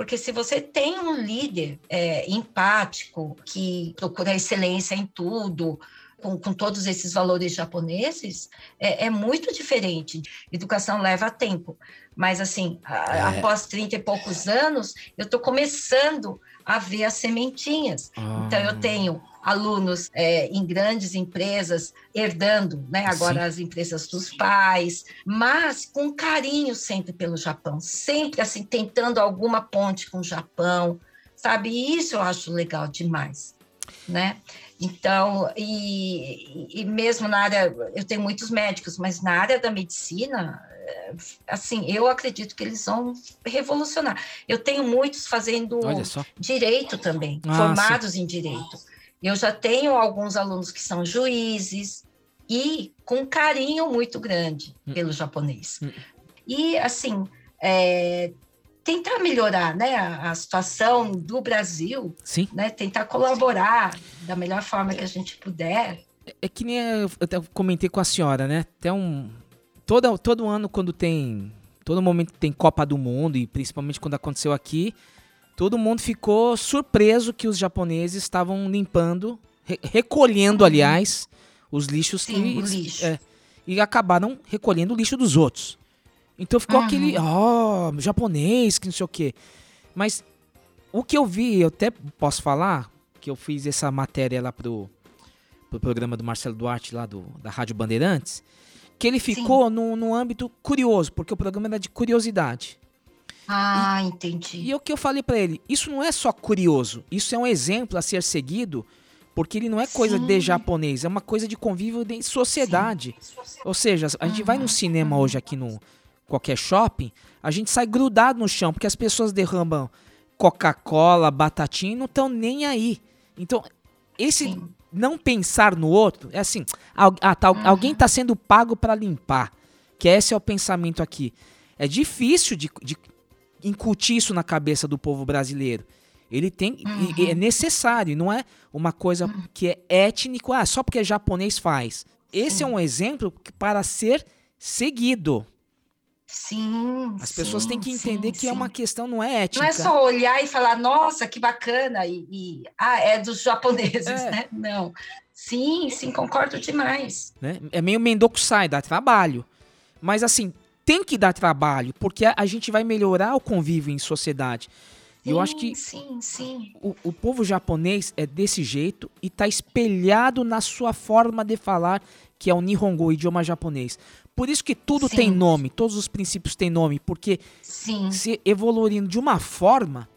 Speaker 6: Porque se você tem um líder é, empático, que procura excelência em tudo, com, com, todos esses valores japoneses, é, é, muito diferente. Educação leva tempo, mas assim, a, é. após 30 e poucos anos, eu estou começando a ver as sementinhas. Ah. Então, eu tenho alunos é, em grandes empresas herdando, né, agora Sim. as empresas dos pais, mas com carinho sempre pelo Japão, sempre assim tentando alguma ponte com o Japão, sabe? E isso eu acho legal demais, né? Então, e, e mesmo na área, eu tenho muitos médicos, mas na área da medicina, assim, eu acredito que eles vão revolucionar. Eu tenho muitos fazendo direito também, ah, formados sim. em direito. Eu já tenho alguns alunos que são juízes e com carinho muito grande hum. pelo japonês. Hum. E, assim, é, tentar melhorar né, a, a, situação do Brasil,
Speaker 1: Sim.
Speaker 6: Né, tentar colaborar da melhor forma que a gente puder.
Speaker 1: É, é que nem eu até comentei com a senhora, né? Até um. Todo, todo ano, quando tem. Todo momento tem Copa do Mundo, e principalmente quando aconteceu aqui, todo mundo ficou surpreso que os japoneses estavam limpando, re recolhendo, aliás, os lixos
Speaker 6: Sim,
Speaker 1: que,
Speaker 6: o lixo.
Speaker 1: É, e acabaram recolhendo o lixo dos outros. Então ficou uhum. aquele, ó, oh, japonês, que não sei o quê. Mas o que eu vi, eu até posso falar, que eu fiz essa matéria lá pro, pro programa do Marcelo Duarte, lá do, da Rádio Bandeirantes, que ele ficou no, no âmbito curioso, porque o programa era de curiosidade.
Speaker 6: Ah, e, entendi.
Speaker 1: E o que eu falei para ele, isso não é só curioso, isso é um exemplo a ser seguido, porque ele não é coisa Sim. de japonês, é uma coisa de convívio de sociedade. Sim. Ou seja, a gente uhum. vai no cinema hoje aqui no qualquer shopping, a gente sai grudado no chão, porque as pessoas derramam Coca-Cola, batatinha e não estão nem aí. Então, esse Sim. não pensar no outro é assim, ah, tá, uhum. alguém está sendo pago para limpar, que esse é o pensamento aqui. É difícil de, de incutir isso na cabeça do povo brasileiro. Ele tem. Uhum. É necessário, não é uma coisa uhum. que é étnico, ah, só porque é japonês faz. Esse Sim. é um exemplo para ser seguido.
Speaker 6: Sim.
Speaker 1: As pessoas têm que entender sim, que sim. é uma questão, não é ética.
Speaker 6: Não é só olhar e falar, nossa, que bacana, e, e ah, é dos japoneses, é. né? Não. Sim, sim, concordo demais.
Speaker 1: Né? É meio Mendoku sai, dá trabalho. Mas assim, tem que dar trabalho, porque a, a gente vai melhorar o convívio em sociedade.
Speaker 6: Sim,
Speaker 1: eu acho que
Speaker 6: sim, sim.
Speaker 1: O, o povo japonês é desse jeito e está espelhado na sua forma de falar, que é o Nihongo, o idioma japonês. Por isso que tudo sim. tem nome, todos os princípios têm nome, porque
Speaker 6: sim.
Speaker 1: se evoluindo de uma forma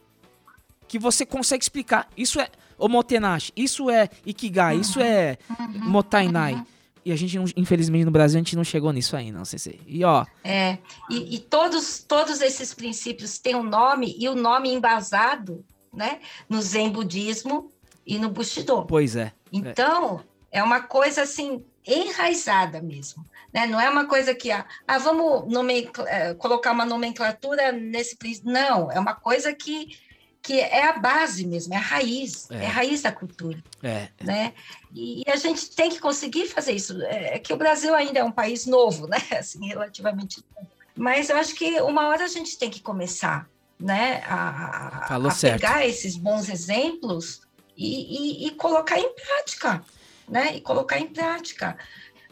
Speaker 1: que você consegue explicar. Isso é omotenashi, isso é ikigai, uhum. isso é uhum. motainai. Uhum. E a gente, infelizmente, no Brasil, a gente não chegou nisso aí, não, CC. E ó.
Speaker 6: É, e, e, todos, todos esses princípios têm um nome, e o um nome embasado, né? No Zen budismo e no Bushido.
Speaker 1: Pois é.
Speaker 6: Então, é, é uma coisa assim, enraizada mesmo. Né? Não é uma coisa que, ah, ah vamos é, colocar uma nomenclatura nesse princípio. Não, é uma coisa que que é a base mesmo, é a raiz, é, é a raiz da cultura.
Speaker 1: É.
Speaker 6: Né? E, e, a gente tem que conseguir fazer isso. É, é que o Brasil ainda é um país novo, né? Assim, relativamente novo. Mas eu acho que uma hora a gente tem que começar né? a,
Speaker 1: a
Speaker 6: pegar esses bons exemplos e, e, e colocar em prática. Né? E colocar em prática.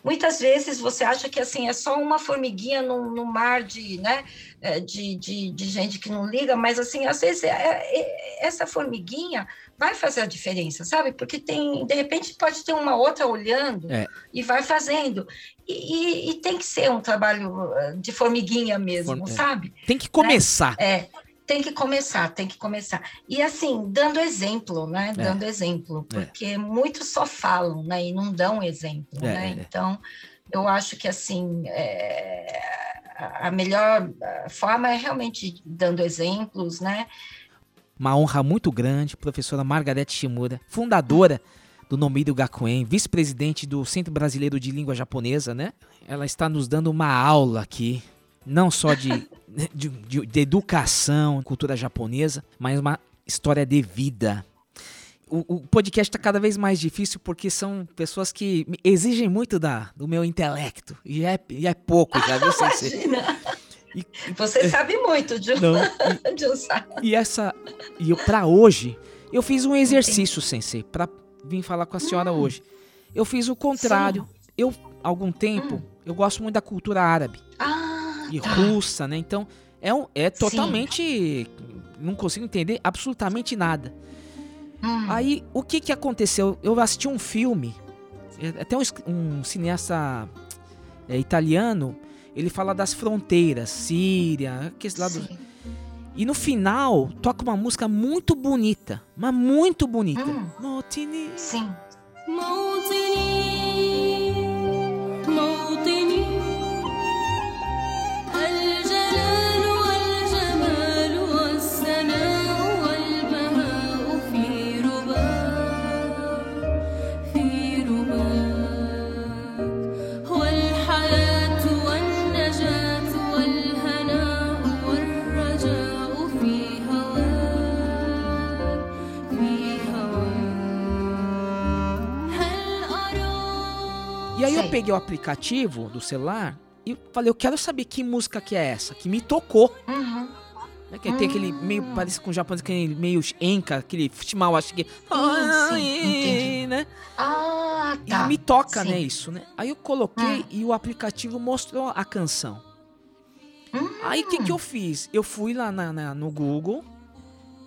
Speaker 6: Muitas vezes você acha que assim é só uma formiguinha no, no mar de, né, é, de, de, de, gente que não liga, mas assim, às vezes é, é, essa formiguinha vai fazer a diferença, sabe? Porque tem, de repente, pode ter uma outra olhando
Speaker 1: é.
Speaker 6: e vai fazendo. E, e, e, tem que ser um trabalho eh, de formiguinha mesmo, Form... É. sabe?
Speaker 1: Tem que começar.
Speaker 6: Né? É tem que começar, tem que começar. E assim, dando exemplo, né? É. Dando exemplo, é. porque é. muitos só falam, né? E não dão exemplo, é, né? É. Então, eu acho que assim, é, a melhor forma é realmente dando exemplos, né?
Speaker 1: Uma honra muito grande, professora Margarete Shimura, fundadora do Nomido Gakuen, vice-presidente do Centro Brasileiro de Língua Japonesa, né? Ela está nos dando uma aula aqui não só de, de, de, de educação, cultura japonesa, mas uma história de vida. o, o podcast está cada vez mais difícil porque são pessoas que exigem muito da, do meu intelecto. E é, e é pouco, já viu?
Speaker 6: Imagina. E, Você é, sabe muito, John. Não,
Speaker 1: e, e essa. E para hoje, eu fiz um exercício, Sensei, para vir falar com a senhora hum. hoje. Eu fiz o contrário. Sim. Eu, algum tempo, hum. eu gosto muito da cultura árabe.
Speaker 6: Ah,
Speaker 1: e russa, né? Então, é, um, é totalmente. Sim. Não consigo entender absolutamente nada. Hum. Aí, o que que aconteceu? Eu assisti um filme, é, até um, um cineasta é, italiano, ele fala das fronteiras, Síria, aquele lado. E no final, toca uma música muito bonita, mas muito bonita. Hum.
Speaker 6: Motini. Sim.
Speaker 1: E aí peguei o aplicativo do celular e falei, eu quero saber que música que é essa, que me tocou.
Speaker 6: Uhum.
Speaker 1: Né, que tem aquele meio, hum. parece com o japonês, aquele meio enca, aquele chimal, acho que...
Speaker 6: Sim, né? Ah,
Speaker 1: tá. E me toca, sim. né, isso, né? Aí eu coloquei hum. e o aplicativo mostrou a canção. Hum. Aí o que, que eu fiz? Eu fui lá na, na, no Google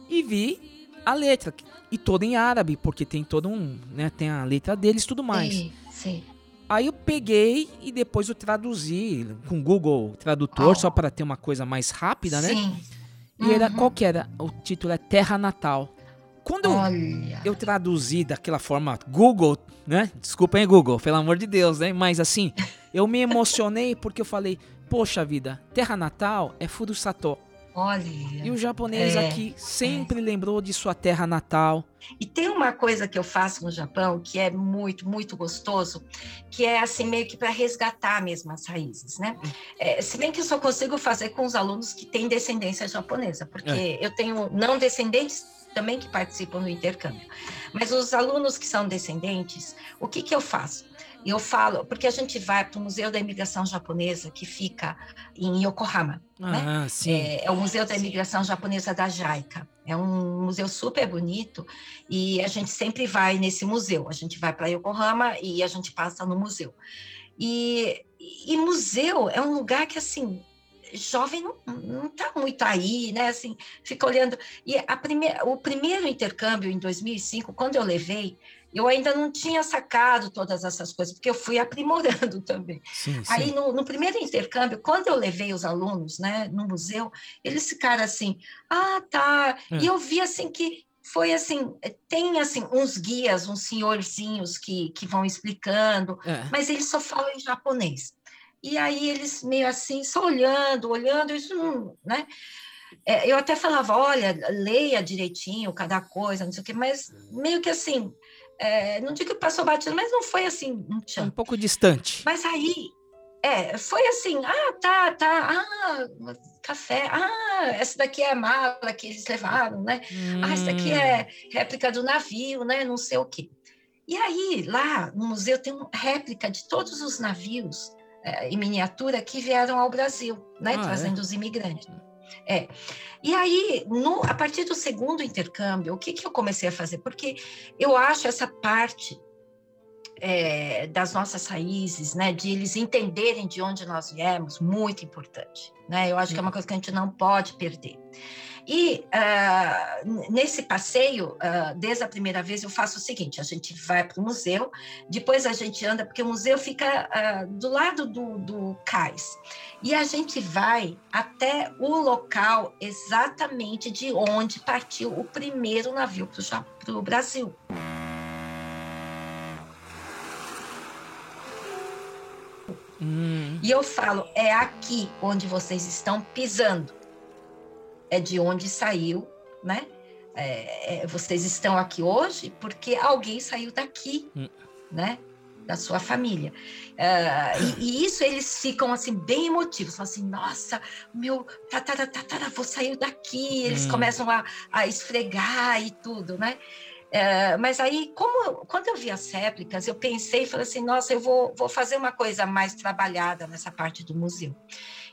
Speaker 1: e vi a letra. E toda em árabe, porque tem todo um, né, tem a letra deles e tudo mais.
Speaker 6: Sim, sim.
Speaker 1: Aí eu peguei e depois eu traduzi com Google Tradutor, oh. só para ter uma coisa mais rápida, né?
Speaker 6: Sim.
Speaker 1: E era, uhum. qual que era? O título é Terra Natal. Quando
Speaker 6: Olha.
Speaker 1: eu traduzi daquela forma Google, né? Desculpa aí, Google, pelo amor de Deus, né? Mas assim, eu me emocionei porque eu falei, poxa vida, Terra Natal é Furusato.
Speaker 6: Olha.
Speaker 1: E o japonês é, aqui sempre é. lembrou de sua terra natal.
Speaker 6: E tem uma coisa que eu faço no Japão que é muito, muito gostoso, que é assim, meio que para resgatar mesmo as raízes, né? É, se bem que eu só consigo fazer com os alunos que têm descendência japonesa, porque é. eu tenho não descendentes também que participam do intercâmbio. Mas os alunos que são descendentes, o que, que eu faço? Eu falo, porque a gente vai para o Museu da Imigração Japonesa, que fica em Yokohama. Ah, né? É, é, o Museu da Imigração Japonesa da JICA. É um museu super bonito e a gente sempre vai nesse museu. A gente vai para Yokohama e a gente passa no museu. E, e museu é um lugar que, assim, jovem não, não tá muito aí, né? Assim, fica olhando. E a primeira, o primeiro intercâmbio em 2005, quando eu levei, eu ainda não tinha sacado todas essas coisas, porque eu fui aprimorando também. Sim, sim. Aí, no, no, primeiro intercâmbio, quando eu levei os alunos né, no museu, eles ficaram assim, ah, tá. É. E eu vi assim que foi assim, tem assim uns guias, uns senhorzinhos que, que vão explicando, é. mas eles só falam em japonês. E aí eles meio assim, só olhando, olhando, isso não, né? É, eu até falava, olha, leia direitinho cada coisa, não sei o quê, mas meio que assim, é, não digo que passou batido, mas não foi assim.
Speaker 1: Um, um pouco distante.
Speaker 6: Mas aí, é, foi assim: ah, tá, tá, ah, café, ah, essa daqui é a mala que eles levaram, né? Hum. Ah, essa daqui é hum. réplica do navio, né? Não sei o quê. E aí, lá no museu, tem uma réplica de todos os navios é, em miniatura que vieram ao Brasil, né? Ah, é? trazendo é? os imigrantes. É. E aí, no, a partir do segundo intercâmbio, o que, que eu comecei a fazer? Porque eu acho essa parte é, das nossas raízes, né, de eles entenderem de onde nós viemos, muito importante. Né? Eu acho que é uma coisa que a gente não pode perder. E uh, nesse passeio, uh, desde a primeira vez, eu faço o seguinte: a gente vai para o museu, depois a gente anda, porque o museu fica uh, do lado do, do cais, e a gente vai até o local exatamente de onde partiu o primeiro navio para o Brasil.
Speaker 1: Hum.
Speaker 6: E eu falo, é aqui onde vocês estão pisando é de onde saiu, né? É, é, vocês estão aqui hoje porque alguém saiu daqui, hum. né? Da sua família. Uh, e, e, isso eles ficam assim, bem emotivos, falam assim: nossa, meu tatara, tatara, vou sair daqui. Eles hum. começam a, a esfregar e tudo, né? É, mas aí, como quando eu vi as réplicas, eu pensei e falei assim, nossa, eu vou, vou fazer uma coisa mais trabalhada nessa parte do museu.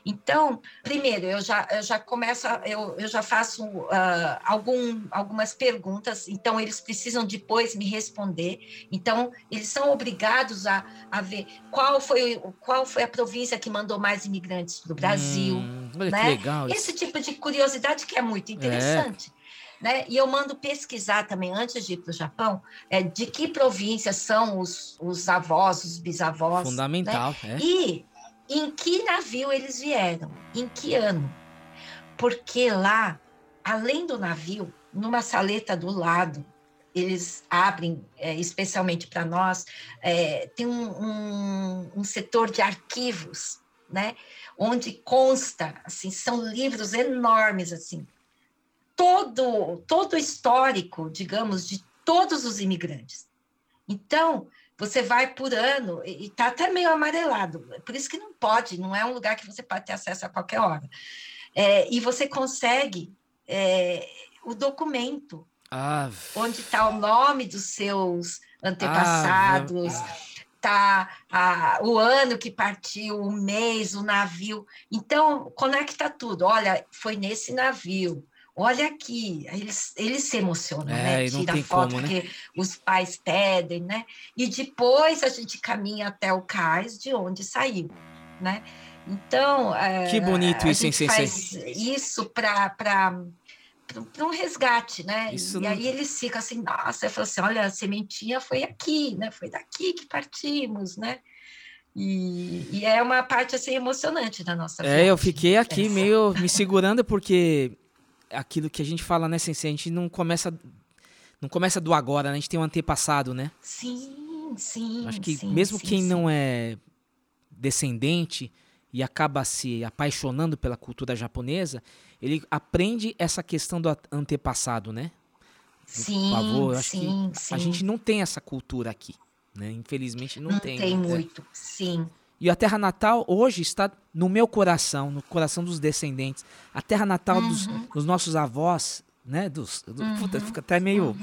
Speaker 6: Então, primeiro, eu já, eu já começo, a, eu, eu já faço uh, algum, algumas perguntas, então eles precisam depois me responder. Então, eles são obrigados a, a ver qual foi, qual foi a província que mandou mais imigrantes para o Brasil. Hum, né? legal. Esse tipo de curiosidade que é muito interessante. É. Né? E eu mando pesquisar também, antes de ir para o Japão, é, de que províncias são os, os avós, os bisavós.
Speaker 1: Fundamental.
Speaker 6: Né? É. E em que navio eles vieram, em que ano. Porque lá, além do navio, numa saleta do lado, eles abrem, é, especialmente para nós, é, tem um, um, um, setor de arquivos, né? Onde consta, assim, são livros enormes, assim, todo, todo histórico, digamos, de todos os imigrantes. Então, você vai por ano e está até meio amarelado. Por isso que não pode, não é um lugar que você pode ter acesso a qualquer hora. É, e você consegue é, o documento,
Speaker 1: ah.
Speaker 6: onde está o nome dos seus antepassados, ah, o ano que partiu, o mês, o navio. Então, conecta tudo. Olha, foi nesse navio olha aqui, eles, eles se emocionam, é, né? Tira foto como, né? que os pais pedem, né? E depois a gente caminha até o cais de onde saiu, né? Então,
Speaker 1: que bonito isso, hein,
Speaker 6: faz isso para para um resgate, né? Isso e não... aí eles ficam assim, nossa, eu falo assim, olha, a sementinha foi aqui, né? Foi daqui que partimos, né? E, e, é uma parte assim emocionante da nossa
Speaker 1: vida. É, eu fiquei aqui meio me segurando porque aquilo que a gente fala, né, Sensei? A gente não começa, não começa do agora, né? A gente tem um antepassado, né?
Speaker 6: Sim, sim.
Speaker 1: Acho que
Speaker 6: sim,
Speaker 1: mesmo
Speaker 6: sim,
Speaker 1: quem
Speaker 6: sim.
Speaker 1: não é descendente e acaba se apaixonando pela cultura japonesa, ele aprende essa questão do antepassado, né?
Speaker 6: Sim, Por favor, eu acho sim,
Speaker 1: que sim. a gente não tem essa cultura aqui, né? Infelizmente não,
Speaker 6: não
Speaker 1: tem.
Speaker 6: Não tem né? muito, sim.
Speaker 1: E a terra natal hoje está no meu coração, no coração dos descendentes. A terra natal uhum. dos, dos, nossos avós, né? Dos, do, uhum. puta, fica até meio.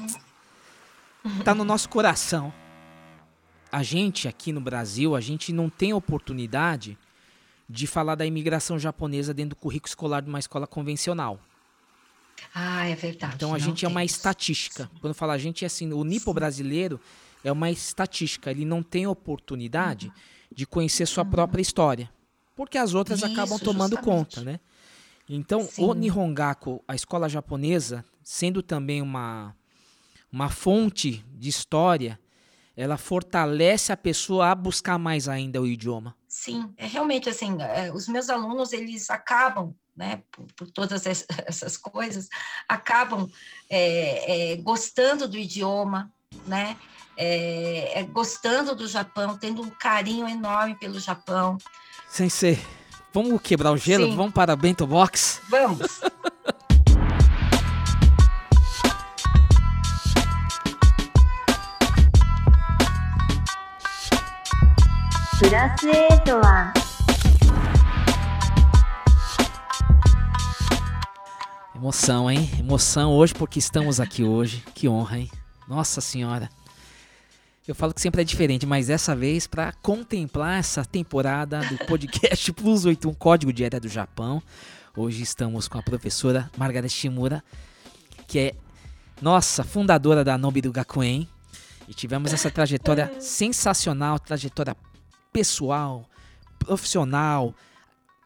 Speaker 1: Uhum. Tá no nosso coração. A gente aqui no Brasil, a gente não tem oportunidade de falar da imigração japonesa dentro do currículo escolar de uma escola convencional.
Speaker 6: Ah, é verdade.
Speaker 1: Então a gente é uma estatística. Quando fala a gente, é assim, o nipo brasileiro é uma estatística. Ele não tem oportunidade uhum de conhecer sua própria história. Porque as outras Isso, acabam tomando justamente. conta, né? Então, Sim. o Nihongaku, a escola japonesa, sendo também uma, uma fonte de história, ela fortalece a pessoa a buscar mais ainda o idioma.
Speaker 6: Sim, é realmente assim, é, os meus alunos, eles acabam, né, por, por todas essas coisas, acabam é, é, gostando do idioma, né, é, é, gostando do Japão, tendo um carinho enorme pelo Japão.
Speaker 1: Sensei, vamos quebrar o gelo? Sim. Vamos para a Bento Box?
Speaker 6: Vamos!
Speaker 1: Emoção, hein? Emoção hoje porque estamos aqui hoje. Que honra, hein? Nossa Senhora. Eu falo que sempre é diferente, mas dessa vez para contemplar essa temporada do podcast Plus 81 Código de Ética do Japão. Hoje estamos com a professora Margaret Shimura, que é nossa fundadora da Nobiru Gakuen. E tivemos essa trajetória sensacional, trajetória pessoal, profissional,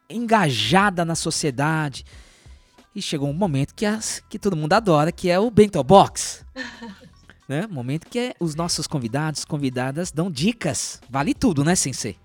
Speaker 1: engajada na sociedade. E chegou um momento que, as, que todo mundo adora, que é o Bento Box. né? Momento que é, os nossos convidados, convidadas dão dicas. Vale tudo, né, Sensei?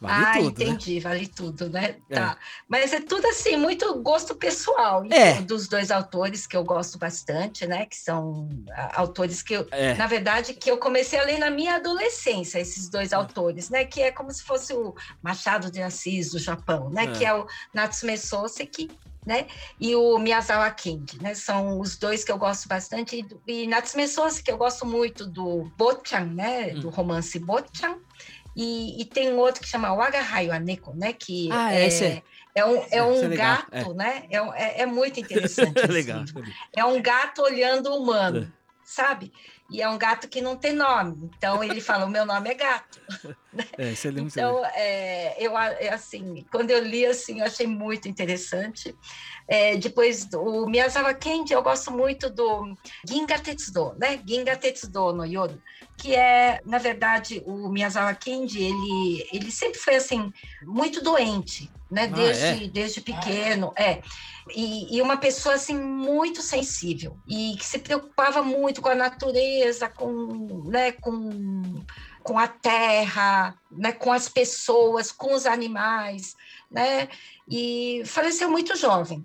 Speaker 6: Vale ah, tudo, né? entendi, né? vale tudo, né? É. Tá. Mas é tudo assim, muito gosto pessoal
Speaker 1: é.
Speaker 6: dos dois autores que eu gosto bastante, né? Que são autores que eu, é. na verdade, que eu comecei a ler na minha adolescência, esses dois autores, né? Que é como se fosse o Machado de Assis do Japão, né? É. Que é o Natsume Soseki né? E o Miyazawa Kendi, né? São os dois que eu gosto bastante. E, e Natsume Soseki, que eu gosto muito do Bochan, né? Hum. Do romance Bochan. E, e, tem um outro que chama Wagahayo Aneko, né? Que
Speaker 1: ah, é, é,
Speaker 6: é um, é um é gato, é. né? É, é, é, muito interessante.
Speaker 1: legal.
Speaker 6: É um gato olhando o humano. sabe? E é um gato que não tem nome. Então ele fala: o meu nome é gato.
Speaker 1: É,
Speaker 6: então, é, eu é, assim, quando eu li assim, eu achei muito interessante. É, depois o Miyazawa Kendi, eu gosto muito do Ginga Tetsudo, né? Ginga Tetsudo no Yodo, que é, na verdade, o Miyazawa Kendi, ele, ele sempre foi assim muito doente, né?
Speaker 1: Ah,
Speaker 6: desde,
Speaker 1: é?
Speaker 6: desde pequeno, é. E, e uma pessoa assim muito sensível e que se preocupava muito com a natureza, com, né, com, com a terra, né, com as pessoas, com os animais, né? E faleceu muito jovem.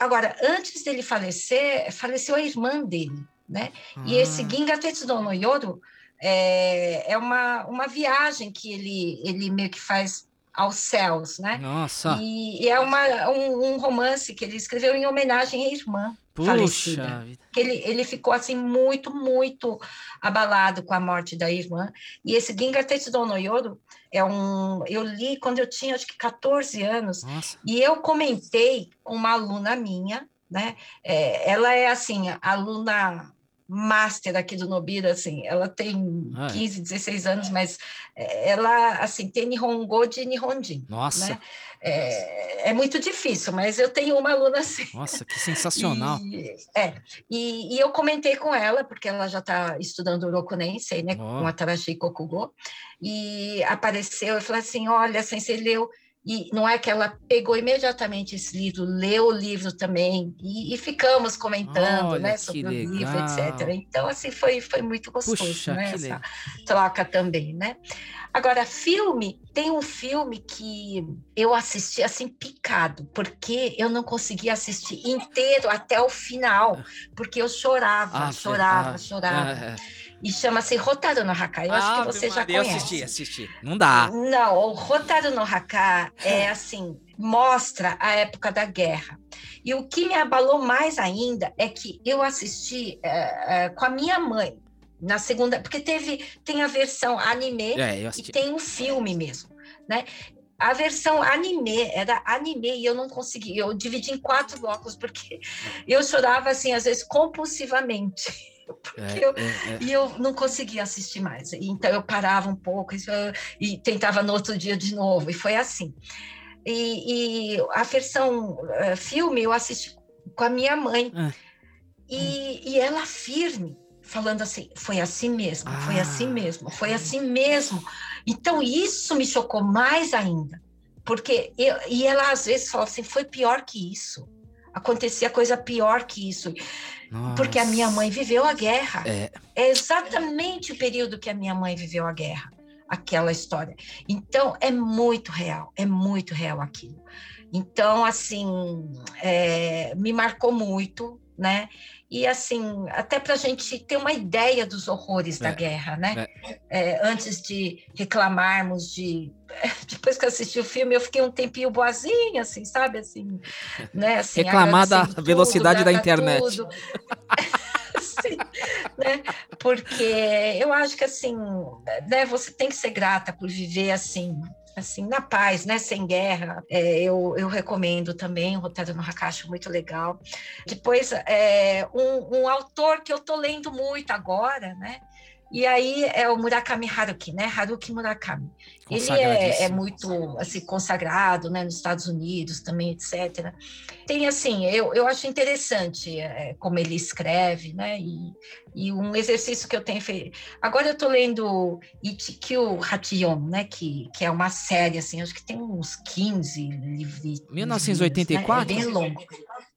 Speaker 6: Agora, antes dele falecer, faleceu a irmã dele, né? E esse Ginga Tetsudo no Yodo é, é uma, uma viagem que ele, ele meio que faz aos céus, né?
Speaker 1: Nossa.
Speaker 6: E, e é uma, um, um romance que ele escreveu em homenagem à irmã
Speaker 1: Puxa
Speaker 6: falecida.
Speaker 1: vida.
Speaker 6: Que ele, ele ficou assim muito, muito abalado com a morte da irmã. E esse Ginga Tetsudo no Yodo é um, eu li quando eu tinha acho que 14 anos.
Speaker 1: Nossa.
Speaker 6: E eu comentei com uma aluna minha, né? É, ela é assim, aluna master aqui do Nobira, assim, ela tem
Speaker 1: Ah, é.
Speaker 6: 15, 16 anos, mas é, ela, assim, tem Nihongo de Nihonjin.
Speaker 1: Nossa.
Speaker 6: Né? É, é muito difícil, mas eu tenho uma aluna assim.
Speaker 1: Nossa, que sensacional.
Speaker 6: E, é, e, e eu comentei com ela, porque ela já está estudando Urokunensei, né,
Speaker 1: Ó.
Speaker 6: com a Tarashi Kokugo, e apareceu e falou assim, olha, Sensei leu, e não é que ela pegou imediatamente esse livro, leu o livro também, e, e ficamos comentando,
Speaker 1: Olha,
Speaker 6: né, sobre o livro, etc. Então, assim, foi, foi muito gostoso,
Speaker 1: Puxa,
Speaker 6: né, essa
Speaker 1: legal.
Speaker 6: troca também, né? Agora, filme, tem um filme que eu assisti assim picado, porque eu não conseguia assistir inteiro até o final, porque eu chorava,
Speaker 1: Ah,
Speaker 6: chorava,
Speaker 1: ah,
Speaker 6: chorava.
Speaker 1: ah, é.
Speaker 6: E chama-se Rotaru no Haka. Eu acho que
Speaker 1: Ave
Speaker 6: você já
Speaker 1: Maria, eu
Speaker 6: conhece.
Speaker 1: assisti, assisti. Não dá.
Speaker 6: Não, o Rotaru no Haka é assim, mostra a época da guerra. E o que me abalou mais ainda é que eu assisti eh, eh, com a minha mãe na segunda, porque teve tem a versão anime
Speaker 1: É,
Speaker 6: e tem um filme mesmo, né? A versão anime era anime e eu não consegui, eu dividi em quatro blocos porque eu chorava assim às vezes compulsivamente.
Speaker 1: É,
Speaker 6: eu-
Speaker 1: é, é.
Speaker 6: E eu não conseguia assistir mais. Então eu parava um pouco eu- e tentava no outro dia de novo, e foi assim. E, e a versão eh, filme eu assisti com a minha mãe,
Speaker 1: Ah.
Speaker 6: e, e ela firme, falando assim: foi assim mesmo, foi
Speaker 1: Ah.
Speaker 6: assim mesmo, foi assim mesmo. Então isso me chocou mais ainda, porque eu, e ela às vezes fala assim: foi pior que isso. Acontecia coisa pior que isso. Porque a minha
Speaker 1: Nossa.
Speaker 6: mãe viveu a guerra.
Speaker 1: É.
Speaker 6: É exatamente o período que a minha mãe viveu a guerra, aquela história. Então, é muito real, é muito real aquilo. Então, assim, é, me marcou muito, né? E, assim, até para a gente ter uma ideia dos horrores da
Speaker 1: É,
Speaker 6: guerra, né? É, antes de reclamarmos de... Depois que eu assisti o filme, eu fiquei um tempinho boazinha, assim, sabe? Assim, né? Assim,
Speaker 1: Reclamar da
Speaker 6: agradecendo
Speaker 1: velocidade da internet.
Speaker 6: tudo. Sim, né? Porque eu acho que assim, né, você tem que ser grata por viver assim, assim na paz, né, sem guerra. É, eu, eu recomendo também o Roteiro no Hakashi, muito legal. Depois, é, um, um autor que eu tô lendo muito agora, né? E aí é o Murakami Haruki, né? Haruki Murakami. Ele é, é muito assim consagrado, né? Nos Estados Unidos também, etc. Tem assim, eu, eu acho interessante é, como ele escreve, né? E, e um exercício que eu tenho feito. Agora eu estou lendo Ichikyu Hachion, né? Que, que é uma série, assim, acho que tem uns 15 livros.
Speaker 1: 1984?
Speaker 6: Né? É bem longo.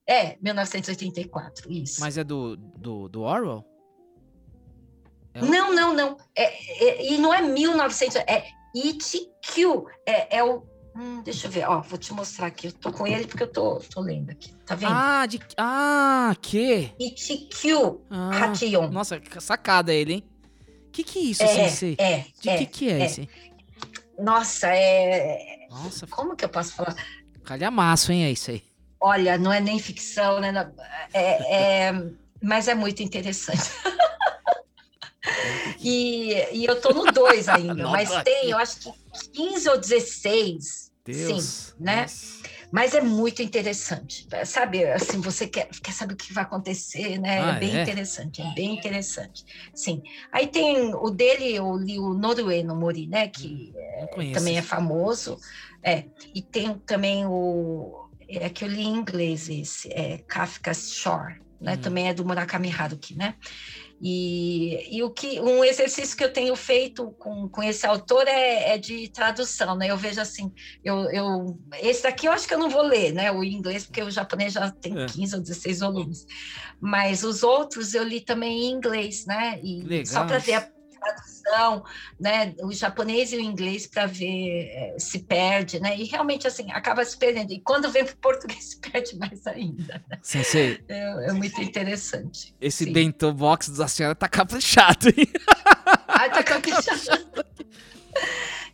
Speaker 6: É, 1984, isso.
Speaker 1: Mas é do, do, do Orwell? É um-
Speaker 6: Não, não, não. É, é- e não é 1900, é Ichikyu. É, é o. Hum, deixa eu ver, ó, vou te mostrar aqui. Eu tô com ele porque eu tô, tô lendo aqui. Tá vendo?
Speaker 1: Ah, de. Ah, que?
Speaker 6: Ichikyu
Speaker 1: Ah. Nossa, sacada ele, hein? Que que é isso,
Speaker 6: É,
Speaker 1: sensei?
Speaker 6: é,
Speaker 1: De
Speaker 6: é,
Speaker 1: que que é,
Speaker 6: é.
Speaker 1: esse?
Speaker 6: Nossa, é.
Speaker 1: Nossa,
Speaker 6: Como que eu posso falar?
Speaker 1: calhamaço, hein, é isso aí.
Speaker 6: Olha, não é nem ficção, né? É, é- mas é muito interessante. e, e eu tô no 2 ainda, mas tem, eu acho que 15 ou 16.
Speaker 1: Deus.
Speaker 6: Sim, né?
Speaker 1: nossa.
Speaker 6: Mas é muito interessante, sabe? Assim, você quer, quer saber o que vai acontecer, né?
Speaker 1: Ah,
Speaker 6: é bem
Speaker 1: é?
Speaker 6: interessante, é bem interessante. Sim. Aí tem o dele, eu li o Noruê no Mori, né? Que é,
Speaker 1: conheço
Speaker 6: também é famoso. É. E tem também o. É que eu li em inglês esse, é Kafka's Shore, né? Também é do Murakami Haruki, né? E, e o que um exercício que eu tenho feito com, com esse autor é, é de tradução, né? Eu vejo assim, eu, eu esse daqui eu acho que eu não vou ler, né? O inglês, porque o japonês já tem
Speaker 1: É.
Speaker 6: 15 ou 16 volumes. Mas os outros eu li também em inglês, né? E
Speaker 1: Legal.
Speaker 6: só para ver a tradução, né? O japonês e o inglês para ver eh, se perde, né? E realmente assim acaba se perdendo. E quando vem para o português se perde mais ainda. né?
Speaker 1: Sensei,
Speaker 6: É, é muito interessante.
Speaker 1: esse
Speaker 6: Sim.
Speaker 1: bento box da senhora tá caprichado, hein?
Speaker 6: Ai, tá caprichado.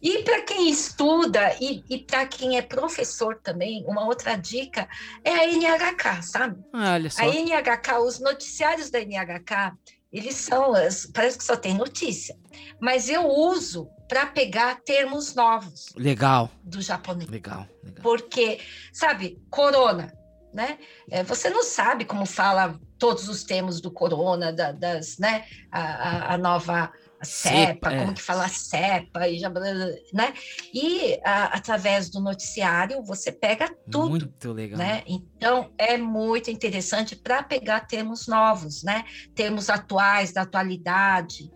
Speaker 6: E para quem estuda e, e para quem é professor também, uma outra dica é a NHK, sabe?
Speaker 1: Ah, Olha só.
Speaker 6: A NHK, os noticiários da NHK, eles são, as- parece que só tem notícia, mas eu uso para pegar termos novos
Speaker 1: Legal,
Speaker 6: do japonês.
Speaker 1: legal, legal.
Speaker 6: Porque, sabe, corona, né? É, você não sabe como fala todos os termos do corona, da- das, né? A, a- a nova cepa,
Speaker 1: é.
Speaker 6: como que fala cepa, e já, né? E a- através do noticiário você pega tudo
Speaker 1: Muito legal.
Speaker 6: né? Então é muito interessante para pegar termos novos, né? Termos atuais, da atualidade.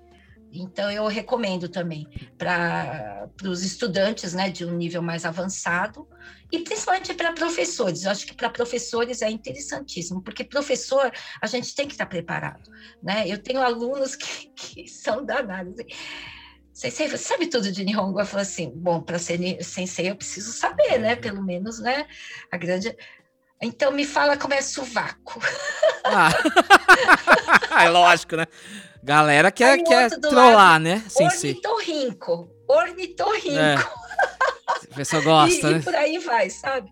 Speaker 6: Então eu recomendo também para os estudantes, né, de um nível mais avançado e principalmente para professores. Eu acho que para professores é interessantíssimo, porque professor a gente tem que estar preparado, né? Eu tenho alunos que, que são danados. Sensei, você sabe tudo de Nihongo? Eu falo assim, bom, para ser sensei eu preciso saber, né? Pelo menos, né? A grande... Então me fala como é sovaco.
Speaker 1: Ah. é lógico, né? Galera quer,
Speaker 6: Aí
Speaker 1: quer trollar,
Speaker 6: lado,
Speaker 1: né? Sensei.
Speaker 6: Ornitorrinco. Ornitorrinco.
Speaker 1: É. A pessoa gosta,
Speaker 6: e,
Speaker 1: né?
Speaker 6: e por aí vai, sabe?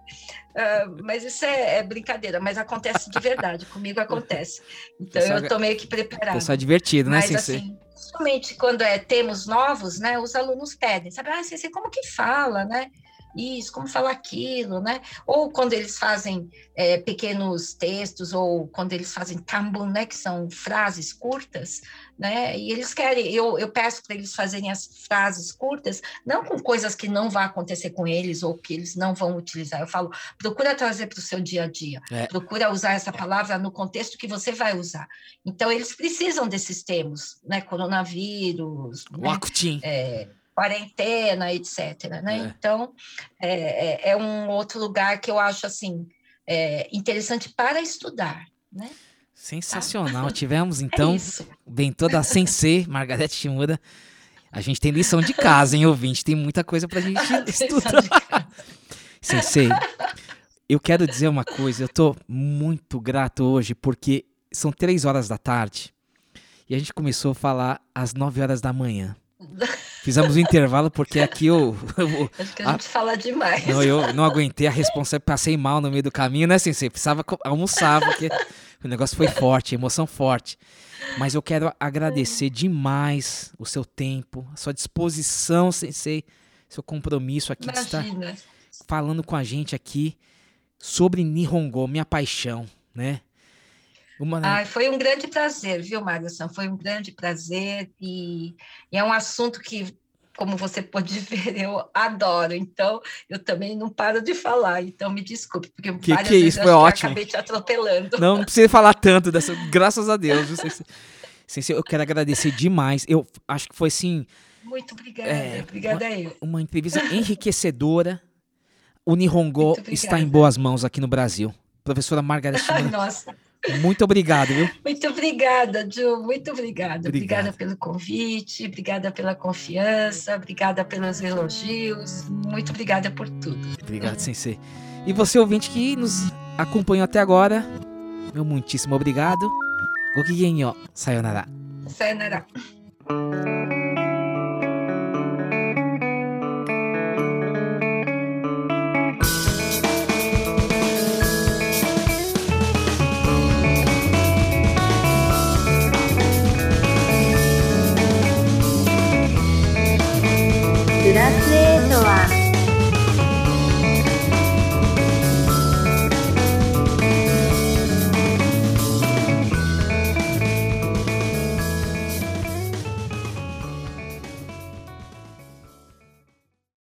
Speaker 6: Ah, mas isso é, é brincadeira, mas acontece de verdade, comigo acontece. Então
Speaker 1: Pessoal-
Speaker 6: eu tô meio que preparada.
Speaker 1: Pessoal divertido, né,
Speaker 6: Mas
Speaker 1: Sensei?
Speaker 6: assim, somente quando é termos novos, né, os alunos pedem, sabe? Ah, Sensei, como que fala, né? Isso, como falar aquilo, né? Ou quando eles fazem é, pequenos textos, ou quando eles fazem tambun, né? Que são frases curtas, né? E eles querem, eu, eu peço para eles fazerem as frases curtas, não com coisas que não vão acontecer com eles ou que eles não vão utilizar. Eu falo, procura trazer para o seu dia a dia,
Speaker 1: É.
Speaker 6: procura usar essa palavra no contexto que você vai usar. Então, eles precisam desses termos, né? Coronavírus, né?
Speaker 1: Wakutin.
Speaker 6: É, quarentena, etc. Né?
Speaker 1: É.
Speaker 6: Então, é, é- é um outro lugar que eu acho assim é, interessante para estudar. Né?
Speaker 1: Sensacional. Tivemos, então,
Speaker 6: É isso.
Speaker 1: Bentô da Sensei, Margarete Shimura. A gente tem lição de casa, hein, ouvinte? Tem muita coisa pra gente estudar. Sensei, eu quero dizer uma coisa. Eu tô muito grato hoje porque são três horas da tarde e a gente começou a falar às nove horas da manhã. Fizemos um intervalo porque aqui eu, eu-
Speaker 6: Acho que a
Speaker 1: a-
Speaker 6: gente fala demais.
Speaker 1: não, eu não aguentei a responsável, passei mal no meio do caminho, né, Sensei? Precisava almoçar, porque o negócio foi forte, emoção forte. Mas eu quero agradecer demais o seu tempo, a sua disposição, Sensei, seu compromisso aqui de estar
Speaker 6: Imagina.
Speaker 1: falando com a gente aqui sobre Nihongo, minha paixão, né? Uma,
Speaker 6: Ai, foi um grande prazer, viu, Marison? Foi um grande prazer e, e é um assunto que, como você pode ver, eu adoro. Então, eu também não paro de falar. Então, me desculpe, porque
Speaker 1: Que-
Speaker 6: várias
Speaker 1: que
Speaker 6: vezes
Speaker 1: isso, foi
Speaker 6: acho que
Speaker 1: ótimo.
Speaker 6: acabei te atropelando.
Speaker 1: Não, não precisa falar tanto dessa. Graças a Deus. Sensei? Eu quero agradecer demais. Eu acho que foi assim.
Speaker 6: Muito obrigada,
Speaker 1: É,
Speaker 6: obrigada eu.
Speaker 1: uma entrevista enriquecedora. O Nihongo está em boas mãos aqui no Brasil. Professora Shimura,
Speaker 6: nossa,
Speaker 1: muito obrigado, viu?
Speaker 6: muito obrigada, Ju, muito obrigada.
Speaker 1: Obrigado.
Speaker 6: Obrigada pelo convite, obrigada pela confiança, obrigada pelos elogios, muito obrigada por tudo.
Speaker 1: Obrigado, Sensei. E você, ouvinte, que nos acompanhou até agora, meu muitíssimo obrigado. Gokigen yo, sayonara.
Speaker 6: Sayonara.